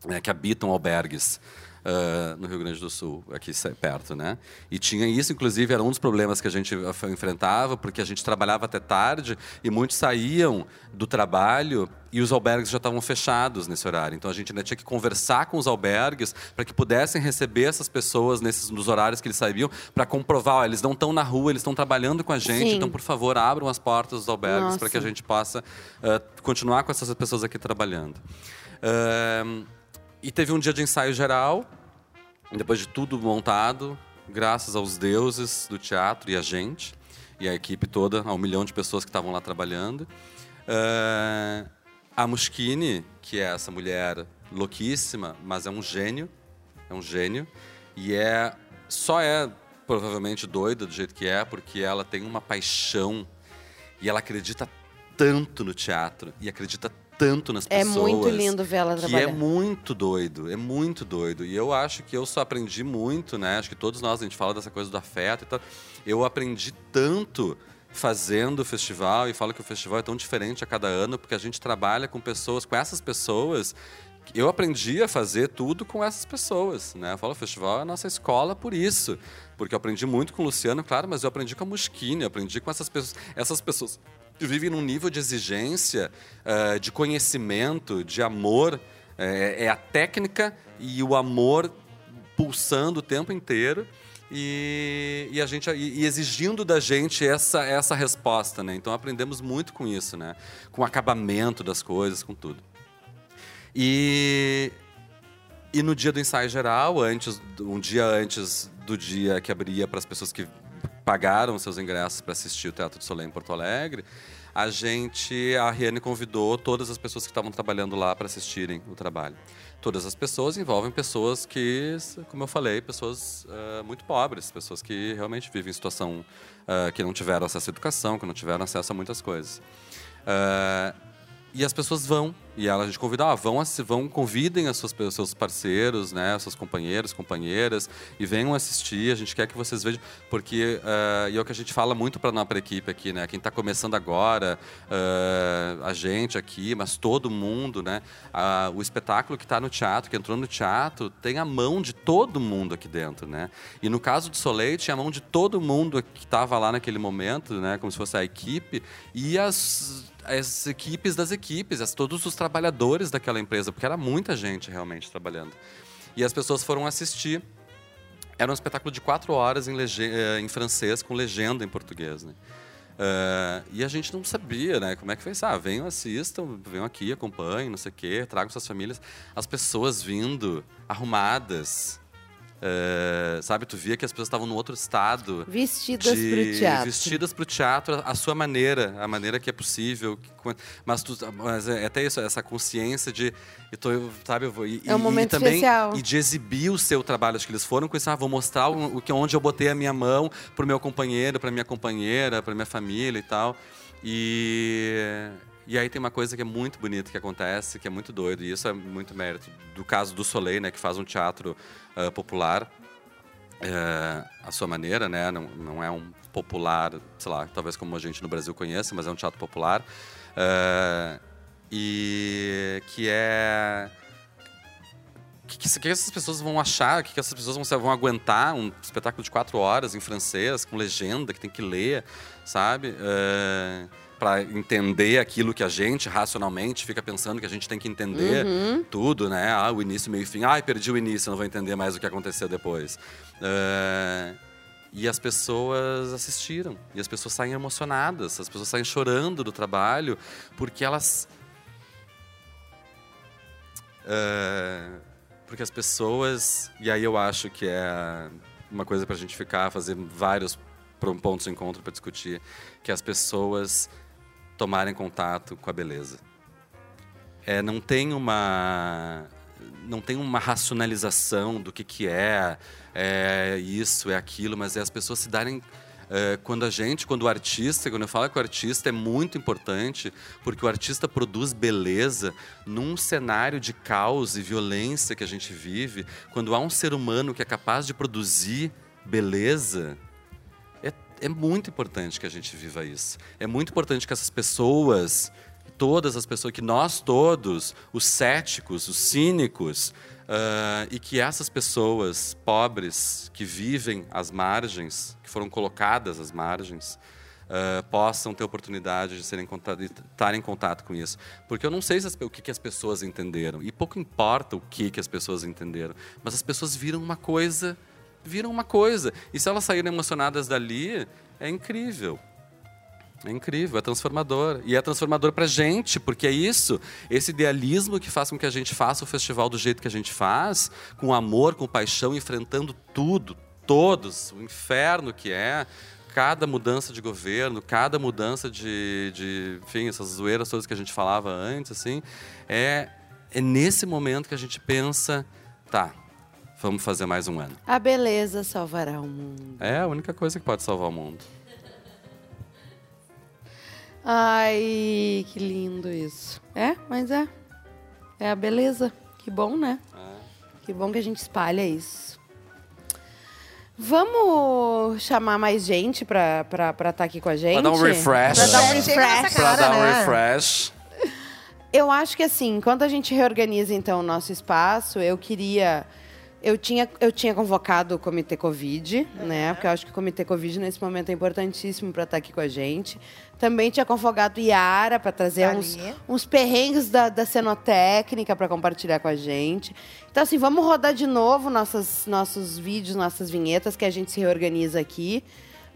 né, que habitam albergues ah, no Rio Grande do Sul, aqui perto, né? E tinha isso, inclusive, era um dos problemas que a gente enfrentava, porque a gente trabalhava até tarde e muitos saíam do trabalho e os albergues já estavam fechados nesse horário. Então a gente ainda tinha que conversar com os albergues para que pudessem receber essas pessoas nesses nos horários que eles sabiam, para comprovar, ó, eles não estão na rua, eles estão trabalhando com a gente, Sim. então por favor abram as portas dos albergues para que a gente possa ah, continuar com essas pessoas aqui trabalhando. Ahn, e teve um dia de ensaio geral, depois de tudo montado, graças aos deuses do teatro e a gente, e a equipe toda, a um milhão de pessoas que estavam lá trabalhando. Ah, a Mushkini, que é essa mulher louquíssima, mas é um gênio, é um gênio, e é só é provavelmente doida do jeito que é, porque ela tem uma paixão e ela acredita tanto no teatro e acredita tanto nas É pessoas. muito lindo ver ela Que trabalhar. é muito doido, é muito doido. E eu acho que eu só aprendi muito, né? Acho que todos nós, a gente fala dessa coisa do afeto e tal. Eu aprendi tanto fazendo o festival e falo que o festival é tão diferente a cada ano porque a gente trabalha com pessoas, com essas pessoas. Eu aprendi a fazer tudo com essas pessoas, né? Eu falo, o festival é a nossa escola por isso. Porque eu aprendi muito com o Luciano, claro, mas eu aprendi com a Mushkini, eu aprendi com essas pessoas. Essas pessoas vivem num nível de exigência, eh, de conhecimento, de amor. Eh, é a técnica e o amor pulsando o tempo inteiro e, e a gente e, exigindo da gente essa essa resposta, né? Então aprendemos muito com isso, né? Com o acabamento das coisas, com tudo. E E no dia do ensaio geral, antes, um dia antes do dia que abria para as pessoas que pagaram seus ingressos para assistir o Teatro do Soleil em Porto Alegre, a gente, a Riane convidou todas as pessoas que estavam trabalhando lá para assistirem o trabalho. Todas as pessoas envolvem pessoas que, como eu falei, pessoas uh, muito pobres, pessoas que realmente vivem em situação uh, que não tiveram acesso à educação, que não tiveram acesso a muitas coisas. Uh, e as pessoas vão. E ela, a gente convida, ah, vão, vão, convidem os seus, os seus parceiros, né, seus companheiros, companheiras, e venham assistir. A gente quer que vocês vejam, porque uh, e é o que a gente fala muito para a equipe aqui, né? Quem está começando agora, uh, a gente aqui, mas todo mundo, né? Uh, o espetáculo que está no teatro, que entrou no teatro, tem a mão de todo mundo aqui dentro, né? E no caso do Soleil, tinha a mão de todo mundo que estava lá naquele momento, né? Como se fosse a equipe e as as equipes das equipes, as, todos os trabalhadores daquela empresa, porque era muita gente realmente trabalhando. E as pessoas foram assistir. Era um espetáculo de quatro horas em, eh, em francês, com legenda em português. Né? Uh, e a gente não sabia, né? Como é que isso? Ah, venham, assistam, venham aqui, acompanhem, não sei o quê, tragam suas famílias. As pessoas vindo arrumadas, Uh, sabe, tu via que as pessoas estavam num outro estado. Vestidas para o teatro. Vestidas para o teatro, a sua maneira, a maneira que é possível. Mas, tu, mas é até isso, essa consciência de. Eu tô, sabe, eu vou, e, é um momento e também, especial. E de exibir o seu trabalho. Acho que eles foram com isso, ah, vou mostrar o, o, onde eu botei a minha mão para o meu companheiro, para minha companheira, para minha família e tal. E e aí tem uma coisa que é muito bonita que acontece, que é muito doido, e isso é muito mérito do caso do Soleil, né, que faz um teatro uh, popular uh, à sua maneira, né, não, não é um popular, sei lá, talvez como a gente no Brasil conhece, mas é um teatro popular, uh, e que é que, que, que, essas pessoas vão achar, que, que essas pessoas vão, vão aguentar um espetáculo de quatro horas em francês, com legenda, que tem que ler, sabe? Uh, para entender aquilo que a gente racionalmente fica pensando que a gente tem que entender uhum. tudo, né? Ah, o início, meio e fim. Ai, perdi o início, não vou entender mais o que aconteceu depois. Uh, e as pessoas assistiram. E as pessoas saem emocionadas, as pessoas saem chorando do trabalho, porque elas. Uh, porque as pessoas. E aí eu acho que é uma coisa para a gente ficar, fazer vários pontos de encontro para discutir, que as pessoas tomarem contato com a beleza. É, não tem uma não tem uma racionalização do que, que é, é isso, é aquilo, mas é as pessoas se darem é, quando a gente, quando o artista, quando eu falo que o artista é muito importante, porque o artista produz beleza num cenário de caos e violência que a gente vive, quando há um ser humano que é capaz de produzir beleza, é muito importante que a gente viva isso. É muito importante que essas pessoas, todas as pessoas, que nós todos, os céticos, os cínicos, uh, e que essas pessoas pobres que vivem às margens, que foram colocadas às margens, Uh, possam ter oportunidade de serem de estar em contato com isso. Porque eu não sei as, o que, que, as pessoas entenderam. E pouco importa o que, que as pessoas entenderam. Mas as pessoas viram uma coisa viram uma coisa. E se elas saírem emocionadas dali, é incrível. É incrível, é transformador. E é transformador para a gente, porque é isso, esse idealismo que faz com que a gente faça o festival do jeito que a gente faz, com amor, com paixão, enfrentando tudo, todos, o inferno que é, cada mudança de governo, cada mudança de, de enfim, essas zoeiras todas que a gente falava antes, assim, é, é nesse momento que a gente pensa, tá, Vamos fazer mais um ano. A beleza salvará o mundo. É a única coisa que pode salvar o mundo. Ai, que lindo isso. É, mas é. É a beleza. Que bom, né? É. Que bom que a gente espalha isso. Vamos chamar mais gente pra estar pra, tá aqui com a gente? Pra dar um refresh. Pra dar um refresh. pra dar um né? refresh. Eu acho que assim, enquanto a gente reorganiza então o nosso espaço, eu queria eu tinha, eu tinha convocado o Comitê Covid, né? Porque eu acho que o Comitê Covid, nesse momento, é importantíssimo para estar tá aqui com a gente. Também tinha convocado Iara para trazer uns, uns perrengues da, da cenotécnica para compartilhar com a gente. Então, assim, vamos rodar de novo nossas, nossos vídeos, nossas vinhetas, que a gente se reorganiza aqui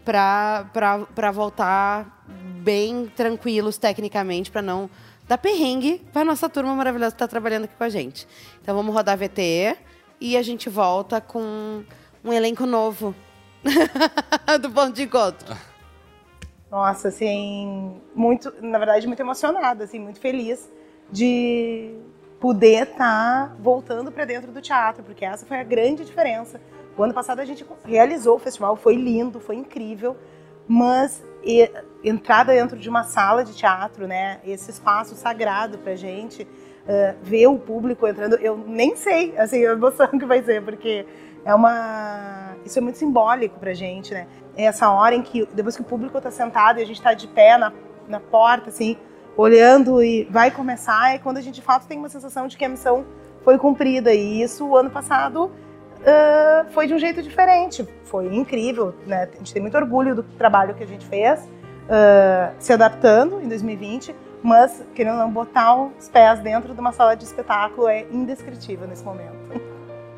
para voltar bem tranquilos tecnicamente, para não dar perrengue para nossa turma maravilhosa que está trabalhando aqui com a gente. Então, vamos rodar VTE. E a gente volta com um elenco novo do ponto de encontro. Nossa, assim, muito, na verdade, muito emocionada, assim, muito feliz de poder estar tá voltando para dentro do teatro, porque essa foi a grande diferença. O ano passado a gente realizou o festival, foi lindo, foi incrível, mas e, entrar dentro de uma sala de teatro, né, esse espaço sagrado para gente, uh, ver o público entrando, eu nem sei, assim, a emoção que vai ser, porque é uma, isso é muito simbólico para gente, né? É essa hora em que depois que o público está sentado e a gente está de pé na, na porta, assim, olhando e vai começar, é quando a gente de fato tem uma sensação de que a missão foi cumprida. E isso, o ano passado, uh, foi de um jeito diferente. Foi incrível, né? A gente tem muito orgulho do trabalho que a gente fez, uh, se adaptando em 2020, mas querendo não botar os pés dentro de uma sala de espetáculo é indescritível nesse momento.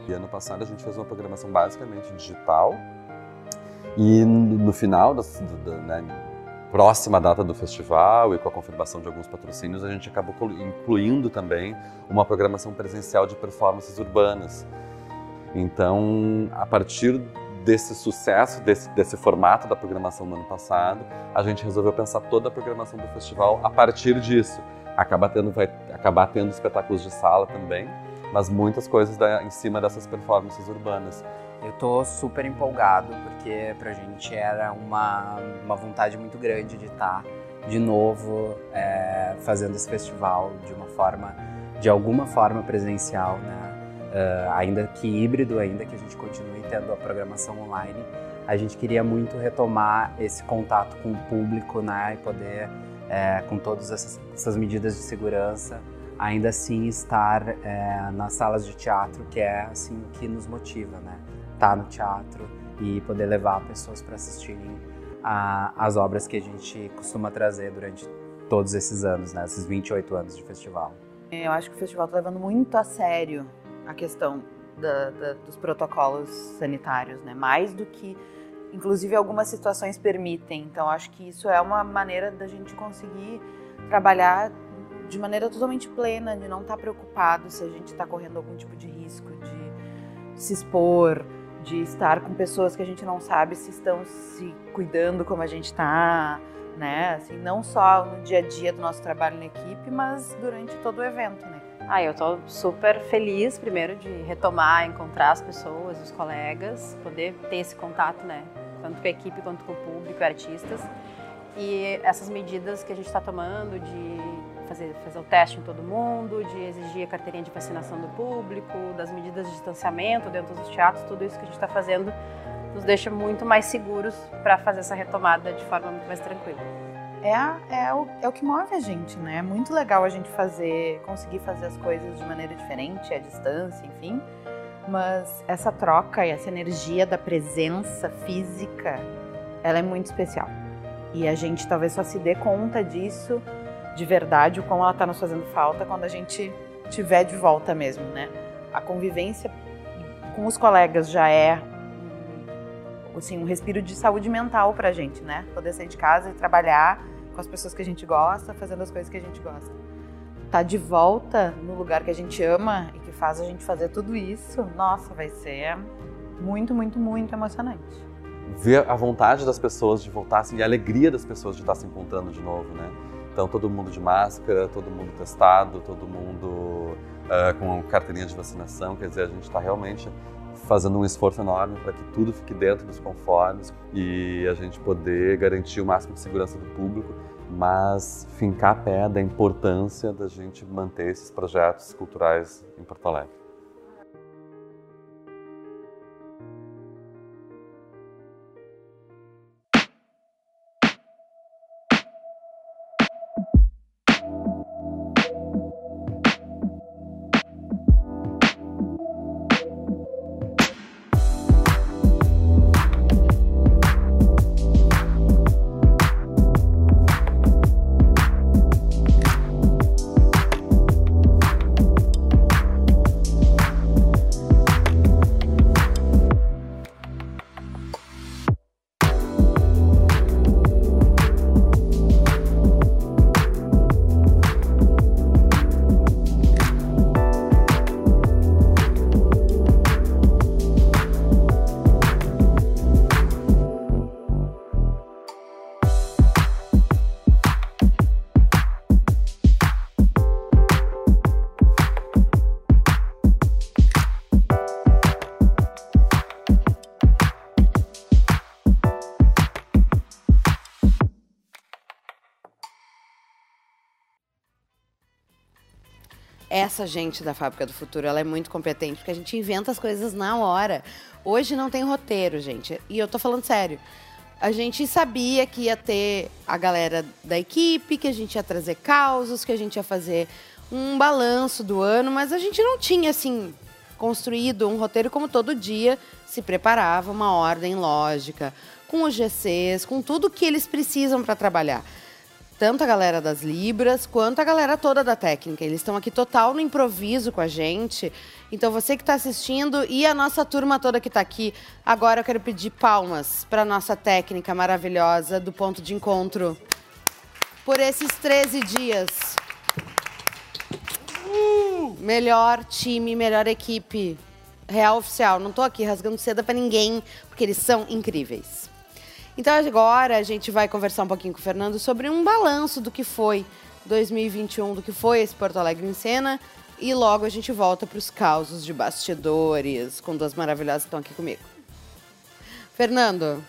E ano passado a gente fez uma programação basicamente digital. E no final, da, né, próxima data do festival e com a confirmação de alguns patrocínios, a gente acabou incluindo também uma programação presencial de performances urbanas. Então, a partir desse sucesso, desse, desse formato da programação do ano passado, a gente resolveu pensar toda a programação do festival a partir disso. Acaba tendo, vai acabar tendo espetáculos de sala também, mas muitas coisas da, em cima dessas performances urbanas. Eu tô super empolgado porque pra gente era uma, uma vontade muito grande de estar tá de novo é, fazendo esse festival de uma forma, de alguma forma presencial, né? Uh, ainda que híbrido, ainda que a gente continue tendo a programação online, a gente queria muito retomar esse contato com o público, né? E poder, é, com todas essas, essas, medidas de segurança, ainda assim estar é, nas salas de teatro, que é assim o que nos motiva, né? estar tá no teatro e poder levar pessoas para assistirem a, as obras que a gente costuma trazer durante todos esses anos, né? Esses 28 anos de festival. Eu acho que o festival está levando muito a sério a questão da, da, dos protocolos sanitários, né? Mais do que, inclusive, algumas situações permitem. Então, acho que isso é uma maneira da gente conseguir trabalhar de maneira totalmente plena, de não estar tá preocupado se a gente está correndo algum tipo de risco, de se expor, de estar com pessoas que a gente não sabe se estão se cuidando como a gente está, né? Assim, não só no dia a dia do nosso trabalho na equipe, mas durante todo o evento, né? Ah, eu tô super feliz, primeiro, de retomar, encontrar as pessoas, os colegas, poder ter esse contato, né? Tanto com a equipe quanto com o público, artistas. E essas medidas que a gente está tomando de fazer, fazer o teste em todo mundo, de exigir a carteirinha de vacinação do público, das medidas de distanciamento dentro dos teatros, tudo isso que a gente está fazendo nos deixa muito mais seguros para fazer essa retomada de forma muito mais tranquila. É, a, é, o, é o que move a gente, né? É muito legal a gente fazer, conseguir fazer as coisas de maneira diferente, à distância, enfim. Mas essa troca e essa energia da presença física, ela é muito especial. E a gente talvez só se dê conta disso de verdade, o como ela está nos fazendo falta quando a gente tiver de volta mesmo, né? A convivência com os colegas já é assim, um respiro de saúde mental pra gente, né? Poder sair de casa e trabalhar com as pessoas que a gente gosta, fazendo as coisas que a gente gosta. Tá de volta no lugar que a gente ama e que faz a gente fazer tudo isso, nossa, vai ser muito, muito, muito emocionante. Ver a vontade das pessoas de voltar assim, e a alegria das pessoas de estar se encontrando de novo, né? Então, todo mundo de máscara, todo mundo testado, todo mundo uh, com carteirinha de vacinação. Quer dizer, a gente está realmente fazendo um esforço enorme para que tudo fique dentro dos conformes e a gente poder garantir o máximo de segurança do público, mas fincar a pé da importância da gente manter esses projetos culturais em Porto Alegre. Essa gente da Fábrica do Futuro, ela é muito competente, porque a gente inventa as coisas na hora. Hoje não tem roteiro, gente. E eu tô falando sério. A gente sabia que ia ter a galera da equipe, que a gente ia trazer causos, que a gente ia fazer um balanço do ano, mas a gente não tinha, assim, construído um roteiro como todo dia se preparava, uma ordem lógica, com os GCs, com tudo que eles precisam para trabalhar. Tanto a galera das Libras quanto a galera toda da técnica. Eles estão aqui total no improviso com a gente. Então você que está assistindo e a nossa turma toda que está aqui, agora eu quero pedir palmas para nossa técnica maravilhosa do ponto de encontro por esses 13 dias. Melhor time, melhor equipe. Real oficial. Não tô aqui rasgando seda para ninguém, porque eles são incríveis. Então agora a gente vai conversar um pouquinho com o Fernando sobre um balanço do que foi 2021, do que foi esse Porto Alegre em cena. E logo a gente volta para os causos de bastidores com duas maravilhosas que estão aqui comigo. Fernando,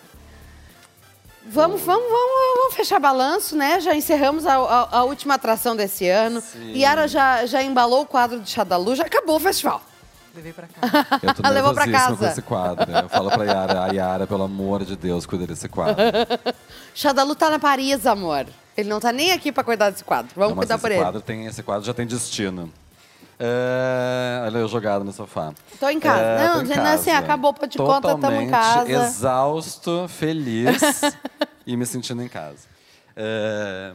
vamos, vamos, vamos, vamos fechar balanço, né? Já encerramos a, a- a última atração desse ano. Sim. Yara já, já embalou o quadro de Xadalu, já acabou o festival. Levei pra cá. Eu tô Levou pra nervosíssima com casa. esse quadro. né? Eu falo pra Yara, a Yara, pelo amor de Deus, cuida desse quadro. Xadalu tá na Paris, amor. Ele não tá nem aqui para cuidar desse quadro. Vamos Não, cuidar por ele. quadro tem, esse quadro já tem destino. É, olha eu jogado no sofá. Tô em casa. É, não, em dizendo assim, casa. acabou o pão de conta, tamo em casa. exausto, feliz e me sentindo em casa. É,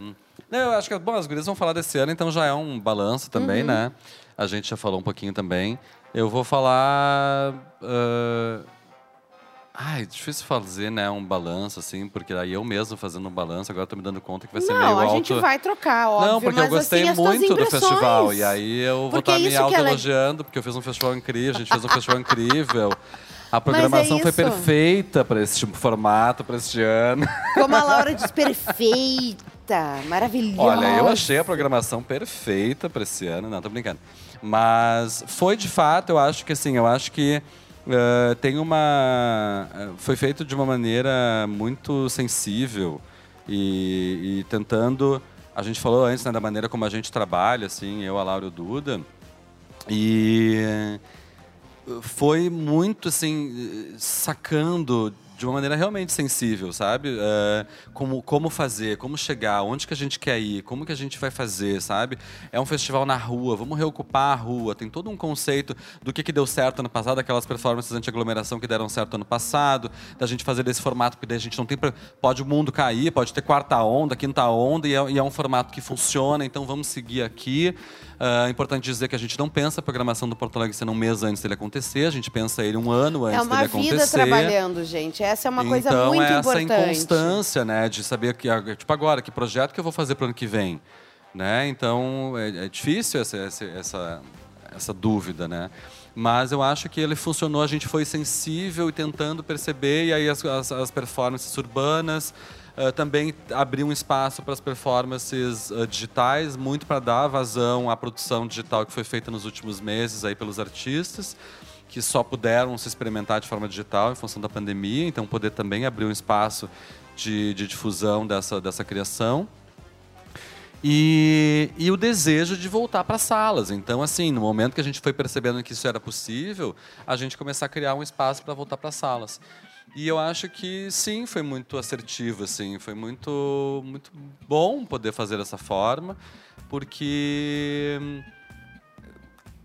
não, eu acho que, bom, as gurias vão falar desse ano, então já é um balanço também, Uhum. né? A gente já falou um pouquinho também. Eu vou falar... ah, Ai, difícil fazer, né, um balanço, assim, porque aí eu mesmo fazendo um balanço, agora tô me dando conta que vai ser meio Não, a alto. gente vai trocar, óbvio. Não, porque eu gostei assim, muito do festival. E aí eu vou estar me isso que é auto-elogiando, porque eu fiz um festival incrível, a gente fez um festival incrível. A programação foi é isso. perfeita para esse tipo, formato, para este ano. Como a Laura diz, perfeita, maravilhosa. Olha, eu achei a programação perfeita para esse ano, não, tô brincando. Mas foi de fato, eu acho que assim, eu acho que eh, tem uma. eh, Foi feito de uma maneira muito sensível e, e tentando. A gente falou antes né, da maneira como a gente trabalha, assim, eu, a Laura e o Duda. E foi muito assim sacando de uma maneira realmente sensível, sabe? Eh, como, como fazer, como chegar, onde que a gente quer ir, como que a gente vai fazer, sabe? É um festival na rua, vamos reocupar a rua. Tem todo um conceito do que, que deu certo ano passado, aquelas performances anti-aglomeração que deram certo ano passado, da gente fazer desse formato, porque daí a gente não tem... pra- Pode o mundo cair, pode ter quarta onda, quinta onda, e é, e é um formato que funciona, então vamos seguir aqui. Ah, É importante dizer que a gente não pensa a programação do Porto Alegre sendo um mês antes dele acontecer, a gente pensa ele um ano antes É uma dele vida acontecer. trabalhando, gente. Essa é uma coisa então, muito é essa importante. inconstância, né, de saber que ah, tipo agora que projeto que eu vou fazer para o ano que vem, né? Então é, é difícil essa, essa essa essa dúvida, né? Mas eu acho que ele funcionou, a gente foi sensível e tentando perceber, e aí as, as, as performances urbanas ah, também abriu um espaço para as performances ah, digitais, muito para dar vazão à produção digital que foi feita nos últimos meses aí pelos artistas que só puderam se experimentar de forma digital em função da pandemia, então poder também abrir um espaço de, de difusão dessa, dessa criação. E, e o desejo de voltar para as salas. Então, assim, no momento que a gente foi percebendo que isso era possível, a gente começar a criar um espaço para voltar para as salas. E eu acho que sim, foi muito assertivo, assim, foi muito, muito bom poder fazer dessa forma, porque hum,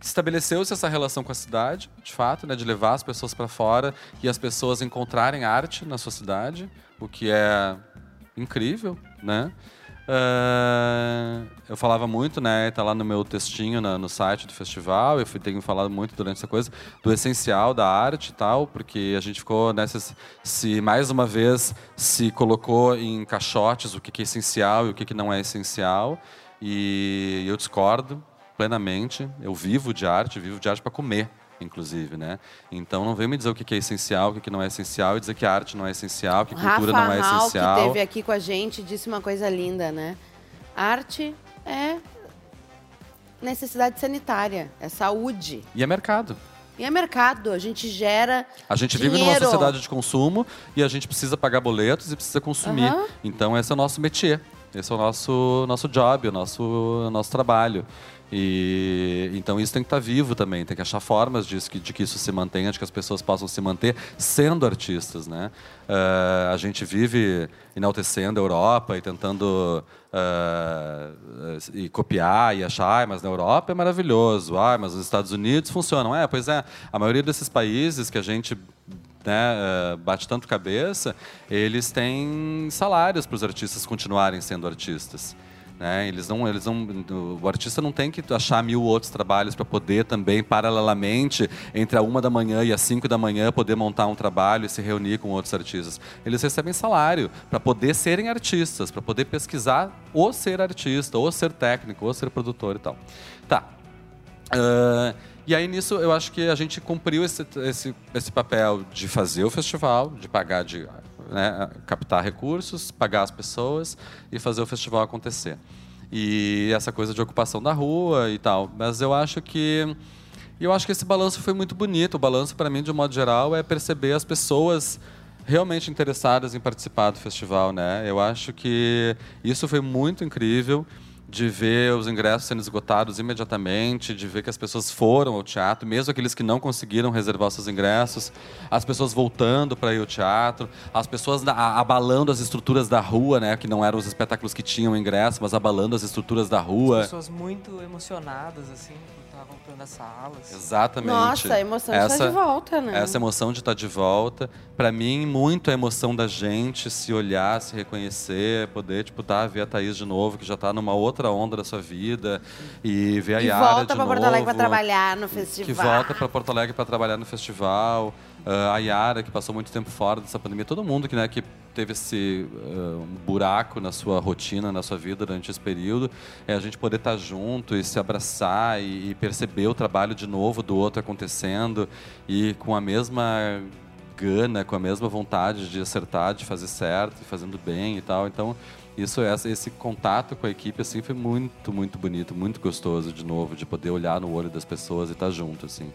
estabeleceu-se essa relação com a cidade, de fato, né, de levar as pessoas para fora e as pessoas encontrarem arte na sua cidade, o que é incrível, né? Ah, eu falava muito, né? Tá lá no meu textinho na- no site do festival. Eu fui, tenho falado muito durante essa coisa do essencial da arte e tal, porque a gente ficou nessas. Se mais uma vez se colocou em caixotes o que, que é essencial e o que, que não é essencial. E eu discordo plenamente. Eu vivo de arte, vivo de arte para comer, inclusive, né? Então não vem me dizer o que é essencial, o que não é essencial, e dizer que arte não é essencial, que cultura Rafa não é Hall, essencial. que esteve aqui com a gente, disse uma coisa linda, né? Arte é necessidade sanitária, é saúde. E é mercado. E é mercado, a gente gera A gente vive numa dinheiro. sociedade de consumo e a gente precisa pagar boletos e precisa consumir. Aham. Então esse é o nosso métier. Esse é o nosso, nosso job, o nosso, o nosso trabalho. E então isso tem que estar vivo também, tem que achar formas de que isso se mantenha, de que as pessoas possam se manter sendo artistas, né? Uh, a gente vive enaltecendo a Europa e tentando uh, e copiar e achar, ah, mas na Europa é maravilhoso, ah, mas nos Estados Unidos funcionam. É, pois é, a maioria desses países que a gente né, uh, bate tanto cabeça, eles têm salários para os artistas continuarem sendo artistas. Né? Eles não, eles não, o artista não tem que achar mil outros trabalhos para poder também, paralelamente, entre a uma da manhã e as cinco da manhã, poder montar um trabalho e se reunir com outros artistas. Eles recebem salário para poder serem artistas, para poder pesquisar ou ser artista, ou ser técnico, ou ser produtor e tal. Tá. Uh, e aí nisso eu acho que a gente cumpriu esse, esse, esse papel de fazer o festival, de pagar de né, captar recursos, pagar as pessoas e fazer o festival acontecer. E essa coisa de ocupação da rua e tal. Mas eu acho que eu acho que esse balanço foi muito bonito. O balanço para mim, de um modo geral, é perceber as pessoas realmente interessadas em participar do festival, né? Eu acho que isso foi muito incrível de ver os ingressos sendo esgotados imediatamente, de ver que as pessoas foram ao teatro, mesmo aqueles que não conseguiram reservar seus ingressos, as pessoas voltando para ir ao teatro, as pessoas abalando as estruturas da rua, né, que não eram os espetáculos que tinham ingresso, mas abalando as estruturas da rua. As pessoas muito emocionadas assim voltando às salas. Exatamente. Nossa, a emoção essa, de estar de volta, né? Essa emoção de estar de volta. Para mim, muito a emoção da gente se olhar, se reconhecer, poder, tipo, tá, ver a Thaís de novo, que já tá numa outra onda da sua vida, e ver a e Yara de novo. volta para Porto Alegre para trabalhar no festival. Que volta para Porto Alegre para trabalhar no festival. Uh, a Yara, que passou muito tempo fora dessa pandemia. Todo mundo que, né, que teve esse uh, buraco na sua rotina, na sua vida durante esse período, é a gente poder estar junto e se abraçar e, e perceber o trabalho de novo do outro acontecendo e com a mesma gana, com a mesma vontade de acertar, de fazer certo, e fazendo bem e tal. Então, isso esse contato com a equipe assim foi muito, muito bonito, muito gostoso de novo, de poder olhar no olho das pessoas e estar junto assim.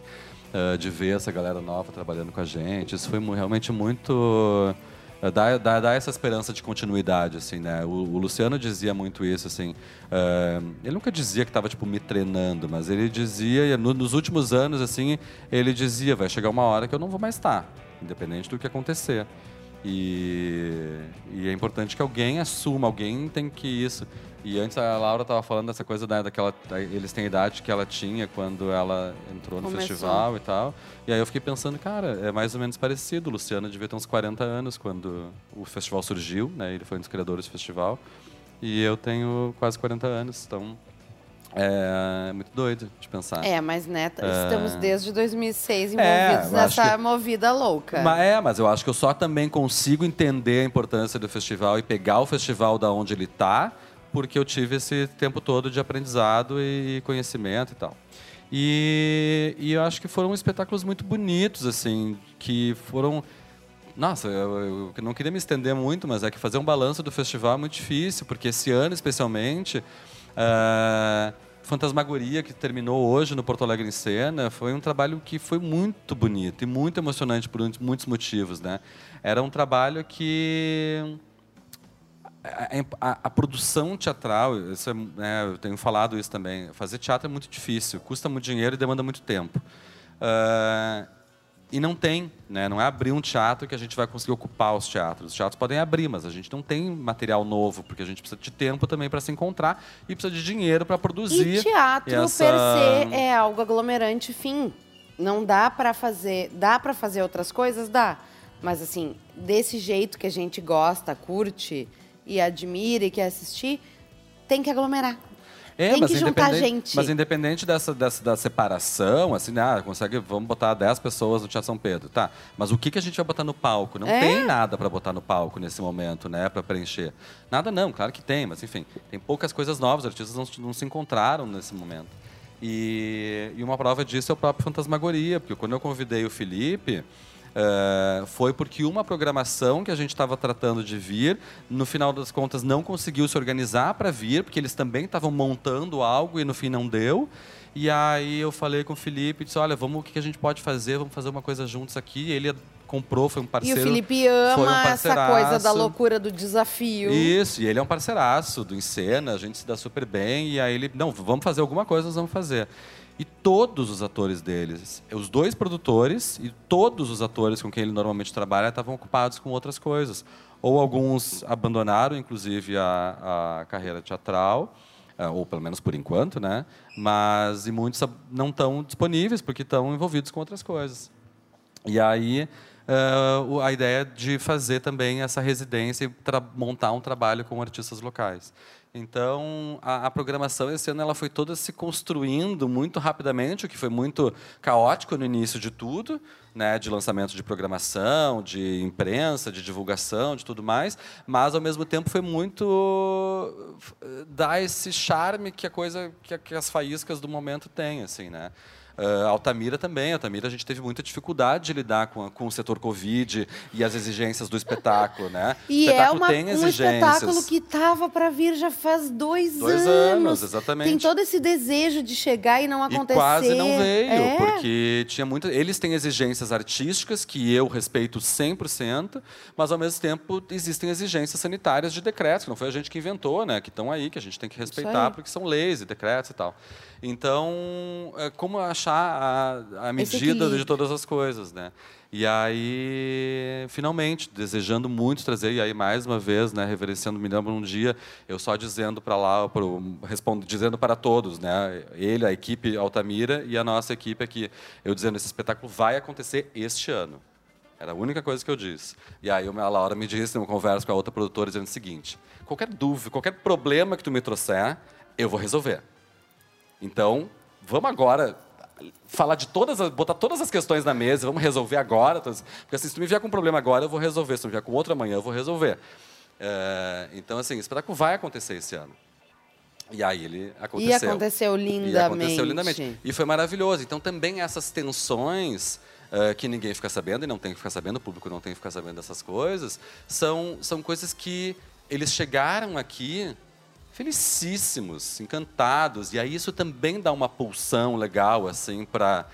Uh, de ver essa galera nova trabalhando com a gente. Isso foi realmente muito eh, dá, dá, dá, essa esperança de continuidade, assim, né? O, o Luciano dizia muito isso, assim. Uh, ele nunca dizia que estava, tipo, me treinando, mas ele dizia, no, nos últimos anos, assim, ele dizia, vai chegar uma hora que eu não vou mais estar, independente do que acontecer. E, e é importante que alguém assuma, alguém tem que isso. E antes a Laura estava falando dessa coisa da, daquela. Da, eles têm a idade que ela tinha quando ela entrou no Começou. festival e tal. E aí eu fiquei pensando, cara, é mais ou menos parecido. O Luciano devia ter uns 40 anos quando o festival surgiu, né? Ele foi um dos criadores do festival. E eu tenho quase 40 anos, então. É muito doido de pensar. É, mas né, estamos desde 2006 é, envolvidos é, nessa que, movida louca. Mas, é, mas eu acho que eu só também consigo entender a importância do festival e pegar o festival da onde ele está porque eu tive esse tempo todo de aprendizado e conhecimento e tal. E, e eu acho que foram espetáculos muito bonitos, assim, que foram. Nossa, eu, não queria me estender muito, mas é que fazer um balanço do festival é muito difícil, porque esse ano, especialmente, uh, Fantasmagoria, que terminou hoje no Porto Alegre em Cena, foi um trabalho que foi muito bonito e muito emocionante por muitos motivos, né? Era um trabalho que a, a, produção teatral, isso é, né, eu tenho falado isso também, fazer teatro é muito difícil, custa muito dinheiro e demanda muito tempo. Uh, e não tem, né, não é abrir um teatro que a gente vai conseguir ocupar os teatros. Os teatros podem abrir, mas a gente não tem material novo, porque a gente precisa de tempo também para se encontrar e precisa de dinheiro para produzir. E teatro, essa... per se, é algo aglomerante, fim. Não dá para fazer, dá para fazer outras coisas, dá. Mas assim, desse jeito que a gente gosta, curte, e admira e quer assistir, tem que aglomerar. É, tem que juntar gente. Mas independente dessa, dessa da separação, assim, ah, consegue, vamos botar 10 pessoas no Teatro São Pedro, tá? Mas o que, que a gente vai botar no palco? Não é? tem nada para botar no palco nesse momento, né, para preencher. Nada não, claro que tem, mas enfim, tem poucas coisas novas, os artistas não, não se encontraram nesse momento. E, e uma prova disso é o próprio Fantasmagoria, porque quando eu convidei o Felipe, Uh, foi porque uma programação que a gente estava tratando de vir, no final das contas não conseguiu se organizar para vir, porque eles também estavam montando algo e no fim não deu. E aí eu falei com o Felipe, disse, olha, vamos, o que a gente pode fazer? Vamos fazer uma coisa juntos aqui. E ele comprou, foi um E parceiro. o Felipe foi um ama essa coisa da loucura do desafio. Isso, e ele é um parceiraço do Encena, a gente se dá super bem, e aí ele, não, vamos fazer alguma coisa, nós vamos fazer. E todos os atores deles, os dois produtores e todos os atores com quem ele normalmente trabalha estavam ocupados com outras coisas. Ou alguns abandonaram, inclusive, a, a carreira teatral, eh, ou pelo menos por enquanto, né? Mas e muitos não estão disponíveis porque estão envolvidos com outras coisas. E aí o- a ideia de fazer também essa residência e montar um trabalho com artistas locais. Então a, a programação esse ano ela foi toda se construindo muito rapidamente, o que foi muito caótico no início de tudo, né, de lançamento de programação, de imprensa, de divulgação, de tudo mais, mas ao mesmo tempo foi muito eh, dar esse charme que a coisa que, que as faíscas do momento têm, assim, né? Ah, Altamira também. Altamira a gente teve muita dificuldade de lidar com, a- com o setor Covid e as exigências do espetáculo, né? O E é espetáculo uma, tem um exigências. espetáculo que estava para vir já faz dois, Dois anos, exatamente. Tem todo esse desejo de chegar e não acontecer. E quase não veio, É. porque tinha muita. Eles têm exigências artísticas que eu respeito 100%, mas ao mesmo tempo existem exigências sanitárias de decretos, que não foi a gente que inventou, né? Que estão aí, que a gente tem que respeitar, porque são leis e decretos e tal. Então, é, como achar a, a medida de todas as coisas, né? E aí, finalmente, desejando muito trazer, e aí mais uma vez, né, reverenciando, me lembro um dia, eu só dizendo para lá, pro, respondo, dizendo para todos, né, ele, a equipe Altamira e a nossa equipe aqui, eu dizendo, esse espetáculo vai acontecer este ano. Era a única coisa que eu disse. E aí a Laura me disse, numa conversa com a outra produtora, dizendo o seguinte, qualquer dúvida, qualquer problema que tu me trouxer, eu vou resolver. Então, vamos agora falar de todas, as, botar todas as questões na mesa, vamos resolver agora. Porque assim, se tu me vier com um problema agora, eu vou resolver. Se tu me vier com outro amanhã, eu vou resolver. É, então, assim, o espetáculo vai acontecer esse ano. E aí ele aconteceu. E aconteceu E lindamente. aconteceu lindamente. E foi maravilhoso. Então, também essas tensões eh, que ninguém fica sabendo, e não tem que ficar sabendo, o público não tem que ficar sabendo dessas coisas, são, são coisas que eles chegaram aqui felicíssimos, encantados. E aí isso também dá uma pulsão legal, assim, para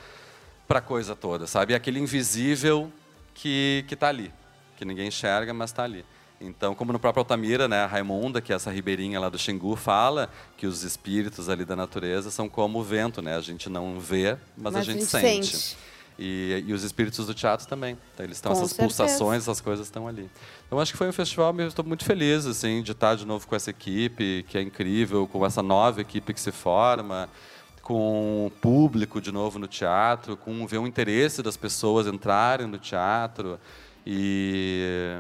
a coisa toda, sabe? É aquele invisível que que está ali, que ninguém enxerga, mas está ali. Então, como no próprio Altamira, né, a Raimunda, que é essa ribeirinha lá do Xingu, fala que os espíritos ali da natureza são como o vento, né? A gente não vê, mas, a gente, sente. sente. E, e os espíritos do teatro também. Então, eles estão, Com essas certeza. pulsações, essas coisas estão ali. Então, acho que foi um festival, eu estou muito feliz assim, de estar de novo com essa equipe, que é incrível, com essa nova equipe que se forma, com o público de novo no teatro, com ver o interesse das pessoas entrarem no teatro e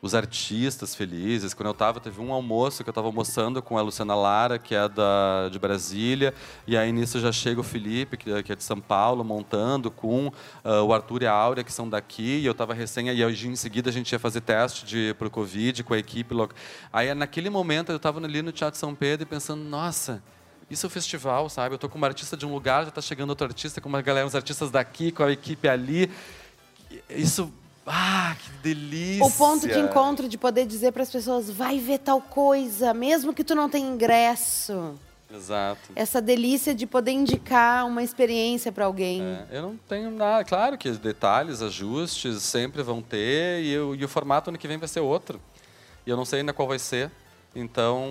os artistas felizes. Quando eu estava, teve um almoço que eu estava almoçando com a Luciana Lara, que é da, de Brasília, e aí nisso já chega o Felipe, que é que é de São Paulo, montando com ah, o Arthur e a Áurea, que são daqui, e eu estava recém, e aí, em seguida a gente ia fazer teste de, pro Covid com a equipe. loca- Aí naquele momento eu estava ali no Teatro São Pedro e pensando, nossa, isso é o festival, sabe? Eu estou com uma artista de um lugar, já está chegando outro artista, com uma galera, uns artistas daqui, com a equipe ali. Isso, ah, que delícia! O ponto de encontro de poder dizer para as pessoas, vai ver tal coisa, mesmo que tu não tenha ingresso. Exato. Essa delícia de poder indicar uma experiência para alguém. É, eu não tenho nada. Claro que detalhes, ajustes sempre vão ter e, eu- e o formato ano que vem vai ser outro. E eu não sei ainda qual vai ser. Então.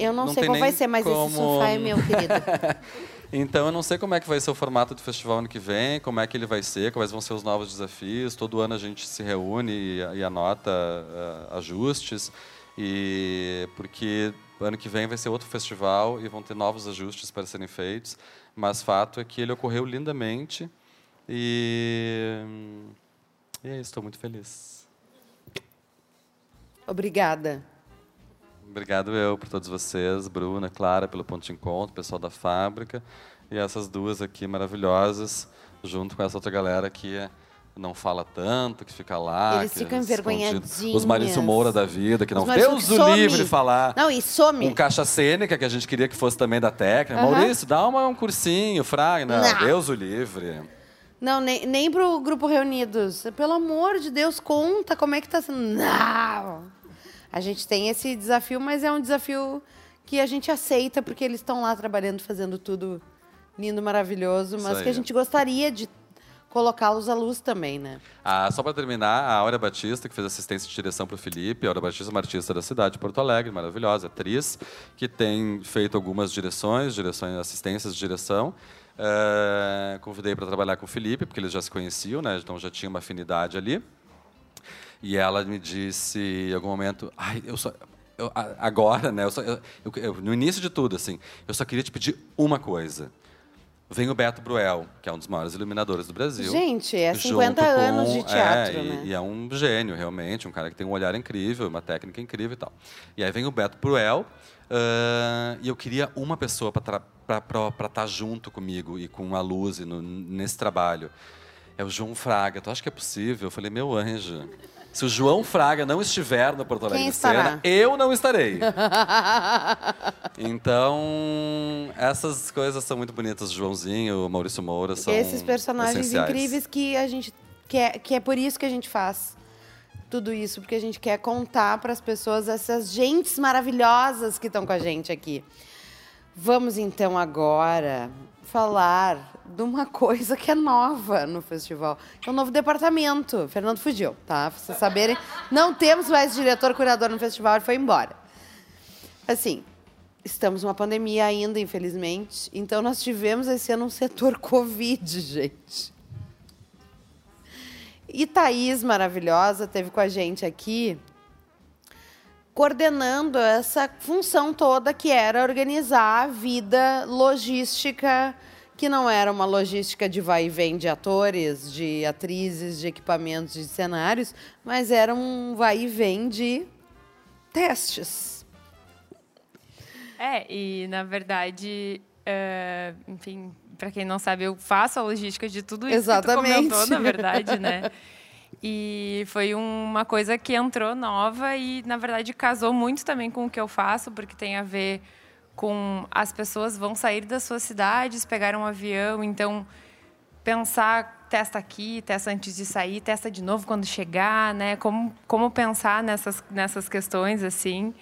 Eu não, sei tem qual vai ser, mas esse como- sofá é meu, querido. Então eu não sei como é que vai ser o formato do festival ano que vem, como é que ele vai ser, quais vão ser os novos desafios. Todo ano a gente se reúne e, e anota ah, ajustes. E porque ano que vem vai ser outro festival e vão ter novos ajustes para serem feitos. Mas fato é que ele ocorreu lindamente e, e é isso. Estou muito feliz. Obrigada. Obrigado eu por todos vocês, Bruna, Clara, pelo ponto de encontro, pessoal da fábrica e essas duas aqui maravilhosas, junto com essa outra galera que não fala tanto, que fica lá. Eles ficam envergonhadinhos. Os Maurício Moura da vida, que não Deus o livre falar. Não, e some. Um caixa cênica, que a gente queria que fosse também da técnica. Aham. Maurício, dá uma, um cursinho, Fraga. Não, Não. Deus o livre. Não, nem, nem pro grupo Reunidos. Pelo amor de Deus, conta como é que tá sendo. Não! A gente tem esse desafio, mas é um desafio que a gente aceita, porque eles estão lá trabalhando, fazendo tudo lindo, maravilhoso, mas que a gente gostaria de colocá-los à luz também, né? Ah, só para terminar, a Áurea Batista, que fez assistência de direção para o Felipe. A Áurea Batista é uma artista da cidade de Porto Alegre, maravilhosa, atriz, que tem feito algumas direções, direções, assistências de direção. Eh, convidei para trabalhar com o Felipe, porque eles já se conheciam, né? então já tinha uma afinidade ali. E ela me disse em algum momento, ai, eu só. eu- agora, né? eu só- eu- eu- no início de tudo, assim, eu só queria te pedir uma coisa. Vem o Beto Bruel, que é um dos maiores iluminadores do Brasil. Gente, é junto 50 anos de com- teatro, é, e, né? e é um gênio, realmente, um cara que tem um olhar incrível, uma técnica incrível e tal. E aí vem o Beto Bruel, ah, e eu queria uma pessoa para estar junto comigo e com a Luz no, nesse trabalho. É o João Fraga. Tu acha que é possível? Eu falei, meu anjo. Se o João Fraga não estiver no Porto Alegre Quem Cena, eu não estarei. Então, essas coisas são muito bonitas. O Joãozinho, o Maurício Moura são Esses personagens essenciais. incríveis que a gente quer, que é por isso que a gente faz tudo isso, porque a gente quer contar para as pessoas essas gentes maravilhosas que estão com a gente aqui. Vamos então agora falar de uma coisa que é nova no festival, é o novo departamento. Fernando fugiu, tá? Pra vocês saberem, não temos mais diretor curador no festival, ele foi embora. Assim, estamos numa pandemia ainda, infelizmente. Então, nós tivemos esse ano um setor Covid, gente. E Thaís, maravilhosa, teve com a gente aqui, coordenando essa função toda que era organizar a vida logística, que não era uma logística de vai e vem de atores, de atrizes, de equipamentos, de cenários, mas era um vai e vem de testes. É, e na verdade, é, enfim, para quem não sabe, eu faço a logística de tudo isso Exatamente. que tu comentou, na verdade, né? E foi uma coisa que entrou nova e, na verdade, casou muito também com o que eu faço, porque tem a ver com as pessoas vão sair das suas cidades, pegar um avião, então pensar testa aqui, testa antes de sair, testa de novo quando chegar, né? Como como pensar nessas nessas questões assim.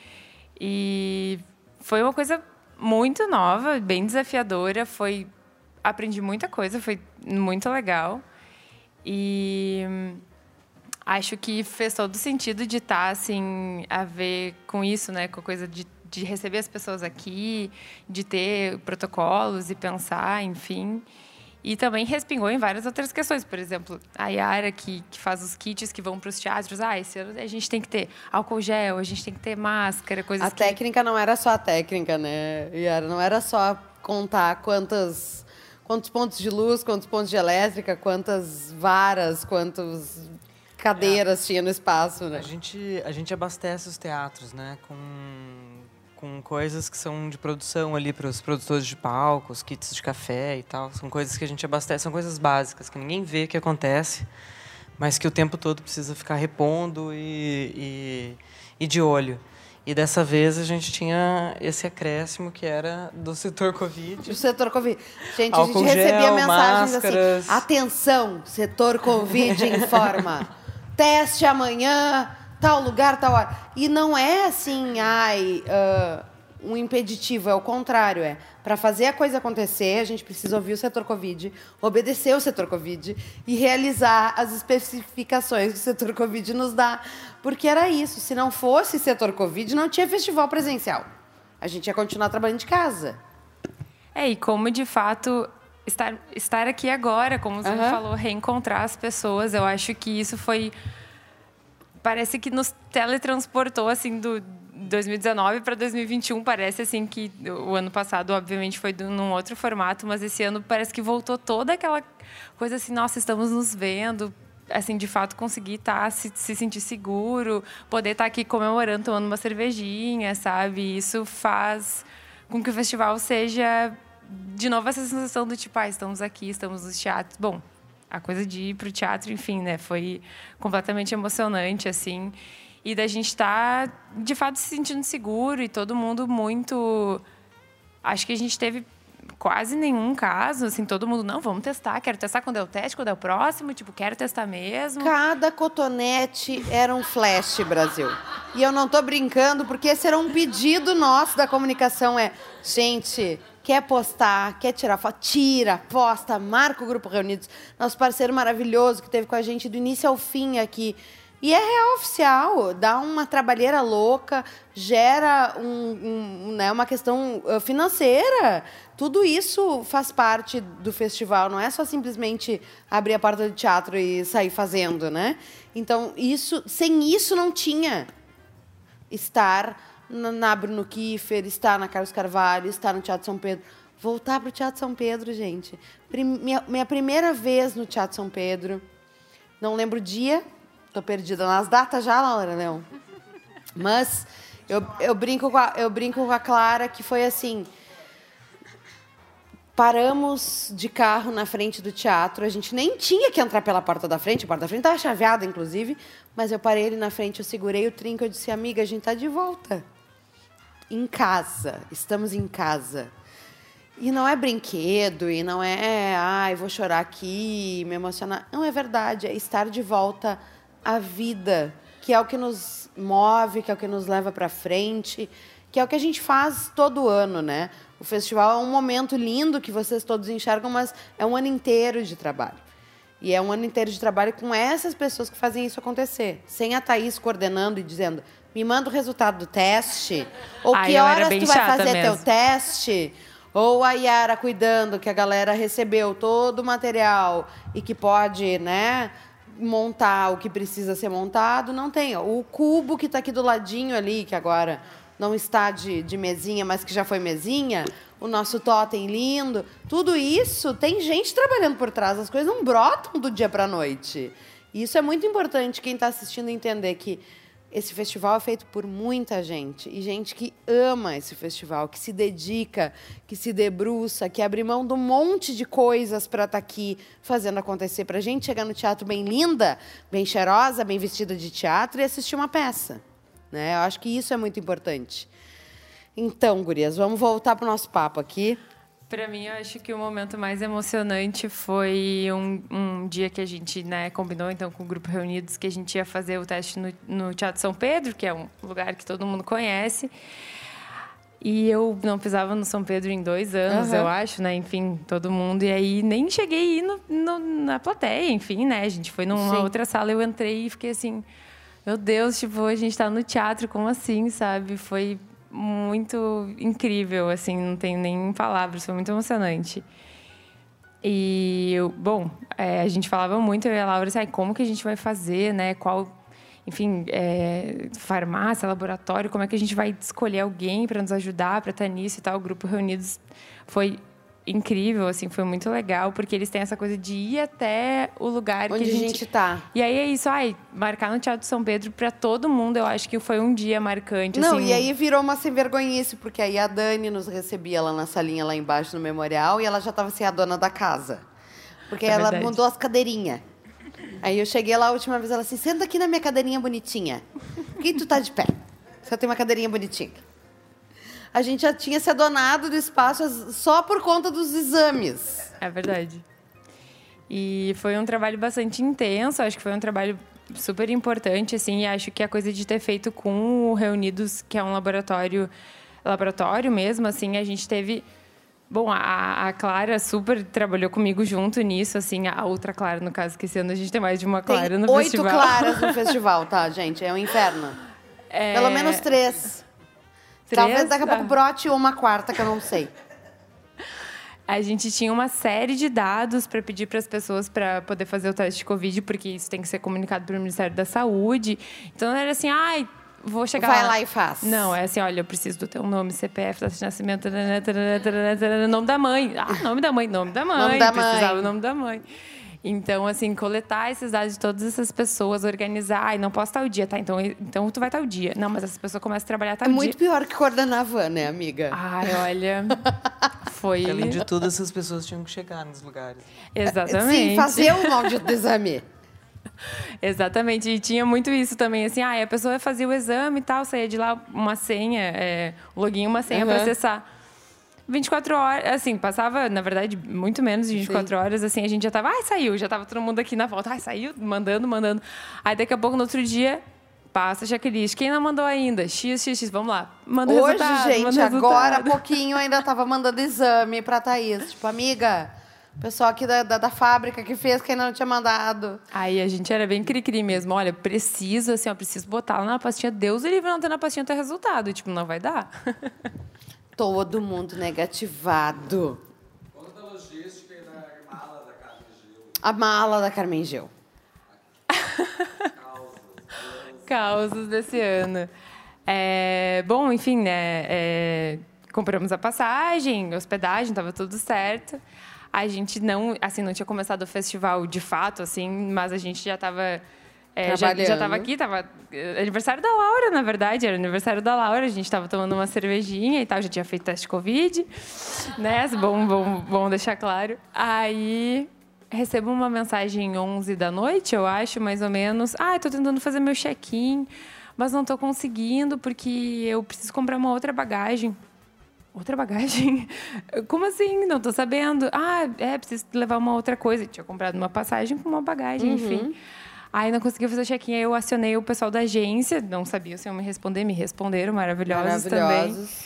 E foi uma coisa muito nova, bem desafiadora, foi aprendi muita coisa, foi muito legal. E acho que fez todo sentido de estar assim a ver com isso, né, com a coisa de, de receber as pessoas aqui, de ter protocolos e pensar, enfim. E também respingou em várias outras questões. Por exemplo, a Yara, que, que faz os kits que vão para os teatros. Ah, esse ano a gente tem que ter álcool gel, a gente tem que ter máscara, coisas A que... técnica não era só a técnica, né, Yara? Não era só contar quantas, quantos pontos de luz, quantos pontos de elétrica, quantas varas, quantas cadeiras tinha no espaço, né? A gente, a gente abastece os teatros, né? Com, com coisas que são de produção ali para os produtores de palcos, kits de café e tal. São coisas que a gente abastece, são coisas básicas que ninguém vê que acontece, mas que o tempo todo precisa ficar repondo e, e, e de olho. E dessa vez a gente tinha esse acréscimo que era do setor Covid. O setor Covid. Gente, Álcool a gente recebia gel, mensagens máscaras. assim: atenção, setor Covid informa. Teste amanhã, tal lugar, tal hora. E não é assim, ai, ah, um impeditivo, é o contrário. É para fazer a coisa acontecer, a gente precisa ouvir o setor Covid, obedecer o setor Covid e realizar as especificações que o setor Covid nos dá. Porque era isso. Se não fosse setor Covid, não tinha festival presencial. A gente ia continuar trabalhando de casa. É, e como de fato estar, estar aqui agora, como você Aham. falou, reencontrar as pessoas, eu acho que isso foi. Parece que nos teletransportou assim do 2019 para 2021. Parece assim que o ano passado, obviamente, foi num outro formato, mas esse ano parece que voltou toda aquela coisa assim: nossa, estamos nos vendo. Assim, de fato, conseguir estar, se, se sentir seguro, poder estar aqui comemorando, tomando uma cervejinha, sabe? Isso faz com que o festival seja de novo essa sensação do tipo, ah, estamos aqui, estamos nos teatros. Bom, a coisa de ir para o teatro, enfim, né, foi completamente emocionante, assim. E da gente estar, de fato, se sentindo seguro e todo mundo muito. Acho que a gente teve quase nenhum caso, assim, todo mundo, não, vamos testar, quero testar quando é o teste, quando é o próximo, tipo, quero testar mesmo. Cada cotonete era um flash, Brasil. E eu não tô brincando, porque esse era um pedido nosso da comunicação, é, gente, quer postar, quer tirar foto, tira, posta, marca o Grupo Reunidos. Nosso parceiro maravilhoso que teve com a gente do início ao fim aqui. E é real oficial, dá uma trabalheira louca, gera um, um, né, uma questão uh, financeira. Tudo isso faz parte do festival, não é só simplesmente abrir a porta do teatro e sair fazendo, né? Então, isso, sem isso não tinha estar na, na Bruno Kiefer, estar na Carlos Carvalho, estar no Teatro São Pedro. Voltar para o Teatro São Pedro, gente. Prim, minha, minha primeira vez no Teatro São Pedro, não lembro o dia, Tô perdida nas datas já, Laura Leão. Mas eu, eu, brinco com a, eu brinco com a Clara que foi assim. Paramos de carro na frente do teatro. A gente nem tinha que entrar pela porta da frente. A porta da frente estava chaveada, inclusive. Mas eu parei ele na frente, eu segurei o trinco. Eu disse, amiga, a gente está de volta. Em casa. Estamos em casa. E não é brinquedo, e não é, ai, vou chorar aqui, me emocionar. Não, é verdade. É estar de volta a vida, que é o que nos move, que é o que nos leva para frente, que é o que a gente faz todo ano, né? O festival é um momento lindo que vocês todos enxergam, mas é um ano inteiro de trabalho. E é um ano inteiro de trabalho com essas pessoas que fazem isso acontecer. Sem a Thaís coordenando e dizendo, me manda o resultado do teste, ou Ai, que horas tu vai fazer mesmo. teu teste, ou a Yara cuidando que a galera recebeu todo o material e que pode, né, montar o que precisa ser montado, não tem. O cubo que está aqui do ladinho ali, que agora não está de, de mesinha, mas que já foi mesinha, o nosso totem lindo, tudo isso tem gente trabalhando por trás. As coisas não brotam do dia para a noite. E isso é muito importante quem está assistindo entender que esse festival é feito por muita gente e gente que ama esse festival, que se dedica, que se debruça, que abre mão de um monte de coisas para estar aqui fazendo acontecer, para a gente chegar no teatro bem linda, bem cheirosa, bem vestida de teatro e assistir uma peça. Né? Eu acho que isso é muito importante. Então, gurias, vamos voltar para o nosso papo aqui. Para mim, eu acho que o momento mais emocionante foi um, um dia que a gente né, combinou então com o grupo reunidos que a gente ia fazer o teste no, no Teatro São Pedro, que é um lugar que todo mundo conhece. E eu não pisava no São Pedro em dois anos, Aham. eu acho, né? Enfim, todo mundo. E aí nem cheguei a ir no, no- na plateia, enfim, né? A gente foi numa Sim. outra sala, eu entrei e fiquei assim, meu Deus, tipo, a gente tá no teatro, como assim, sabe? Foi muito incrível, assim, não tenho nem palavras, foi muito emocionante. E, eu, bom, é, a gente falava muito, eu e a Laura, assim, "Ai, como que a gente vai fazer, né? Qual, enfim, é, farmácia, laboratório, como é que a gente vai escolher alguém para nos ajudar, para estar nisso e tal. O Grupo Reunidos foi incrível, assim, foi muito legal, porque eles têm essa coisa de ir até o lugar Onde que a gente está. E aí é isso, ai, marcar no Teatro São Pedro para todo mundo, eu acho que foi um dia marcante, Não, assim. e aí virou uma sem vergonhice, porque aí a Dani nos recebia lá na salinha, lá embaixo no memorial, e ela já estava assim, a dona da casa. Porque É ela verdade. mudou as cadeirinhas. Aí eu cheguei lá a última vez, ela assim, senta aqui na minha cadeirinha bonitinha. Por que tu tá de pé? Só tem uma cadeirinha bonitinha. A gente já tinha se adonado do espaço só por conta dos exames. É verdade. E foi um trabalho bastante intenso, acho que foi um trabalho super importante, assim, e acho que a coisa de ter feito com o Reunidos, que é um laboratório, laboratório mesmo, assim, a gente teve... Bom, a, a Clara super trabalhou comigo junto nisso, assim, a outra Clara, no caso, que esse ano a gente tem mais de uma Clara tem no oito festival. claras no festival, tá, gente? É um inferno. É, Pelo menos três. Três? Talvez daqui a pouco brote uma quarta, que eu não sei. A gente tinha uma série de dados para pedir para as pessoas para poder fazer o teste de Covid, porque isso tem que ser comunicado pelo Ministério da Saúde. Então não era assim, ai, vou chegar Vai lá e faz. Não, é assim, olha, eu preciso do teu nome, CPF, data de nascimento, nome da mãe. Ah, nome da mãe, nome da mãe. Nome da Precisava mãe. o nome da mãe. Então, assim, coletar esses dados de todas essas pessoas, organizar. Ai, não posso tal dia, tá? Então, então tu vai tal dia. Não, mas essa pessoa começa a trabalhar tal É dia. muito pior que coordenar a van, né, amiga? Ai, olha. Foi. Além de tudo, essas pessoas tinham que chegar nos lugares. Exatamente. Sim, fazer o maldito exame. Exatamente. E tinha muito isso também, assim, ah, a pessoa fazia o exame e tal, saía de lá uma senha, é, um login, uma senha Uhum. para acessar. 24 horas, assim, passava, na verdade, muito menos de 24 horas, assim, a gente já tava, ai, saiu, já tava todo mundo aqui na volta, ai, saiu, mandando, mandando. Aí daqui a pouco, no outro dia, passa a checklist. Quem não mandou ainda? X, X, X. Vamos lá. Manda Hoje, resultado, gente, manda agora há pouquinho ainda tava mandando exame pra Thaís. Tipo, amiga, o pessoal aqui da, da, da fábrica que fez que ainda não tinha mandado. Aí a gente era bem cri-cri mesmo. Olha, preciso, assim, ó, preciso botar lá na pastinha. Deus ele livre não ter na pastinha ter resultado. E, tipo, não vai dar. Todo mundo negativado. A mala da Carmen Gil. Causos desse ano. É, bom, enfim, né? é, compramos a passagem, hospedagem, tava tudo certo. A gente não, assim, não tinha começado o festival de fato, assim, mas a gente já estava já, já Trabalhando. tava aqui, tava é, aniversário da Laura, na verdade, era aniversário da Laura, a gente tava tomando uma cervejinha e tal, já tinha feito teste de Covid, né? Bom, bom, bom deixar claro. Aí recebo uma mensagem 11 da noite, eu acho, mais ou menos. Ah, tô tentando fazer meu check-in, mas não tô conseguindo porque eu preciso comprar uma outra bagagem. Outra bagagem? Como assim? Não tô sabendo. Ah, é, preciso levar uma outra coisa. Eu tinha comprado uma passagem com uma bagagem, enfim. Aí não consegui fazer o check-in, aí eu acionei o pessoal da agência, não sabia se iam me responder, me responderam, maravilhosos, também. Maravilhosos.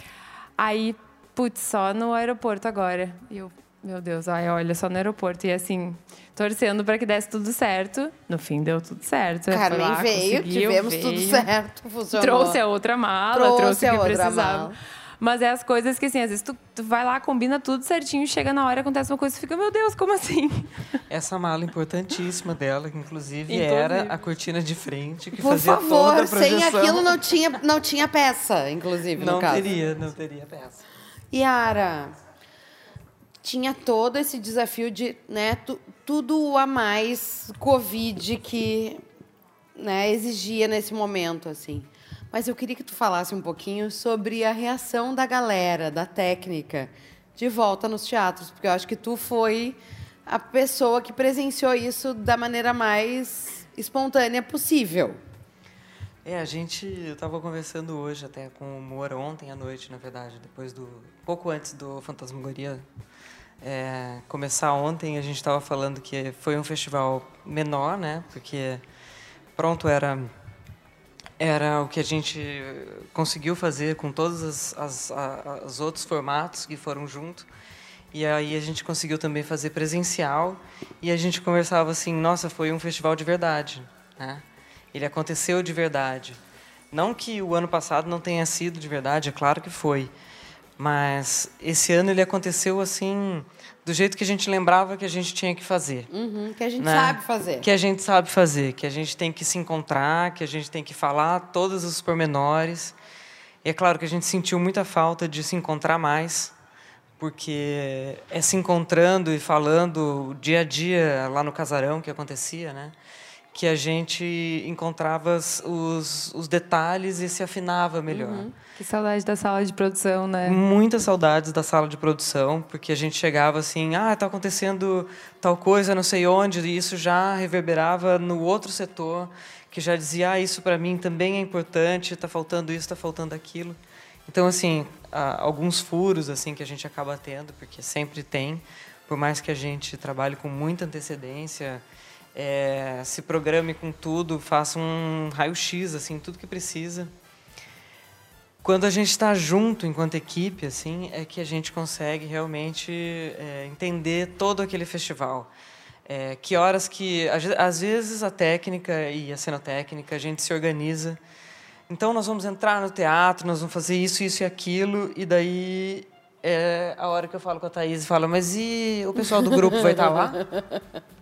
Aí, putz, só no aeroporto agora. E eu, meu Deus, ai, olha, só no aeroporto. E assim, torcendo para que desse tudo certo. No fim, deu tudo certo. Carmen lá, veio, conseguiu, tivemos veio. tudo certo, funcionou. Trouxe a outra mala, Trouxe trouxe, a o que outra precisava. mala. Mas é as coisas que, assim, às vezes tu, tu vai lá, combina tudo certinho, chega na hora, acontece uma coisa e fica, meu Deus, como assim? Essa mala importantíssima dela, que inclusive, Inclusive. era a cortina de frente, que Por fazia favor, toda a sem projeção. aquilo não tinha, não tinha peça, inclusive, no Não caso. teria, não teria peça. Yara, tinha todo esse desafio de, né, tu- tudo a mais Covid que, né, exigia nesse momento, assim. Mas eu queria que tu falasse um pouquinho sobre a reação da galera, da técnica, de volta nos teatros, porque eu acho que tu foi a pessoa que presenciou isso da maneira mais espontânea possível. É, a gente, eu estava conversando hoje até com o Moura ontem à noite, na verdade, depois do pouco antes do Fantasmagoria é, começar ontem, a gente estava falando que foi um festival menor, né? Porque pronto era era o que a gente conseguiu fazer com todos as, as, os outros formatos que foram junto. E aí a gente conseguiu também fazer presencial e a gente conversava assim, nossa, foi um festival de verdade, né? Ele aconteceu de verdade. Não que o ano passado não tenha sido de verdade, é claro que foi. Mas esse ano ele aconteceu assim, do jeito que a gente lembrava que a gente tinha que fazer. Uhum, que a gente né? sabe fazer. Que a gente sabe fazer, que a gente tem que se encontrar, que a gente tem que falar todos os pormenores. E é claro que a gente sentiu muita falta de se encontrar mais, porque é se encontrando e falando dia a dia lá no casarão que acontecia, né? Que a gente encontrava os- os, detalhes e se afinava melhor. Que saudade da sala de produção, né? Muitas saudades da sala de produção, porque a gente chegava assim, ah, está acontecendo tal coisa, não sei onde, e isso já reverberava no outro setor, que já dizia, ah, isso para mim também é importante, está faltando isso, está faltando aquilo. Então, assim, alguns furos assim que a gente acaba tendo, porque sempre tem, por mais que a gente trabalhe com muita antecedência, eh, se programe com tudo, faça um raio-x, assim, tudo que precisa. Quando a gente está junto enquanto equipe, assim, é que a gente consegue realmente é, entender todo aquele festival. É, que horas que às ve- às vezes a técnica e a cenotécnica a gente se organiza. Então nós vamos entrar no teatro, nós vamos fazer isso, isso e aquilo, e daí é a hora que eu falo com a Thaís e falo, mas e o pessoal do grupo vai estar lá?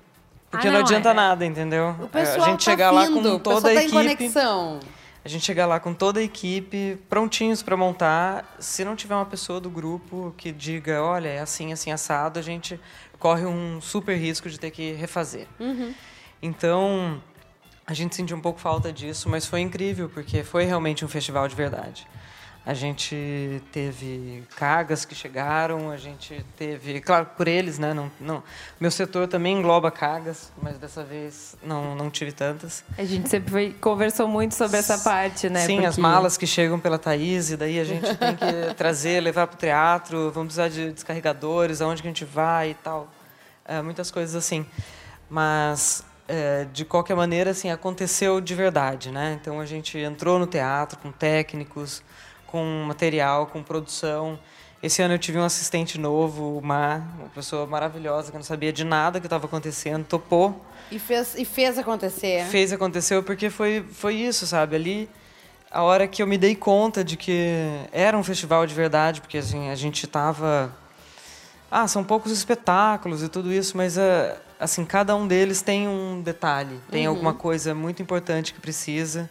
Porque Ah, não, não, adianta é- nada, entendeu? O pessoal a gente tá chegar lá com toda a tá em equipe. conexão. A gente chegar lá com toda a equipe, prontinhos para montar. Se não tiver uma pessoa do grupo que diga, olha, é assim, assim, assado, a gente corre um super risco de ter que refazer. Então, a gente sentiu um pouco falta disso, mas foi incrível, porque foi realmente um festival de verdade. A gente teve cargas que chegaram, a gente teve, claro, por eles, né? Não, não, meu setor também engloba cargas, mas dessa vez não, não tive tantas. A gente sempre foi- conversou muito sobre essa parte, né? Sim, as Porque- malas que chegam pela Thaís, e daí a gente tem que trazer, levar para o teatro, vamos precisar de descarregadores, aonde que a gente vai e tal. É, muitas coisas assim. Mas é, de qualquer maneira, assim, aconteceu de verdade, né? Então a gente entrou no teatro com técnicos, com material, com produção. Esse ano eu tive um assistente novo, o Mar, uma pessoa maravilhosa que não sabia de nada que estava acontecendo, topou. E fez, e fez acontecer. Fez aconteceu porque foi, foi isso, sabe? Ali, a hora que eu me dei conta de que era um festival de verdade, porque assim, a gente estava ah, são poucos espetáculos e tudo isso, mas uh, assim, cada um deles tem um detalhe, tem Uhum. alguma coisa muito importante que precisa.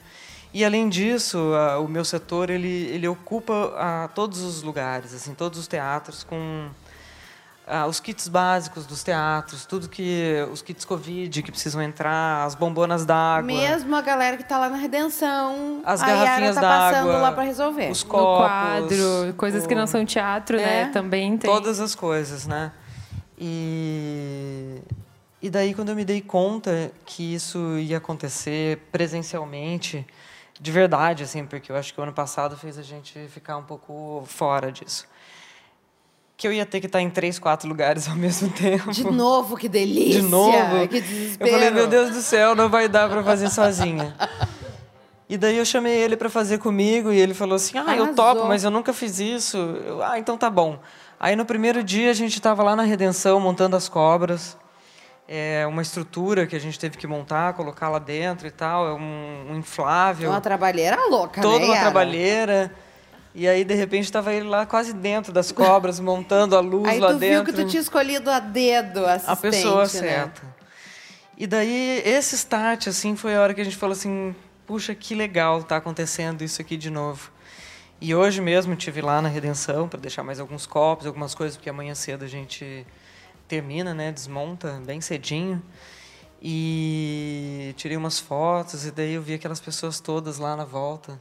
E além disso, uh, o meu setor ele, ele ocupa uh, todos os lugares, assim, todos os teatros com ah, os kits básicos dos teatros, tudo que os kits Covid que precisam entrar, as bombonas d'água, Mesmo a galera que tá lá na Redenção, as a garrafinhas tá passando d'água, lá para resolver. os No copos, quadro, coisas que não são teatro, É. né? Também tem. Todas as coisas, né? E, e daí, quando eu me dei conta que isso ia acontecer presencialmente, de verdade, assim, porque eu acho que o ano passado fez a gente ficar um pouco fora disso. Que eu ia ter que estar em três, quatro lugares ao mesmo tempo. De novo, que delícia! De novo. Que Eu desespero. falei, meu Deus do céu, não vai dar para fazer sozinha. E daí eu chamei ele para fazer comigo e ele falou assim: "Ah, eu Arrasou. topo, mas eu nunca fiz isso". Eu, ah, então tá bom. Aí no primeiro dia a gente estava lá na Redenção montando as cobras. É uma estrutura que a gente teve que montar, colocar lá dentro e tal, é um, um inflável. Uma trabalheira louca, toda né, uma Yara? trabalheira. E aí de repente estava ele lá quase dentro das cobras, montando a luz Aí lá tu dentro viu que tu tinha escolhido a dedo a a pessoa né? certa. E daí, esse start, assim, foi a hora que a gente falou assim, puxa, que legal tá acontecendo isso aqui de novo. E hoje mesmo tive lá na Redenção para deixar mais alguns copos, algumas coisas, porque amanhã cedo a gente termina, né, desmonta bem cedinho. E tirei umas fotos e daí eu vi aquelas pessoas todas lá na volta.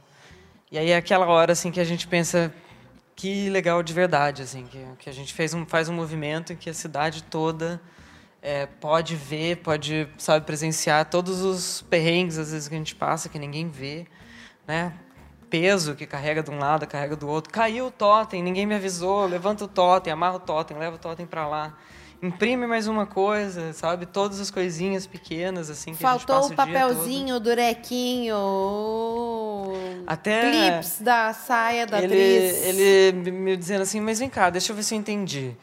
E aí é aquela hora assim que a gente pensa que legal de verdade, assim, que, que a gente fez um, faz um movimento em que a cidade toda é, pode ver, pode, sabe, presenciar todos os perrengues, às vezes, que a gente passa, que ninguém vê, né? Peso que carrega de um lado, carrega do outro. Caiu o totem, ninguém me avisou, levanta o totem, amarra o totem, leva o totem para lá. Imprime mais uma coisa, sabe? Todas as coisinhas pequenas, assim, que Faltou a gente passa o papelzinho, o durequinho, o... Até clips da saia da ele, atriz. ele me- me dizendo assim, mas vem cá, deixa eu ver se eu entendi.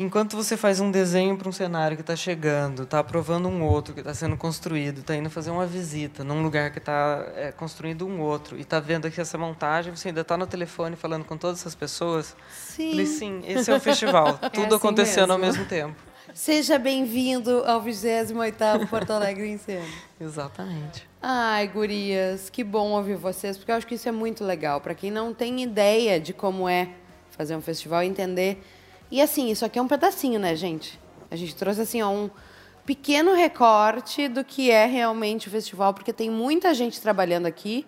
Enquanto você faz um desenho para um cenário que está chegando, está aprovando um outro que está sendo construído, está indo fazer uma visita num lugar que está construindo um outro e está vendo aqui essa montagem, você ainda está no telefone falando com todas essas pessoas? Sim. Falei, sim, esse é o festival. Tudo assim acontecendo ao mesmo. mesmo tempo. Seja bem-vindo ao 28º Porto Alegre em Cena. Exatamente. Ai, gurias, que bom ouvir vocês, porque eu acho que isso é muito legal. Para quem não tem ideia de como é fazer um festival, entender. E assim, isso aqui é um pedacinho, né, gente? A gente trouxe assim ó, um pequeno recorte do que é realmente o festival, porque tem muita gente trabalhando aqui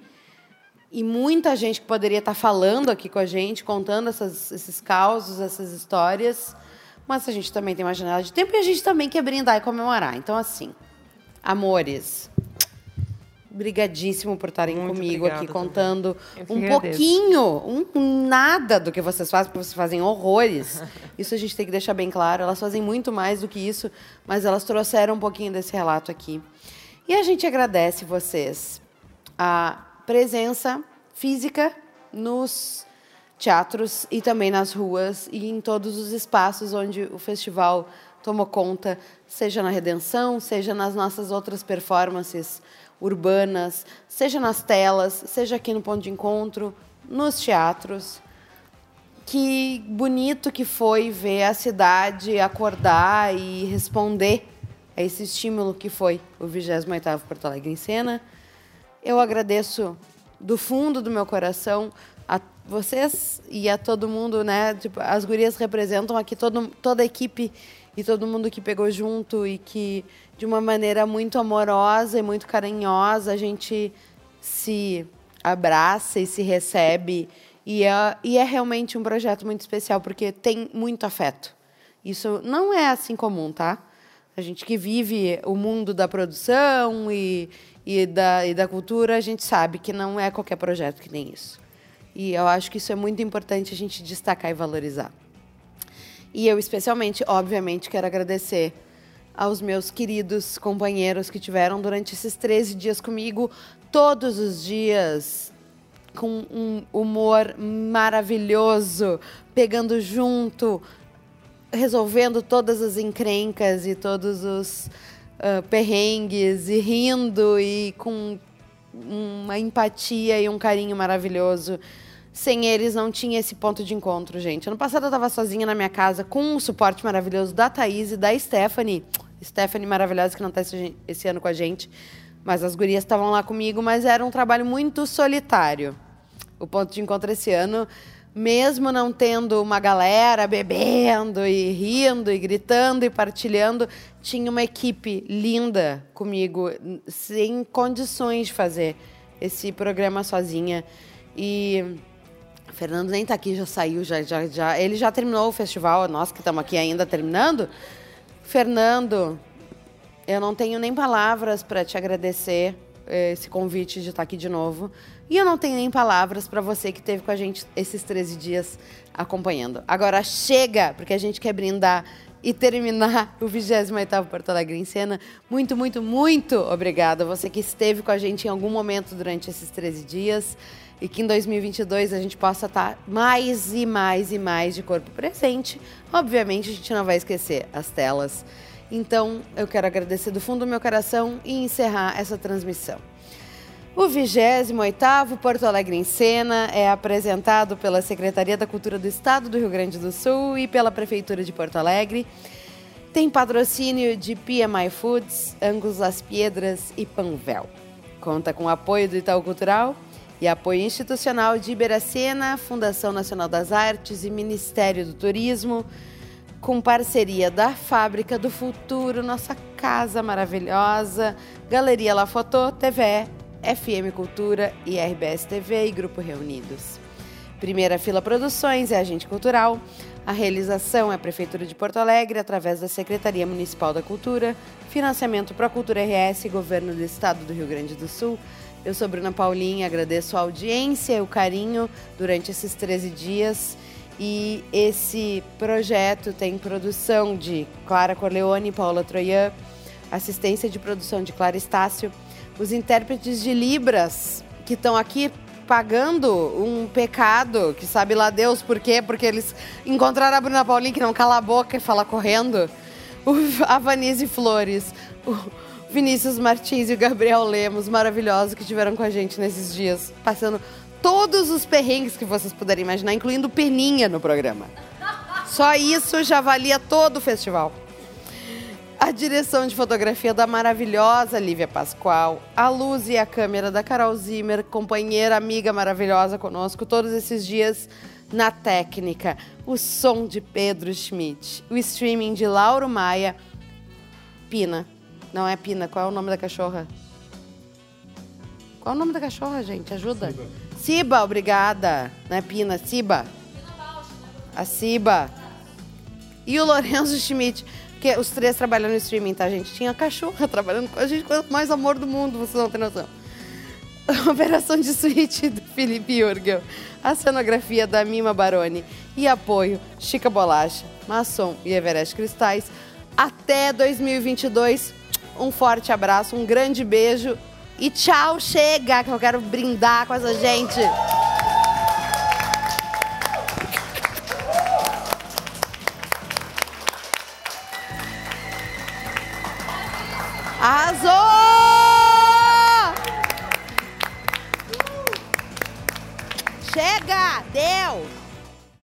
e muita gente que poderia estar falando aqui com a gente, contando essas, esses causos, essas histórias. Mas a gente também tem uma janela de tempo e a gente também quer brindar e comemorar. Então, assim, amores, brigadíssimo por estarem Muito comigo aqui também. contando um pouquinho, um nada do que vocês fazem, porque vocês fazem horrores. Isso a gente tem que deixar bem claro. Elas fazem muito mais do que isso, mas elas trouxeram um pouquinho desse relato aqui. E a gente agradece vocês a presença física nos teatros e também nas ruas e em todos os espaços onde o festival tomou conta, seja na Redenção, seja nas nossas outras performances urbanas, seja nas telas, seja aqui no ponto de encontro, nos teatros. Que bonito que foi ver a cidade acordar e responder a esse estímulo que foi o 28º Porto Alegre em Cena. Eu agradeço do fundo do meu coração vocês e a todo mundo, né? Tipo, as gurias representam aqui todo, toda a equipe e todo mundo que pegou junto e que, de uma maneira muito amorosa e muito carinhosa, a gente se abraça e se recebe. E é, e é realmente um projeto muito especial, porque tem muito afeto. Isso não é assim comum, tá? A gente que vive o mundo da produção e, e, da, e da cultura, a gente sabe que não é qualquer projeto que tem isso. E eu acho que isso é muito importante a gente destacar e valorizar. E eu, especialmente, obviamente, quero agradecer aos meus queridos companheiros que tiveram durante esses 13 dias comigo, todos os dias, com um humor maravilhoso, pegando junto, resolvendo todas as encrencas e todos os uh, perrengues e rindo e com uma empatia e um carinho maravilhoso. Sem eles não tinha esse ponto de encontro, gente. Ano passado eu estava sozinha na minha casa com um suporte maravilhoso da Thaís e da Stephanie. Stephanie maravilhosa que não está esse, esse ano com a gente. Mas as gurias estavam lá comigo, mas era um trabalho muito solitário. O ponto de encontro esse ano mesmo não tendo uma galera bebendo e rindo e gritando e partilhando, tinha uma equipe linda comigo, sem condições de fazer esse programa sozinha. E Fernando nem tá aqui, já saiu, já, já, já. Ele já terminou o festival, nós que estamos aqui ainda terminando. Fernando, eu não tenho nem palavras para te agradecer eh, esse convite de estar aqui de novo. E eu não tenho nem palavras para você que esteve com a gente esses 13 dias acompanhando. Agora chega, porque a gente quer brindar e terminar o 28º Porto Alegre em Cena. Muito, muito, muito obrigada. Você que esteve com a gente em algum momento durante esses 13 dias e que em 2022 a gente possa estar mais e mais e mais de corpo presente. Obviamente, a gente não vai esquecer as telas. Então, eu quero agradecer do fundo do meu coração e encerrar essa transmissão. O 28º Porto Alegre em Cena é apresentado pela Secretaria da Cultura do Estado do Rio Grande do Sul e pela Prefeitura de Porto Alegre. Tem patrocínio de PMI Foods, Angus Las Piedras e Panvel. Conta com apoio do Itaú Cultural e apoio institucional de Iberacena, Fundação Nacional das Artes e Ministério do Turismo, com parceria da Fábrica do Futuro, nossa casa maravilhosa, Galeria La Foto, TV FM Cultura e RBS TV e Grupo Reunidos. Primeira Fila Produções é agente cultural. A realização é a Prefeitura de Porto Alegre, através da Secretaria Municipal da Cultura, financiamento para a Cultura RS, Governo do Estado do Rio Grande do Sul. Eu sou Bruna Paulinha, agradeço a audiência e o carinho durante esses 13 dias. E esse projeto tem produção de Clara Corleone e Paula Troian, assistência de produção de Clara Estácio os intérpretes de Libras que estão aqui pagando um pecado, que sabe lá Deus por quê, porque eles encontraram a Bruna Paulin que não cala a boca e fala correndo, o, a Vanise Flores, o Vinícius Martins e o Gabriel Lemos, maravilhosos, que estiveram com a gente nesses dias, passando todos os perrengues que vocês puderem imaginar, incluindo Peninha no programa. Só isso já valia todo o festival a direção de fotografia da maravilhosa Lívia Pascoal, a luz e a câmera da Carol Zimmer, companheira, amiga maravilhosa conosco todos esses dias na técnica, o som de Pedro Schmidt, o streaming de Lauro Maia, Pina. Não é Pina, qual é o nome da cachorra? Qual é o nome da cachorra, gente? Ajuda. Ciba obrigada. Não é Pina, Ciba. A Ciba. E o Lourenço Schmidt. Porque os três trabalhando no streaming, tá, gente? Tinha cachorra trabalhando com a gente, com o mais amor do mundo, vocês não têm noção. Operação de suíte do Felipe Jurgel. A cenografia da Mima Baroni. E apoio Chica Bolacha, Maçom e Everest Cristais. Até 2022. Um forte abraço, um grande beijo e tchau, chega, que eu quero brindar com essa gente. Arrasou! Chega! Deu!